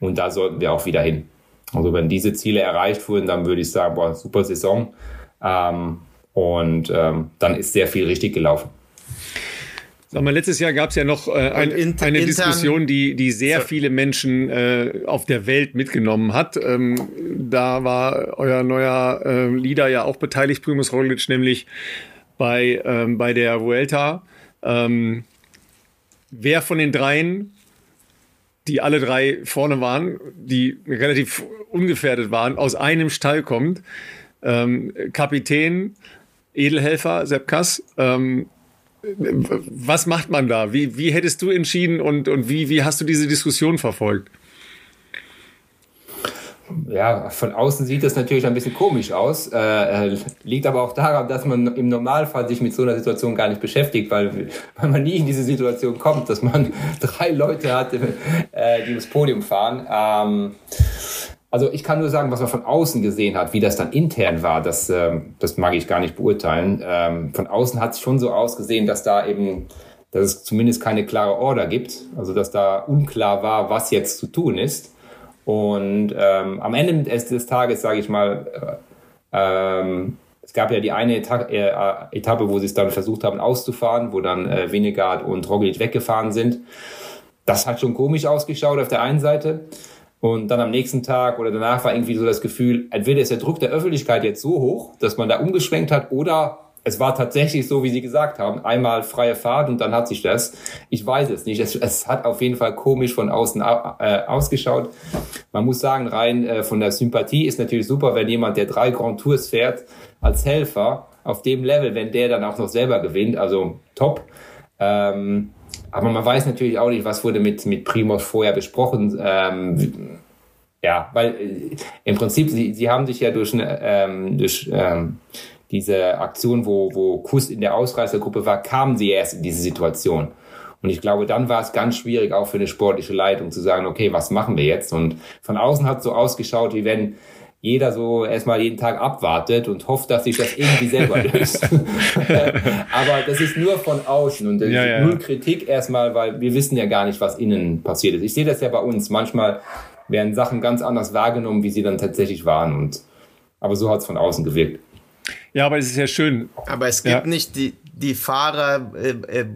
und da sollten wir auch wieder hin. Also wenn diese Ziele erreicht wurden, dann würde ich sagen, boah, super Saison. Ähm, und ähm, dann ist sehr viel richtig gelaufen. Sag mal, letztes Jahr gab es ja noch äh, ein, inter, eine Diskussion, die, die sehr so. viele Menschen äh, auf der Welt mitgenommen hat. Ähm, da war euer neuer äh, Leader ja auch beteiligt, Primus Roglic, nämlich bei, ähm, bei der Vuelta. Ähm, wer von den dreien, die alle drei vorne waren, die relativ ungefährdet waren, aus einem Stall kommt. Ähm, Kapitän, Edelhelfer, Sepp Kass. Ähm, was macht man da? Wie, wie hättest du entschieden und, und wie, wie hast du diese Diskussion verfolgt? Ja, von außen sieht das natürlich ein bisschen komisch aus. Äh, äh, liegt aber auch daran, dass man im Normalfall sich mit so einer Situation gar nicht beschäftigt, weil, weil man nie in diese Situation kommt, dass man drei Leute hat, äh, die das Podium fahren. Ähm, also ich kann nur sagen, was man von außen gesehen hat, wie das dann intern war, das, äh, das mag ich gar nicht beurteilen. Ähm, von außen hat es schon so ausgesehen, dass da eben, dass es zumindest keine klare Order gibt, also dass da unklar war, was jetzt zu tun ist. Und ähm, am Ende des, des Tages, sage ich mal, äh, ähm, es gab ja die eine Eta äh, Etappe, wo sie es dann versucht haben auszufahren, wo dann äh, Winegard und Roglic weggefahren sind. Das hat schon komisch ausgeschaut auf der einen Seite. Und dann am nächsten Tag oder danach war irgendwie so das Gefühl, entweder ist der Druck der Öffentlichkeit jetzt so hoch, dass man da umgeschwenkt hat, oder es war tatsächlich so, wie Sie gesagt haben, einmal freie Fahrt und dann hat sich das. Ich weiß es nicht. Es, es hat auf jeden Fall komisch von außen äh, ausgeschaut. Man muss sagen, rein äh, von der Sympathie ist natürlich super, wenn jemand, der drei Grand Tours fährt, als Helfer auf dem Level, wenn der dann auch noch selber gewinnt, also top. Ähm, aber man weiß natürlich auch nicht, was wurde mit, mit Primoz vorher besprochen. Ähm, ja, weil äh, im Prinzip, sie, sie haben sich ja durch, ähm, durch ähm, diese Aktion, wo, wo Kuss in der Ausreißergruppe war, kamen sie erst in diese Situation. Und ich glaube, dann war es ganz schwierig, auch für eine sportliche Leitung zu sagen, okay, was machen wir jetzt? Und von außen hat es so ausgeschaut, wie wenn jeder so erstmal jeden Tag abwartet und hofft, dass sich das irgendwie selber löst. Aber das ist nur von außen und das ja, ist ja. null Kritik erstmal, weil wir wissen ja gar nicht, was innen passiert ist. Ich sehe das ja bei uns. Manchmal werden Sachen ganz anders wahrgenommen, wie sie dann tatsächlich waren. Und aber so hat es von außen gewirkt. Ja, aber es ist ja schön. Aber es gibt ja. nicht die, die Fahrer, äh, äh,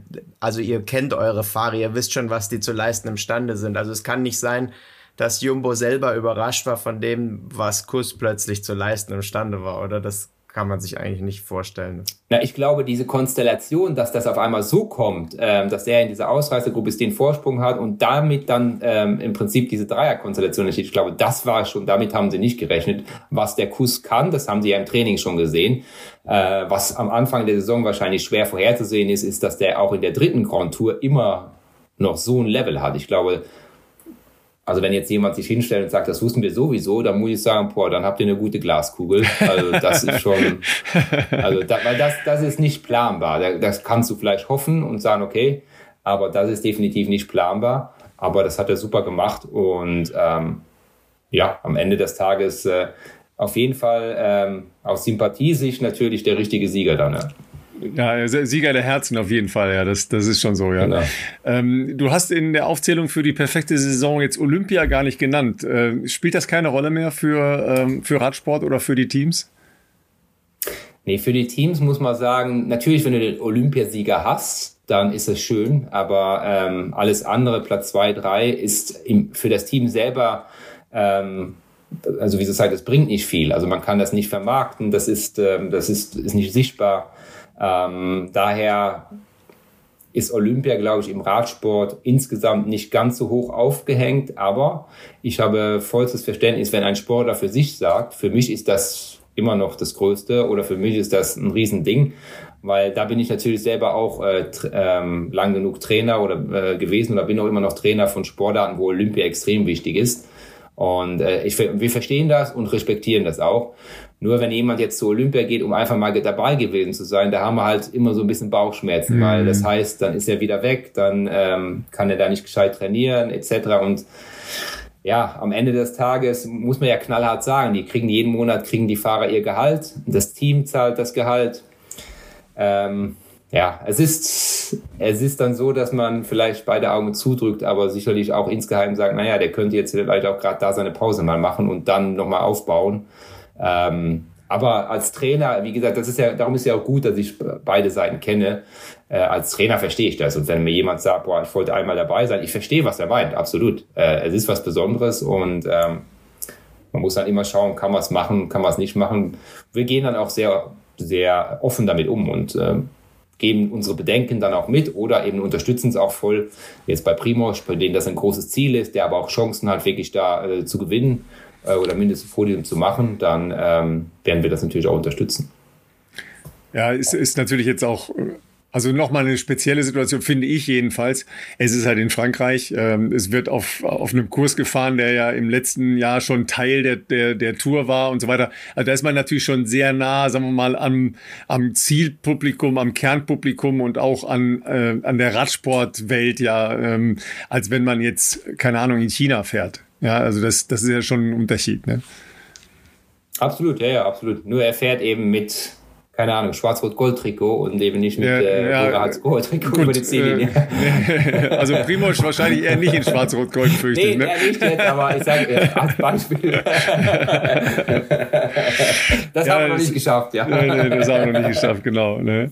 also ihr kennt eure Fahrer, ihr wisst schon, was die zu leisten imstande sind. Also es kann nicht sein, dass Jumbo selber überrascht war von dem, was Kuss plötzlich zu leisten imstande war, oder? Das kann man sich eigentlich nicht vorstellen. Na, ich glaube, diese Konstellation, dass das auf einmal so kommt, ähm, dass er in dieser Ausreißergruppe den Vorsprung hat und damit dann ähm, im Prinzip diese Dreierkonstellation entsteht, ich glaube, das war schon, damit haben sie nicht gerechnet. Was der Kuss kann, das haben sie ja im Training schon gesehen. Äh, was am Anfang der Saison wahrscheinlich schwer vorherzusehen ist, ist, dass der auch in der dritten Grand Tour immer noch so ein Level hat. Ich glaube, also wenn jetzt jemand sich hinstellt und sagt, das wussten wir sowieso, dann muss ich sagen, boah, dann habt ihr eine gute Glaskugel. Also das ist schon, also da, weil das, das ist nicht planbar. Das kannst du vielleicht hoffen und sagen, okay, aber das ist definitiv nicht planbar. Aber das hat er super gemacht und ähm, ja, am Ende des Tages äh, auf jeden Fall ähm, aus Sympathiesicht natürlich der richtige Sieger dann. Ja. Ja, Sieger der Herzen auf jeden Fall, ja, das, das ist schon so, ja. Genau. Ähm, du hast in der Aufzählung für die perfekte Saison jetzt Olympia gar nicht genannt. Äh, spielt das keine Rolle mehr für, ähm, für Radsport oder für die Teams? Nee, für die Teams muss man sagen, natürlich, wenn du den Olympiasieger hast, dann ist es schön, aber ähm, alles andere, Platz zwei, drei, ist im, für das Team selber ähm, also wie sagen, das bringt nicht viel. Also man kann das nicht vermarkten, das ist, ähm, das ist, ist nicht sichtbar. Ähm, daher ist Olympia, glaube ich, im Radsport insgesamt nicht ganz so hoch aufgehängt, aber ich habe vollstes Verständnis, wenn ein Sportler für sich sagt, für mich ist das immer noch das Größte oder für mich ist das ein Riesending, weil da bin ich natürlich selber auch äh, ähm, lang genug Trainer oder äh, gewesen oder bin auch immer noch Trainer von Sportarten, wo Olympia extrem wichtig ist. Und äh, ich, wir verstehen das und respektieren das auch. Nur wenn jemand jetzt zu Olympia geht, um einfach mal dabei gewesen zu sein, da haben wir halt immer so ein bisschen Bauchschmerzen, mhm. weil das heißt, dann ist er wieder weg, dann ähm, kann er da nicht gescheit trainieren etc. Und ja, am Ende des Tages muss man ja knallhart sagen, die kriegen jeden Monat, kriegen die Fahrer ihr Gehalt, das Team zahlt das Gehalt. Ähm, ja, es ist, es ist dann so, dass man vielleicht beide Augen zudrückt, aber sicherlich auch insgeheim sagt, naja, der könnte jetzt vielleicht auch gerade da seine Pause mal machen und dann nochmal aufbauen. Ähm, aber als Trainer, wie gesagt, das ist ja, darum ist ja auch gut, dass ich beide Seiten kenne. Äh, als Trainer verstehe ich das. Und wenn mir jemand sagt, boah, ich wollte einmal dabei sein, ich verstehe, was er meint, absolut. Äh, es ist was Besonderes und ähm, man muss dann immer schauen, kann man es machen, kann man es nicht machen. Wir gehen dann auch sehr, sehr offen damit um und ähm, geben unsere Bedenken dann auch mit oder eben unterstützen es auch voll. Jetzt bei Primoz, bei denen das ein großes Ziel ist, der aber auch Chancen hat, wirklich da äh, zu gewinnen äh, oder mindestens Podium zu machen, dann ähm, werden wir das natürlich auch unterstützen. Ja, es ist natürlich jetzt auch also nochmal eine spezielle Situation, finde ich jedenfalls. Es ist halt in Frankreich. Ähm, es wird auf, auf einem Kurs gefahren, der ja im letzten Jahr schon Teil der, der, der Tour war und so weiter. Also da ist man natürlich schon sehr nah, sagen wir mal, am, am Zielpublikum, am Kernpublikum und auch an, äh, an der Radsportwelt, ja, ähm, als wenn man jetzt, keine Ahnung, in China fährt. Ja, also das, das ist ja schon ein Unterschied, ne? Absolut, ja, ja, absolut. Nur er fährt eben mit keine Ahnung, Schwarz-Rot-Gold-Trikot und eben nicht mit ja, äh, ja, Gold-Trikot über die Ziellinie. Äh, also Primoz wahrscheinlich eher nicht in Schwarz-Rot-Gold fürchtet. Nee, ne? nicht jetzt, aber ich sage äh, als Beispiel. Das ja, haben wir noch nicht geschafft, ja. Nee, nee, das haben wir noch nicht geschafft, genau. Ne?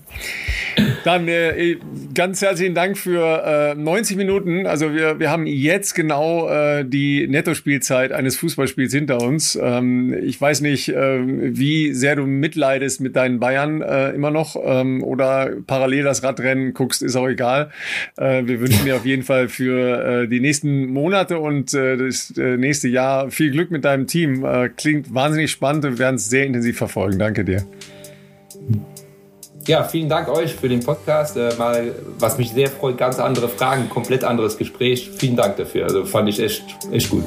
Dann äh, ganz herzlichen Dank für äh, 90 Minuten. Also wir, wir haben jetzt genau äh, die Nettospielzeit eines Fußballspiels hinter uns. Ähm, ich weiß nicht, äh, wie sehr du mitleidest mit deinen Bayern äh, immer noch ähm, oder parallel das Radrennen guckst, ist auch egal. Äh, wir wünschen dir auf jeden Fall für äh, die nächsten Monate und das nächste Jahr viel Glück mit deinem Team. Klingt wahnsinnig spannend und wir werden es sehr intensiv verfolgen. Danke dir. Ja, vielen Dank euch für den Podcast. Äh, mal, was mich sehr freut, ganz andere Fragen, komplett anderes Gespräch. Vielen Dank dafür. Also fand ich echt, echt gut.